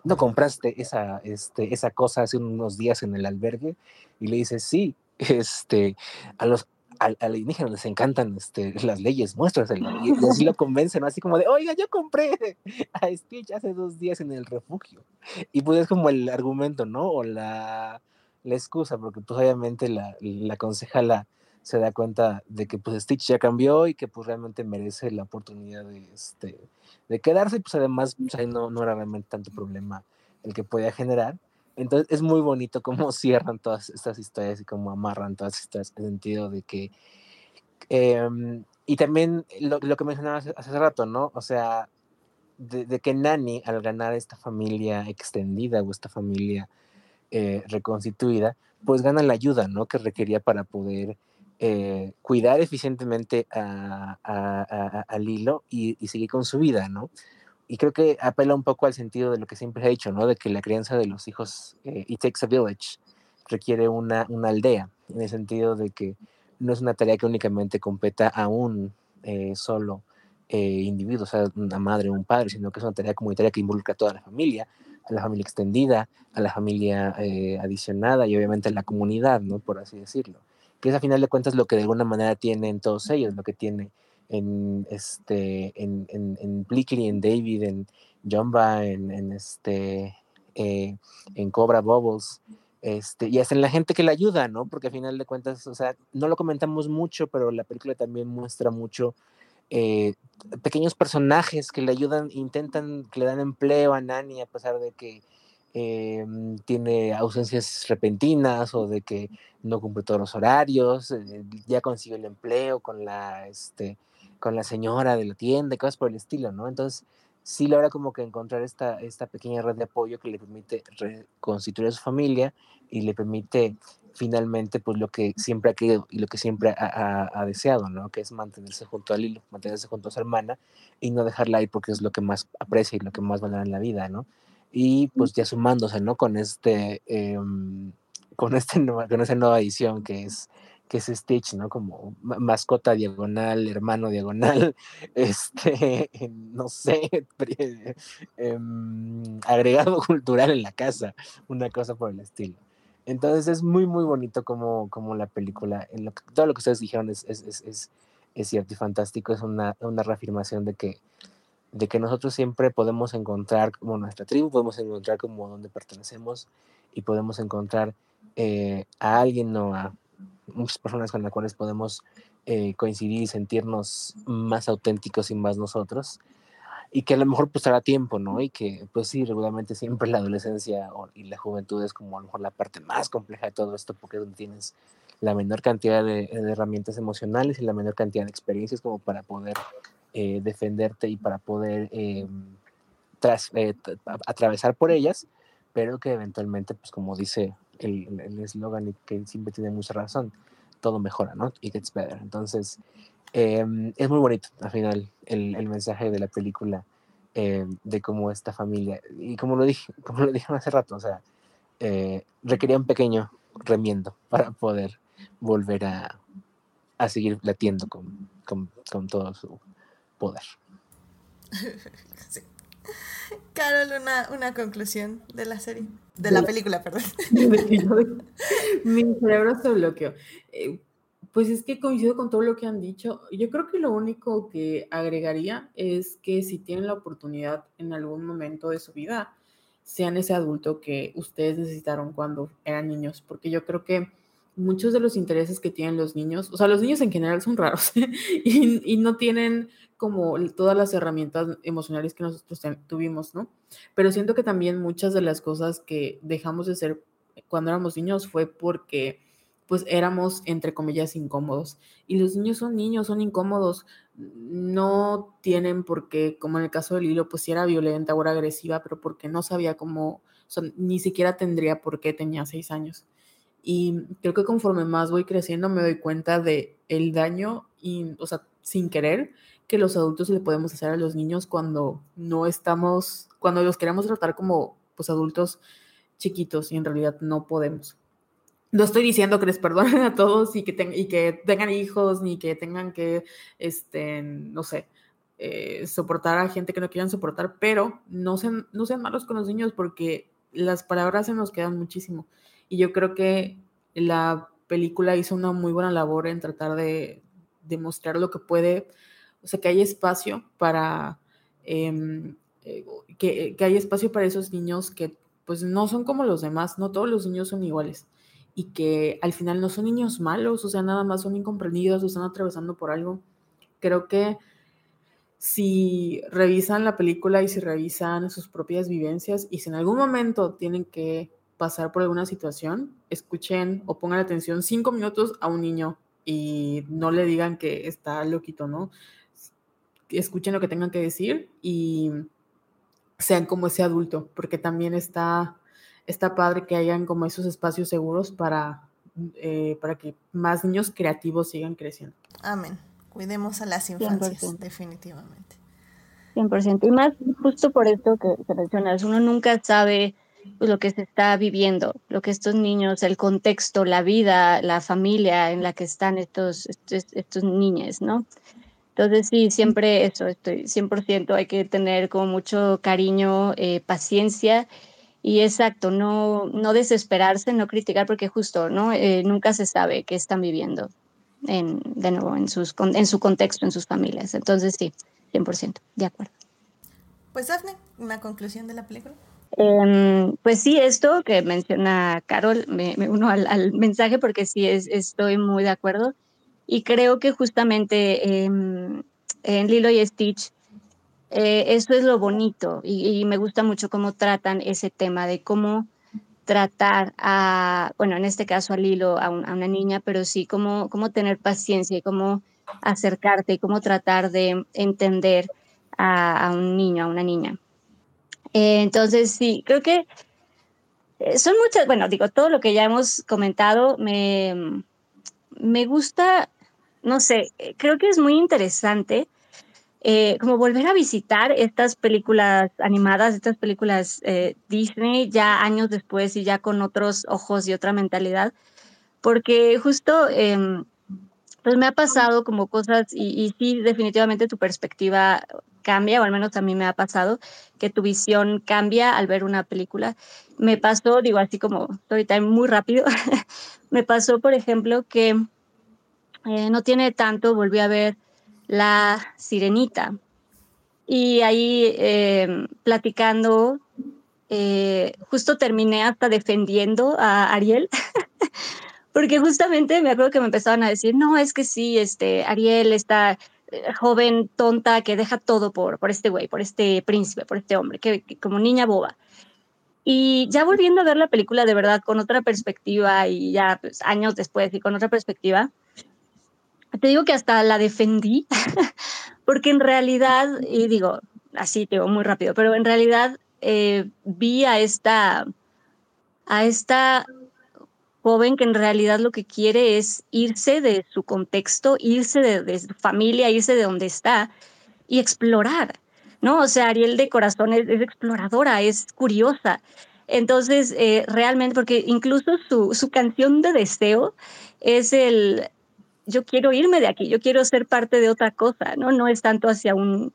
¿no compraste esa, este, esa cosa hace unos días en el albergue? Y le dice, sí, este, a los alienígenas les encantan este, las leyes, muéstraselo. Y, así lo convencen, así como de, oiga, yo compré a Stitch hace dos días en el refugio. Y pues es como el argumento, ¿no? O la, la excusa, porque pues obviamente la, la concejala se da cuenta de que pues Stitch ya cambió y que pues realmente merece la oportunidad de, este, de quedarse y pues además pues, ahí no, no era realmente tanto problema el que podía generar. Entonces es muy bonito cómo cierran todas estas historias y cómo amarran todas estas en el sentido de que... Em, y también lo, lo que mencionabas hace, rato, ¿no? O sea, de, que Nani, al ganar esta familia extendida o esta familia eh, reconstituida, pues gana la ayuda, ¿no? Que requería para poder eh, cuidar eficientemente a, a, Lilo y, seguir con su vida, ¿no? Y creo que apela un poco al sentido de lo que siempre he dicho, ¿no? De que la crianza de los hijos, eh, it takes a village, requiere una, una, aldea, en el sentido de que no es una tarea que únicamente competa a un eh, solo eh, individuo, o sea, una madre o un padre, sino que es una tarea comunitaria que involucra a toda la familia, a la familia extendida, a la familia eh, adicionada y obviamente a la comunidad, ¿no? Por así decirlo que es a final de cuentas lo que de alguna manera tienen todos ellos, lo que tiene en este en, en, en en David, en Jumba, en, en este eh, en Cobra Bubbles, este, y hasta en la gente que le ayuda, ¿no? Porque a final de cuentas, o sea, no lo comentamos mucho, pero la película también muestra mucho eh, pequeños personajes que le ayudan, intentan, que le dan empleo a Nani a pesar de que eh, tiene ausencias repentinas o de que no cumple todos los horarios, ya consigue el empleo con la, este, con la señora de la tienda y cosas por el estilo, ¿no? Entonces, sí logra como que encontrar esta, esta pequeña red de apoyo que le permite reconstituir a su familia y le permite finalmente pues lo que siempre ha querido y lo que siempre ha, ha, deseado, ¿no? Que es mantenerse junto a Lilo, mantenerse junto a su hermana y no dejarla ir porque es lo que más aprecia y lo que más valora en la vida, ¿no? y pues ya sumándose, ¿no? Con este, eh, con, este con esta nueva edición que es, que es Stitch, ¿no? Como mascota diagonal, hermano diagonal, este, no sé, eh, agregado cultural en la casa, una cosa por el estilo. Entonces es muy, muy bonito como, como la película, todo lo que ustedes dijeron es, es, es, es cierto y fantástico, es una, una reafirmación de que de que nosotros siempre podemos encontrar como nuestra tribu, podemos encontrar como donde pertenecemos y podemos encontrar eh, a alguien o a muchas personas con las cuales podemos eh, coincidir y sentirnos más auténticos y más nosotros y que a lo mejor pues hará tiempo, ¿no? Y que pues sí, regularmente siempre la adolescencia y la juventud es como a lo mejor la parte más compleja de todo esto porque es donde tienes la menor cantidad de, de herramientas emocionales y la menor cantidad de experiencias como para poder eh, defenderte y para poder eh, tras, eh, atravesar por ellas, pero que eventualmente, pues como dice el eslogan y que siempre tiene mucha razón, todo mejora, ¿no? It gets better. Entonces, em, es muy bonito al final el, el mensaje de la película de cómo esta familia, y como lo dije, como lo dije hace rato, o sea, requería un pequeño remiendo para poder volver a, a seguir latiendo con, con, con todo su, poder. sí. Carol, una, una, conclusión de la serie, de la película, perdón. Mi cerebro se bloqueó. Eh, pues es que coincido con todo lo que han dicho. Yo creo que lo único que agregaría es que si tienen la oportunidad en algún momento de su vida, sean ese adulto que ustedes necesitaron cuando eran niños, porque yo creo que muchos de los intereses que tienen los niños, o sea, los niños en general son raros y, y, no tienen como todas las herramientas emocionales que nosotros tuvimos, ¿no? Pero siento que también muchas de las cosas que dejamos de ser cuando éramos niños fue porque pues éramos entre comillas incómodos y los niños son niños, son incómodos, no tienen por qué, como en el caso de Lilo, pues si era violenta o era agresiva, pero porque no sabía cómo, ni siquiera tendría por qué tenía seis años. Y creo que conforme más voy creciendo me doy cuenta de el daño y, o sea, sin querer que los adultos le podemos hacer a los niños cuando no estamos, cuando los queremos tratar como pues adultos chiquitos y en realidad no podemos. no estoy diciendo que les perdonen a todos y que, y que tengan hijos, ni que tengan que, este, no sé, eh, soportar a gente que no quieran soportar, pero no sean, no sean malos con los niños porque las palabras se nos quedan muchísimo. Y yo creo que la película hizo una muy buena labor en tratar de demostrar lo que puede, o sea, que hay espacio para, em, eh, que, hay espacio para esos niños que pues no son como los demás, no todos los niños son iguales y que al final no son niños malos, o sea, nada más son incomprendidos o están atravesando por algo. Creo que si revisan la película y si revisan sus propias vivencias y si en algún momento tienen que pasar por alguna situación, escuchen o pongan atención cinco minutos a un niño y no le digan que está loquito, ¿no? Escuchen lo que tengan que decir y sean como ese adulto, porque también está está padre que hayan como esos espacios seguros para, eh, para que más niños creativos sigan creciendo. Amén. Cuidemos a las infancias, definitivamente. 100%. Y más justo por esto que, mencionas, uno nunca sabe lo que se está viviendo, lo que estos niños, el contexto, la vida, la familia en la que están estos, estos, estos niños, ¿no? Entonces sí, siempre eso, estoy 100%, hay que tener como mucho cariño, eh, paciencia y exacto, no, no desesperarse, no criticar, porque justo, ¿no? Eh, nunca se sabe qué están viviendo, en, de nuevo, en, sus, en su contexto, en sus familias. Entonces, sí, 100%, de acuerdo. Pues, Daphne, ¿una conclusión de la película? Em, pues sí, esto que menciona Carol, me, uno al, mensaje porque sí, es, estoy muy de acuerdo. Y creo que justamente em, en Lilo y Stitch eh, eso es lo bonito y, me gusta mucho cómo tratan ese tema de cómo tratar a, bueno, en este caso a Lilo, a, una niña, pero sí cómo, cómo tener paciencia y cómo acercarte y cómo tratar de entender a, un niño, a una niña. Eh, entonces, sí, creo que eh, son muchas, bueno, digo, todo lo que ya hemos comentado me, me gusta, no sé, creo que es muy interesante eh, como volver a visitar estas películas animadas, estas películas eh, Disney ya años después y ya con otros ojos y otra mentalidad, porque justo em, pues me ha pasado como cosas y, sí, definitivamente tu perspectiva cambia, o al menos a mí me ha pasado, que tu visión cambia al ver una película. Me pasó, digo así como time muy rápido, me pasó, por ejemplo, que eh, no tiene tanto, volví a ver la Sirenita. Y ahí em, platicando, eh, justo terminé hasta defendiendo a Ariel, porque justamente me acuerdo que me empezaban a decir, no, es que sí, este, Ariel está joven, tonta, que deja todo por, por este güey, por este príncipe, por este hombre, que, como niña boba. Y ya volviendo a ver la película de verdad con otra perspectiva y ya pues, años después y con otra perspectiva, te digo que hasta la defendí, porque en realidad, y digo, así te digo muy rápido, pero en realidad eh, vi a esta, a esta joven que en realidad lo que quiere es irse de su contexto, irse de, su familia, irse de donde está y explorar, ¿no? O sea, Ariel de corazón es, exploradora, es curiosa. Entonces, eh, realmente, porque incluso su, su canción de deseo es el, yo quiero irme de aquí, yo quiero ser parte de otra cosa, ¿no? No es tanto hacia un,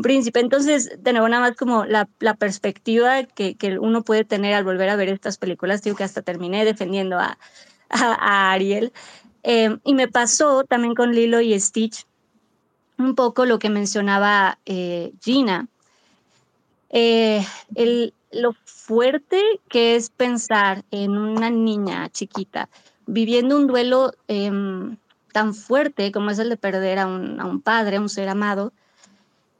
príncipe. Entonces, de nuevo, nada más como la, perspectiva que, que, uno puede tener al volver a ver estas películas, digo que hasta terminé defendiendo a, a, Ariel. Eh, y me pasó también con Lilo y Stitch un poco lo que mencionaba eh, Gina. Eh, el, lo fuerte que es pensar en una niña chiquita viviendo un duelo em, tan fuerte como es el de perder a un, a un padre, a un ser amado,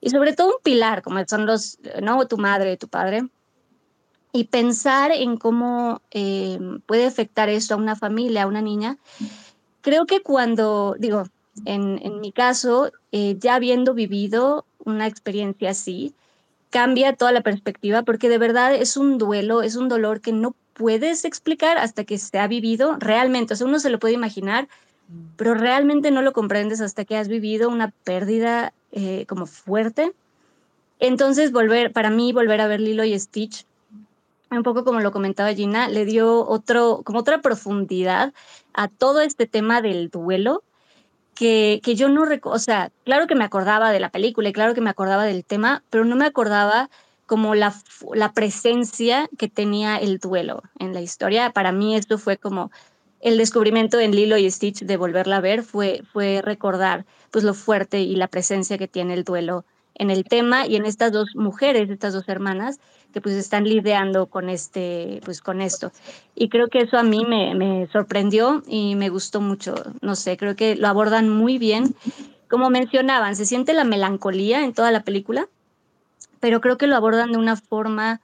y sobre todo un pilar, como son los, ¿no? Tu madre, tu padre, y pensar en cómo eh, puede afectar eso a una familia, a una niña. Creo que cuando, digo, en, en mi caso, eh, ya habiendo vivido una experiencia así, cambia toda la perspectiva porque de verdad es un duelo, es un dolor que no puedes explicar hasta que se ha vivido realmente. O sea, uno se lo puede imaginar, pero realmente no lo comprendes hasta que has vivido una pérdida eh, como fuerte. Entonces, volver, para mí, volver a ver Lilo y Stitch un poco como lo comentaba Gina, le dio otro, como otra profundidad a todo este tema del duelo que, que yo no, o sea, claro que me acordaba de la película y claro que me acordaba del tema, pero no me acordaba como la, la presencia que tenía el duelo en la historia. Para mí esto fue como el descubrimiento en Lilo y Stitch de volverla a ver, fue, fue recordar pues lo fuerte y la presencia que tiene el duelo en el tema y en estas dos mujeres, estas dos hermanas que pues están lidiando con este, pues con esto. Y creo que eso a mí me, me sorprendió y me gustó mucho. No sé, creo que lo abordan muy bien. Como mencionaban, se siente la melancolía en toda la película, pero creo que lo abordan de una forma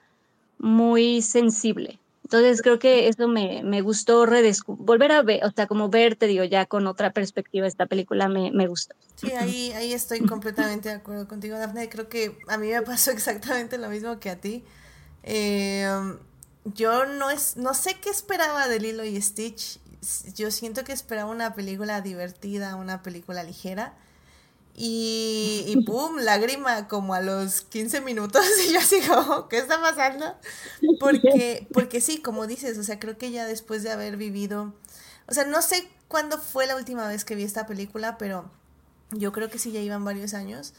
muy sensible. Entonces creo que eso me, me gustó volver a ver, o sea, como ver, te digo, ya con otra perspectiva esta película me, me gustó. Sí, ahí, ahí estoy completamente de acuerdo contigo, Dafne. Creo que a mí me pasó exactamente lo mismo que a ti. Eh, yo no, es, no sé qué esperaba de Lilo y Stitch. Yo siento que esperaba una película divertida, una película ligera. Y, y ¡pum! Lágrima como a los 15 minutos y yo así ¿qué está pasando? Porque, porque sí, como dices, o sea, creo que ya después de haber vivido, o sea, no sé cuándo fue la última vez que vi esta película, pero yo creo que sí, ya iban varios años.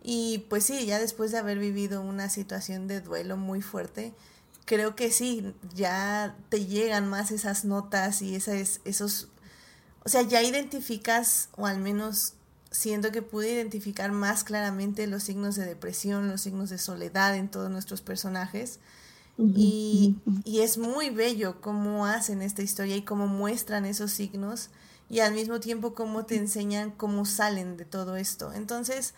Y pues sí, ya después de haber vivido una situación de duelo muy fuerte, creo que sí, ya te llegan más esas notas y esas, esos, o sea, ya identificas, o al menos siento que pude identificar más claramente los signos de depresión, los signos de soledad en todos nuestros personajes. Y, y, es muy bello cómo hacen esta historia y cómo muestran esos signos y al mismo tiempo cómo te enseñan cómo salen de todo esto. Entonces,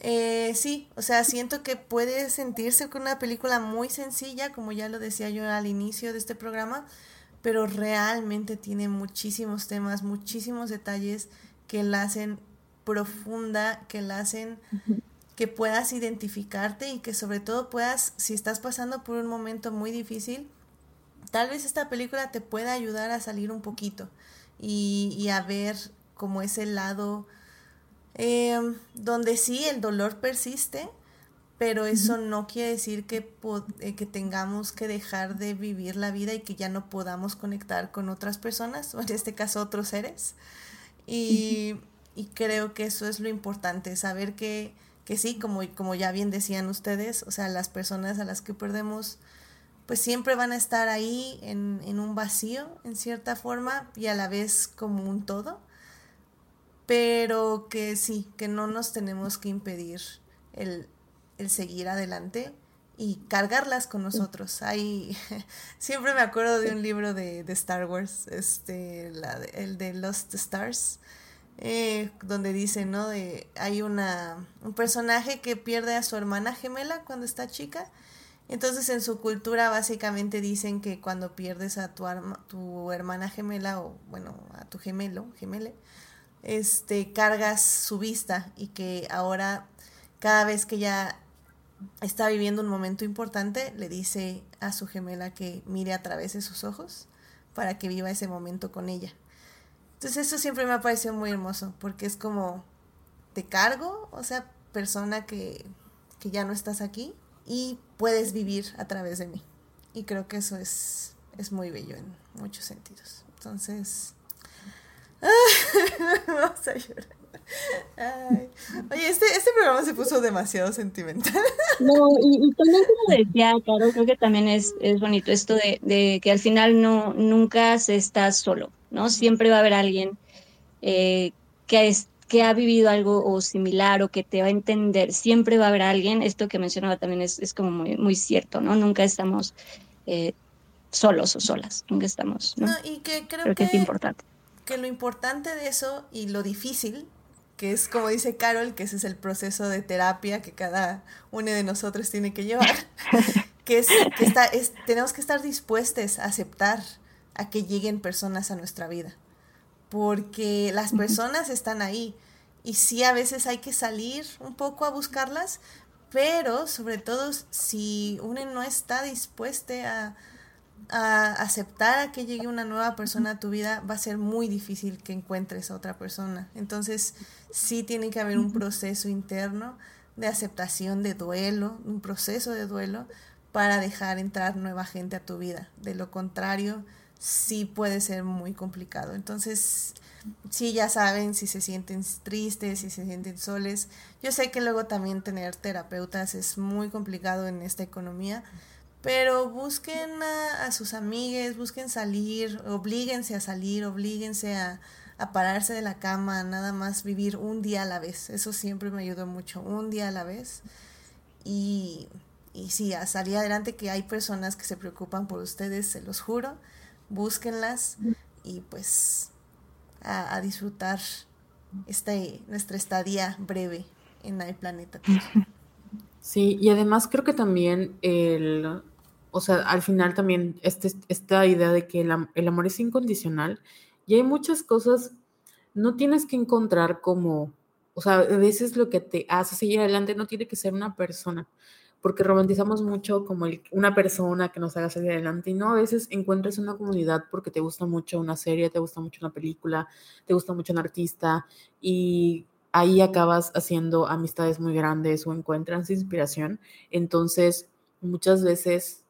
eh, sí, o sea, siento que puede sentirse con una película muy sencilla, como ya lo decía yo al inicio de este programa, pero realmente tiene muchísimos temas, muchísimos detalles que la hacen profunda, que la hacen que puedas identificarte y que sobre todo puedas, si estás pasando por un momento muy difícil, tal vez esta película te pueda ayudar a salir un poquito y, y a ver como ese lado eh, donde sí el dolor persiste, pero eso no quiere decir que, eh, que tengamos que dejar de vivir la vida y que ya no podamos conectar con otras personas, o en este caso otros seres. Y, y creo que eso es lo importante, saber que, que sí, como, como ya bien decían ustedes, o sea, las personas a las que perdemos, pues siempre van a estar ahí en, en un vacío, en cierta forma, y a la vez como un todo, pero que sí, que no nos tenemos que impedir el, el seguir adelante y cargarlas con nosotros. Hay, siempre me acuerdo de un libro de, de Star Wars, este, la, el de Lost Stars, eh, donde dice, ¿no? De, hay una, un personaje que pierde a su hermana gemela cuando está chica. Entonces en su cultura básicamente dicen que cuando pierdes a tu, arma, tu hermana gemela o bueno, a tu gemelo, gemele, este, cargas su vista y que ahora cada vez que ella está viviendo un momento importante, le dice a su gemela que mire a través de sus ojos para que viva ese momento con ella. Entonces eso siempre me ha parecido muy hermoso, porque es como, te cargo, o sea, persona que, que ya no estás aquí y puedes vivir a través de mí. Y creo que eso es, es muy bello en muchos sentidos. Entonces, vamos a llorar. Oye, este, este programa se puso demasiado sentimental. No, y, también como decía Caro, creo que también es, es bonito esto de, de, que al final no, nunca se está solo. ¿No? Siempre va a haber alguien eh, que, es, que ha vivido algo o similar o que te va a entender. Siempre va a haber alguien, esto que mencionaba también es, es como muy, muy cierto, ¿no? Nunca estamos eh, solos o solas, nunca estamos, ¿no? y que creo, que, que es importante. Que lo importante de eso y lo difícil que es como dice Carol, que ese es el proceso de terapia que cada uno de nosotros tiene que llevar, que es que está, es, tenemos que estar dispuestos a aceptar a que lleguen personas a nuestra vida. Porque las personas están ahí. Y sí, a veces hay que salir un poco a buscarlas, pero sobre todo si uno no está dispuesto a, a aceptar a que llegue una nueva persona a tu vida, va a ser muy difícil que encuentres a otra persona. Entonces, sí tiene que haber un proceso interno de aceptación, de duelo, un proceso de duelo, para dejar entrar nueva gente a tu vida. De lo contrario, sí puede ser muy complicado. Entonces, sí, ya saben, si se sienten tristes, si se sienten soles. Yo sé que luego también tener terapeutas es muy complicado en esta economía, pero busquen a, sus amigues, busquen salir, oblíguense a salir, oblíguense a, a pararse de la cama, nada más vivir un día a la vez. Eso siempre me ayudó mucho, un día a la vez. Y, y sí, a salir adelante, que hay personas que se preocupan por ustedes, se los juro. Búsquenlas y pues a, disfrutar este, nuestra estadía breve en el planeta Sí, y además creo que también el, o sea, al final también este, esta idea de que el, el amor es incondicional y hay muchas cosas, no tienes que encontrar como, o sea, a veces lo que te hace seguir adelante no tiene que ser una persona, porque romantizamos mucho como una persona que nos haga salir adelante y no, a veces encuentras una comunidad porque te gusta mucho una serie, te gusta mucho una película, te gusta mucho un artista y ahí acabas haciendo amistades muy grandes o encuentras inspiración. Entonces, muchas veces,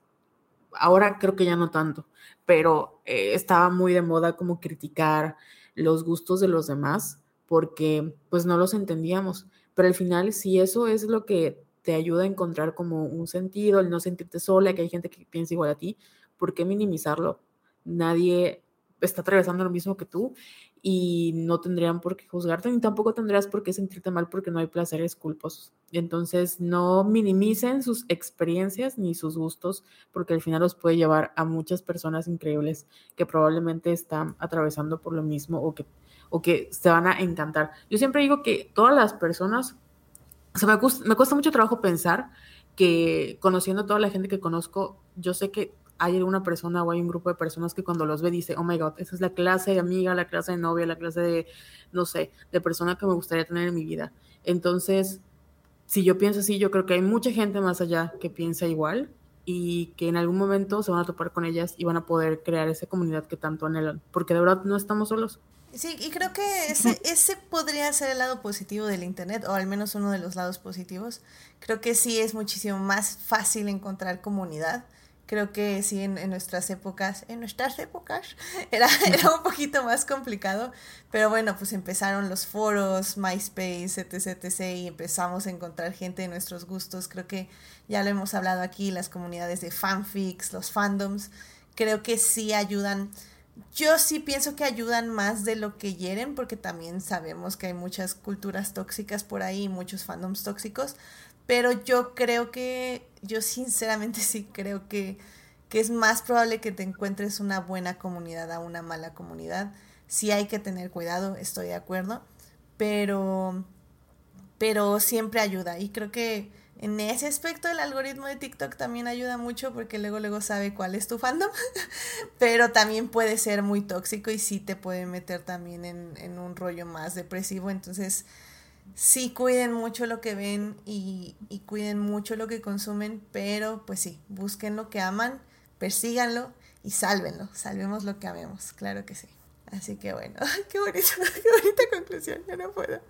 ahora creo que ya no tanto, pero eh, estaba muy de moda como criticar los gustos de los demás porque pues no los entendíamos. Pero al final, si eso es lo que te ayuda a encontrar como un sentido, el no sentirte sola, que hay gente que piensa igual a ti, ¿por qué minimizarlo? Nadie está atravesando lo mismo que tú y no tendrían por qué juzgarte, ni tampoco tendrías por qué sentirte mal porque no hay placeres culposos. Entonces, no minimicen sus experiencias ni sus gustos, porque al final los puede llevar a muchas personas increíbles que probablemente están atravesando por lo mismo o que, o que se van a encantar. Yo siempre digo que todas las personas, o sea, me, cuesta mucho trabajo pensar que conociendo a toda la gente que conozco, yo sé que hay alguna persona o hay un grupo de personas que cuando los ve dice, oh my god, esa es la clase de amiga, la clase de novia, la clase de, no sé, de persona que me gustaría tener en mi vida. Entonces, si yo pienso así, yo creo que hay mucha gente más allá que piensa igual y que en algún momento se van a topar con ellas y van a poder crear esa comunidad que tanto anhelan, porque de verdad no estamos solos. Sí, y creo que ese, ese podría ser el lado positivo del Internet, o al menos uno de los lados positivos. Creo que sí es muchísimo más fácil encontrar comunidad Creo que sí, en, nuestras épocas, en nuestras épocas, era, era un poquito más complicado, pero bueno, pues empezaron los foros, MySpace, etc, etc, y empezamos a encontrar gente de nuestros gustos. Creo que ya lo hemos hablado aquí, las comunidades de fanfics, los fandoms, creo que sí ayudan. Yo sí pienso que ayudan más de lo que hieren, porque también sabemos que hay muchas culturas tóxicas por ahí, muchos fandoms tóxicos, pero yo creo que, yo sinceramente sí creo que, que es más probable que te encuentres una buena comunidad a una mala comunidad. Sí hay que tener cuidado, estoy de acuerdo, pero, pero siempre ayuda. Y creo que en ese aspecto el algoritmo de TikTok también ayuda mucho porque luego luego sabe cuál es tu fandom, pero también puede ser muy tóxico y sí te puede meter también en, en un rollo más depresivo. Entonces, sí cuiden mucho lo que ven y, y, cuiden mucho lo que consumen, pero pues sí, busquen lo que aman, persíganlo y sálvenlo, salvemos lo que amemos, claro que sí. Así que bueno, qué bonito, qué bonita conclusión, ya no puedo.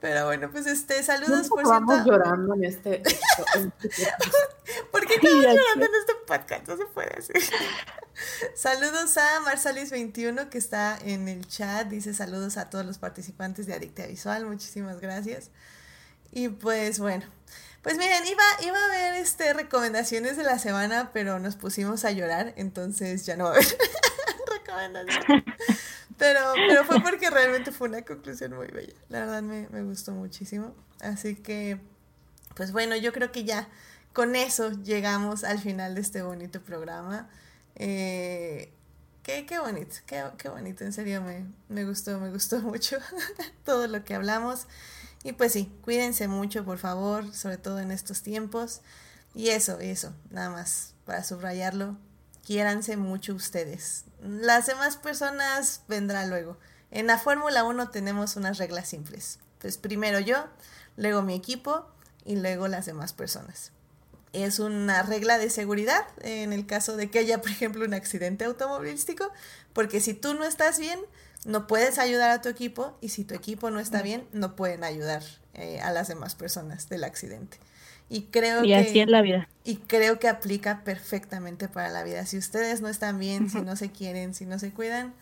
Pero bueno, pues este, saludos por cierto. llorando en este. ¿Por qué estamos llorando en este podcast? No se puede hacer. saludos a Marsalis21 que está en el chat. Dice saludos a todos los participantes de Adicta Visual. Muchísimas gracias. Y pues bueno. Pues miren, iba, iba a ver este recomendaciones de la semana, pero nos pusimos a llorar, entonces ya no va a haber Pero, pero fue porque realmente fue una conclusión muy bella. La verdad me, me gustó muchísimo. Así que, pues bueno, yo creo que ya con eso llegamos al final de este bonito programa. Eh, qué, qué bonito, qué, qué, bonito, en serio me, me gustó, me gustó mucho todo lo que hablamos. Y pues sí, cuídense mucho, por favor, sobre todo en estos tiempos. Y eso, eso, nada más para subrayarlo. Quiéranse mucho ustedes. Las demás personas vendrá luego. En la Fórmula 1 tenemos unas reglas simples. Pues primero yo, luego mi equipo y luego las demás personas es una regla de seguridad en el caso de que haya, por ejemplo, un accidente automovilístico, porque si tú no estás bien, no puedes ayudar a tu equipo y si tu equipo no está bien, no pueden ayudar eh, a las demás personas del accidente. Y creo Y que así es la vida. y creo que aplica perfectamente para la vida. Si ustedes no están bien, si no se quieren, si no se cuidan,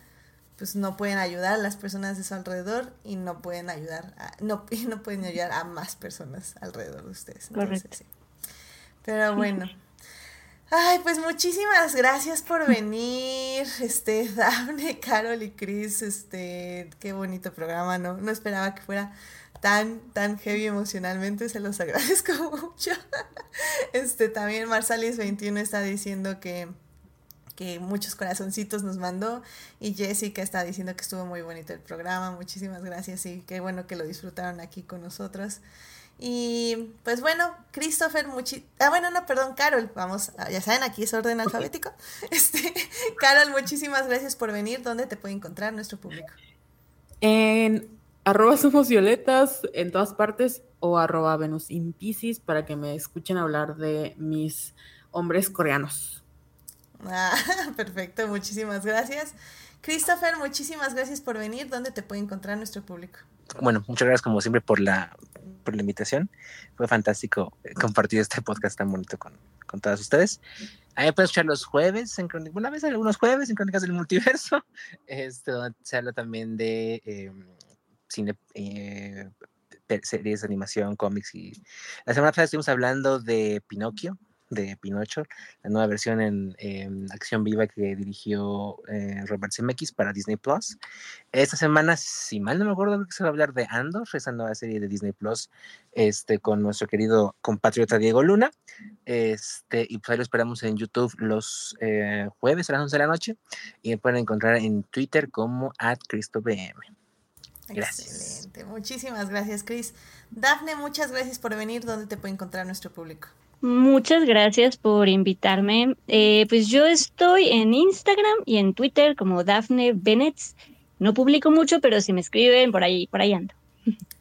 pues no pueden ayudar a las personas de su alrededor y no pueden ayudar a, no, y no pueden ayudar a más personas alrededor de ustedes. Entonces, Correcto. sí. Pero bueno. Ay, pues muchísimas gracias por venir, este, Dafne, Carol y Chris, este, qué bonito programa, ¿no? No esperaba que fuera tan, tan heavy emocionalmente, se los agradezco mucho. Este, también Marsalis21 está diciendo que, que muchos corazoncitos nos mandó y Jessica está diciendo que estuvo muy bonito el programa, muchísimas gracias y qué bueno que lo disfrutaron aquí con nosotros. Y pues bueno, Christopher, muchi ah bueno, no, perdón, Carol, vamos, ah, ya saben, aquí es orden alfabético. Este, Carol, muchísimas gracias por venir. ¿Dónde te puede encontrar nuestro público? En arroba somos violetas en todas partes o arroba Venus in para que me escuchen hablar de mis hombres coreanos. Ah, perfecto, muchísimas gracias. Christopher, muchísimas gracias por venir. ¿Dónde te puede encontrar nuestro público? Bueno, muchas gracias como siempre por la, por la invitación. Fue fantástico eh, compartir este podcast tan bonito con, con todas ustedes. Ahí puedes escuchar los jueves, en Crónicas, una vez algunos jueves en Crónicas del Multiverso, este, donde se habla también de eh, cine, eh, series de animación, cómics y... La semana pasada estuvimos hablando de Pinocchio, de Pinocho, la nueva versión en, acción viva que dirigió eh, Robert Zemeckis para Disney Plus. Esta semana, si mal no me acuerdo, se va a hablar de Andor, esa nueva serie de Disney Plus, este, con nuestro querido compatriota Diego Luna. Este, y pues ahí lo esperamos en YouTube los eh, jueves a las 11 de la noche. Y me pueden encontrar en Twitter como @cristobm. Gracias. Excelente, muchísimas gracias, Chris. Dafne, muchas gracias por venir. ¿Dónde te puede encontrar nuestro público? Muchas gracias por invitarme. Eh, pues yo estoy en Instagram y en Twitter como Daphne Bennett. No publico mucho, pero si me escriben, por ahí, por ahí ando.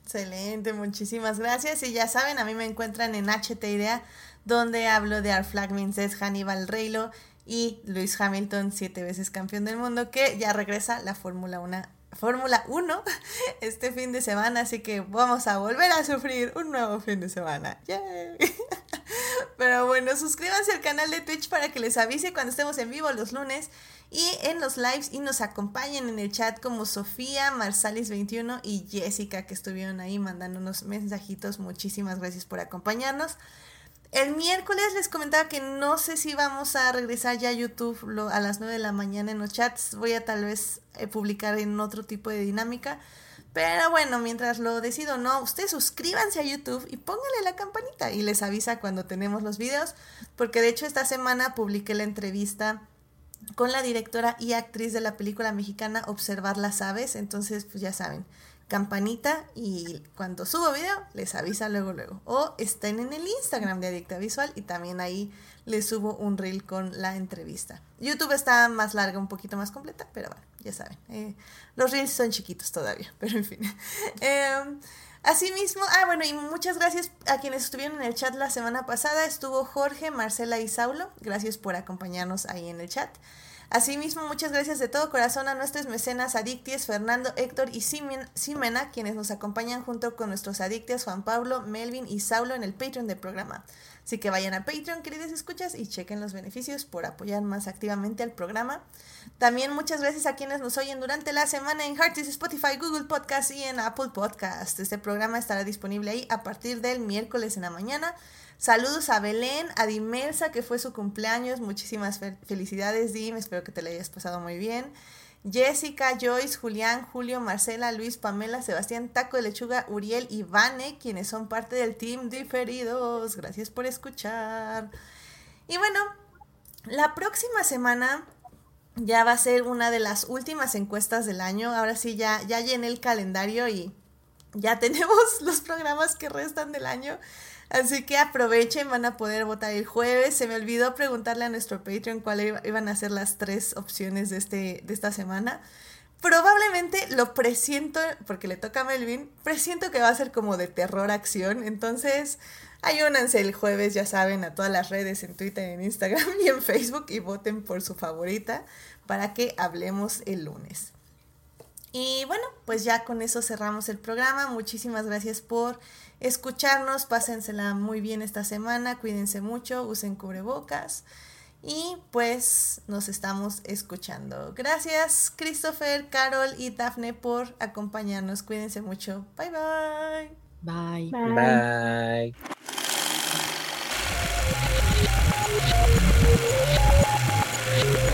Excelente, muchísimas gracias. Y ya saben, a mí me encuentran en HT Idea, donde hablo de Art Flag Minces, Hannibal Reylo y Lewis Hamilton, siete veces campeón del mundo, que ya regresa la Fórmula 1. Fórmula 1 este fin de semana, así que vamos a volver a sufrir un nuevo fin de semana. ¡Yay! Pero bueno, suscríbanse al canal de Twitch para que les avise cuando estemos en vivo los lunes y en los lives y nos acompañen en el chat como Sofía, Marsalis21 y Jessica que estuvieron ahí mandándonos mensajitos. Muchísimas gracias por acompañarnos. El miércoles les comentaba que no sé si vamos a regresar ya a YouTube a las 9 de la mañana en los chats. Voy a tal vez eh, publicar en otro tipo de dinámica. Pero bueno, mientras lo decido no, ustedes suscríbanse a YouTube y pónganle la campanita y les avisa cuando tenemos los videos. Porque de hecho esta semana publiqué la entrevista con la directora y actriz de la película mexicana Observar las aves. Entonces, pues ya saben, campanita y cuando subo video les avisa luego luego. O estén en el Instagram de Adicta Visual y también ahí les subo un reel con la entrevista. YouTube está más larga, un poquito más completa, pero bueno, ya saben. eh, los reels son chiquitos todavía, pero en fin. Em, Asimismo, ah, bueno, y muchas gracias a quienes estuvieron en el chat la semana pasada. Estuvo Jorge, Marcela y Saulo. Gracias por acompañarnos ahí en el chat. Asimismo, muchas gracias de todo corazón a nuestros mecenas adicties, Fernando, Héctor y Simen- Simena, quienes nos acompañan junto con nuestros adictes Juan Pablo, Melvin y Saulo en el Patreon del programa. Así que vayan a Patreon, queridas escuchas, y chequen los beneficios por apoyar más activamente al programa. También muchas gracias a quienes nos oyen durante la semana en Heartis, Spotify, Google Podcast y en Apple Podcast. Este programa estará disponible ahí a partir del miércoles en la mañana. Saludos a Belén, a Dimelsa, que fue su cumpleaños. Muchísimas fel- felicidades, Dim. Espero que te la hayas pasado muy bien. Jessica, Joyce, Julián, Julio, Marcela, Luis, Pamela, Sebastián, Taco de Lechuga, Uriel y Vane, quienes son parte del team Diferidos. Gracias por escuchar. Y bueno, la próxima semana ya va a ser una de las últimas encuestas del año. Ahora sí, ya, ya llené el calendario y ya tenemos los programas que restan del año. Así que aprovechen, van a poder votar el jueves. Se me olvidó preguntarle a nuestro Patreon cuáles iban a ser las tres opciones de, este, de esta semana. Probablemente lo presiento, porque le toca a Melvin, presiento que va a ser como de terror acción. Entonces, ayúnanse el jueves, ya saben, a todas las redes, en Twitter, en Instagram y en Facebook y voten por su favorita para que hablemos el lunes. Y bueno, pues ya con eso cerramos el programa. Muchísimas gracias por escucharnos. Pásensela muy bien esta semana. Cuídense mucho, usen cubrebocas. Y pues nos estamos escuchando. Gracias Christopher, Carol y Dafne por acompañarnos. Cuídense mucho. Bye bye. Bye. Bye. bye. bye.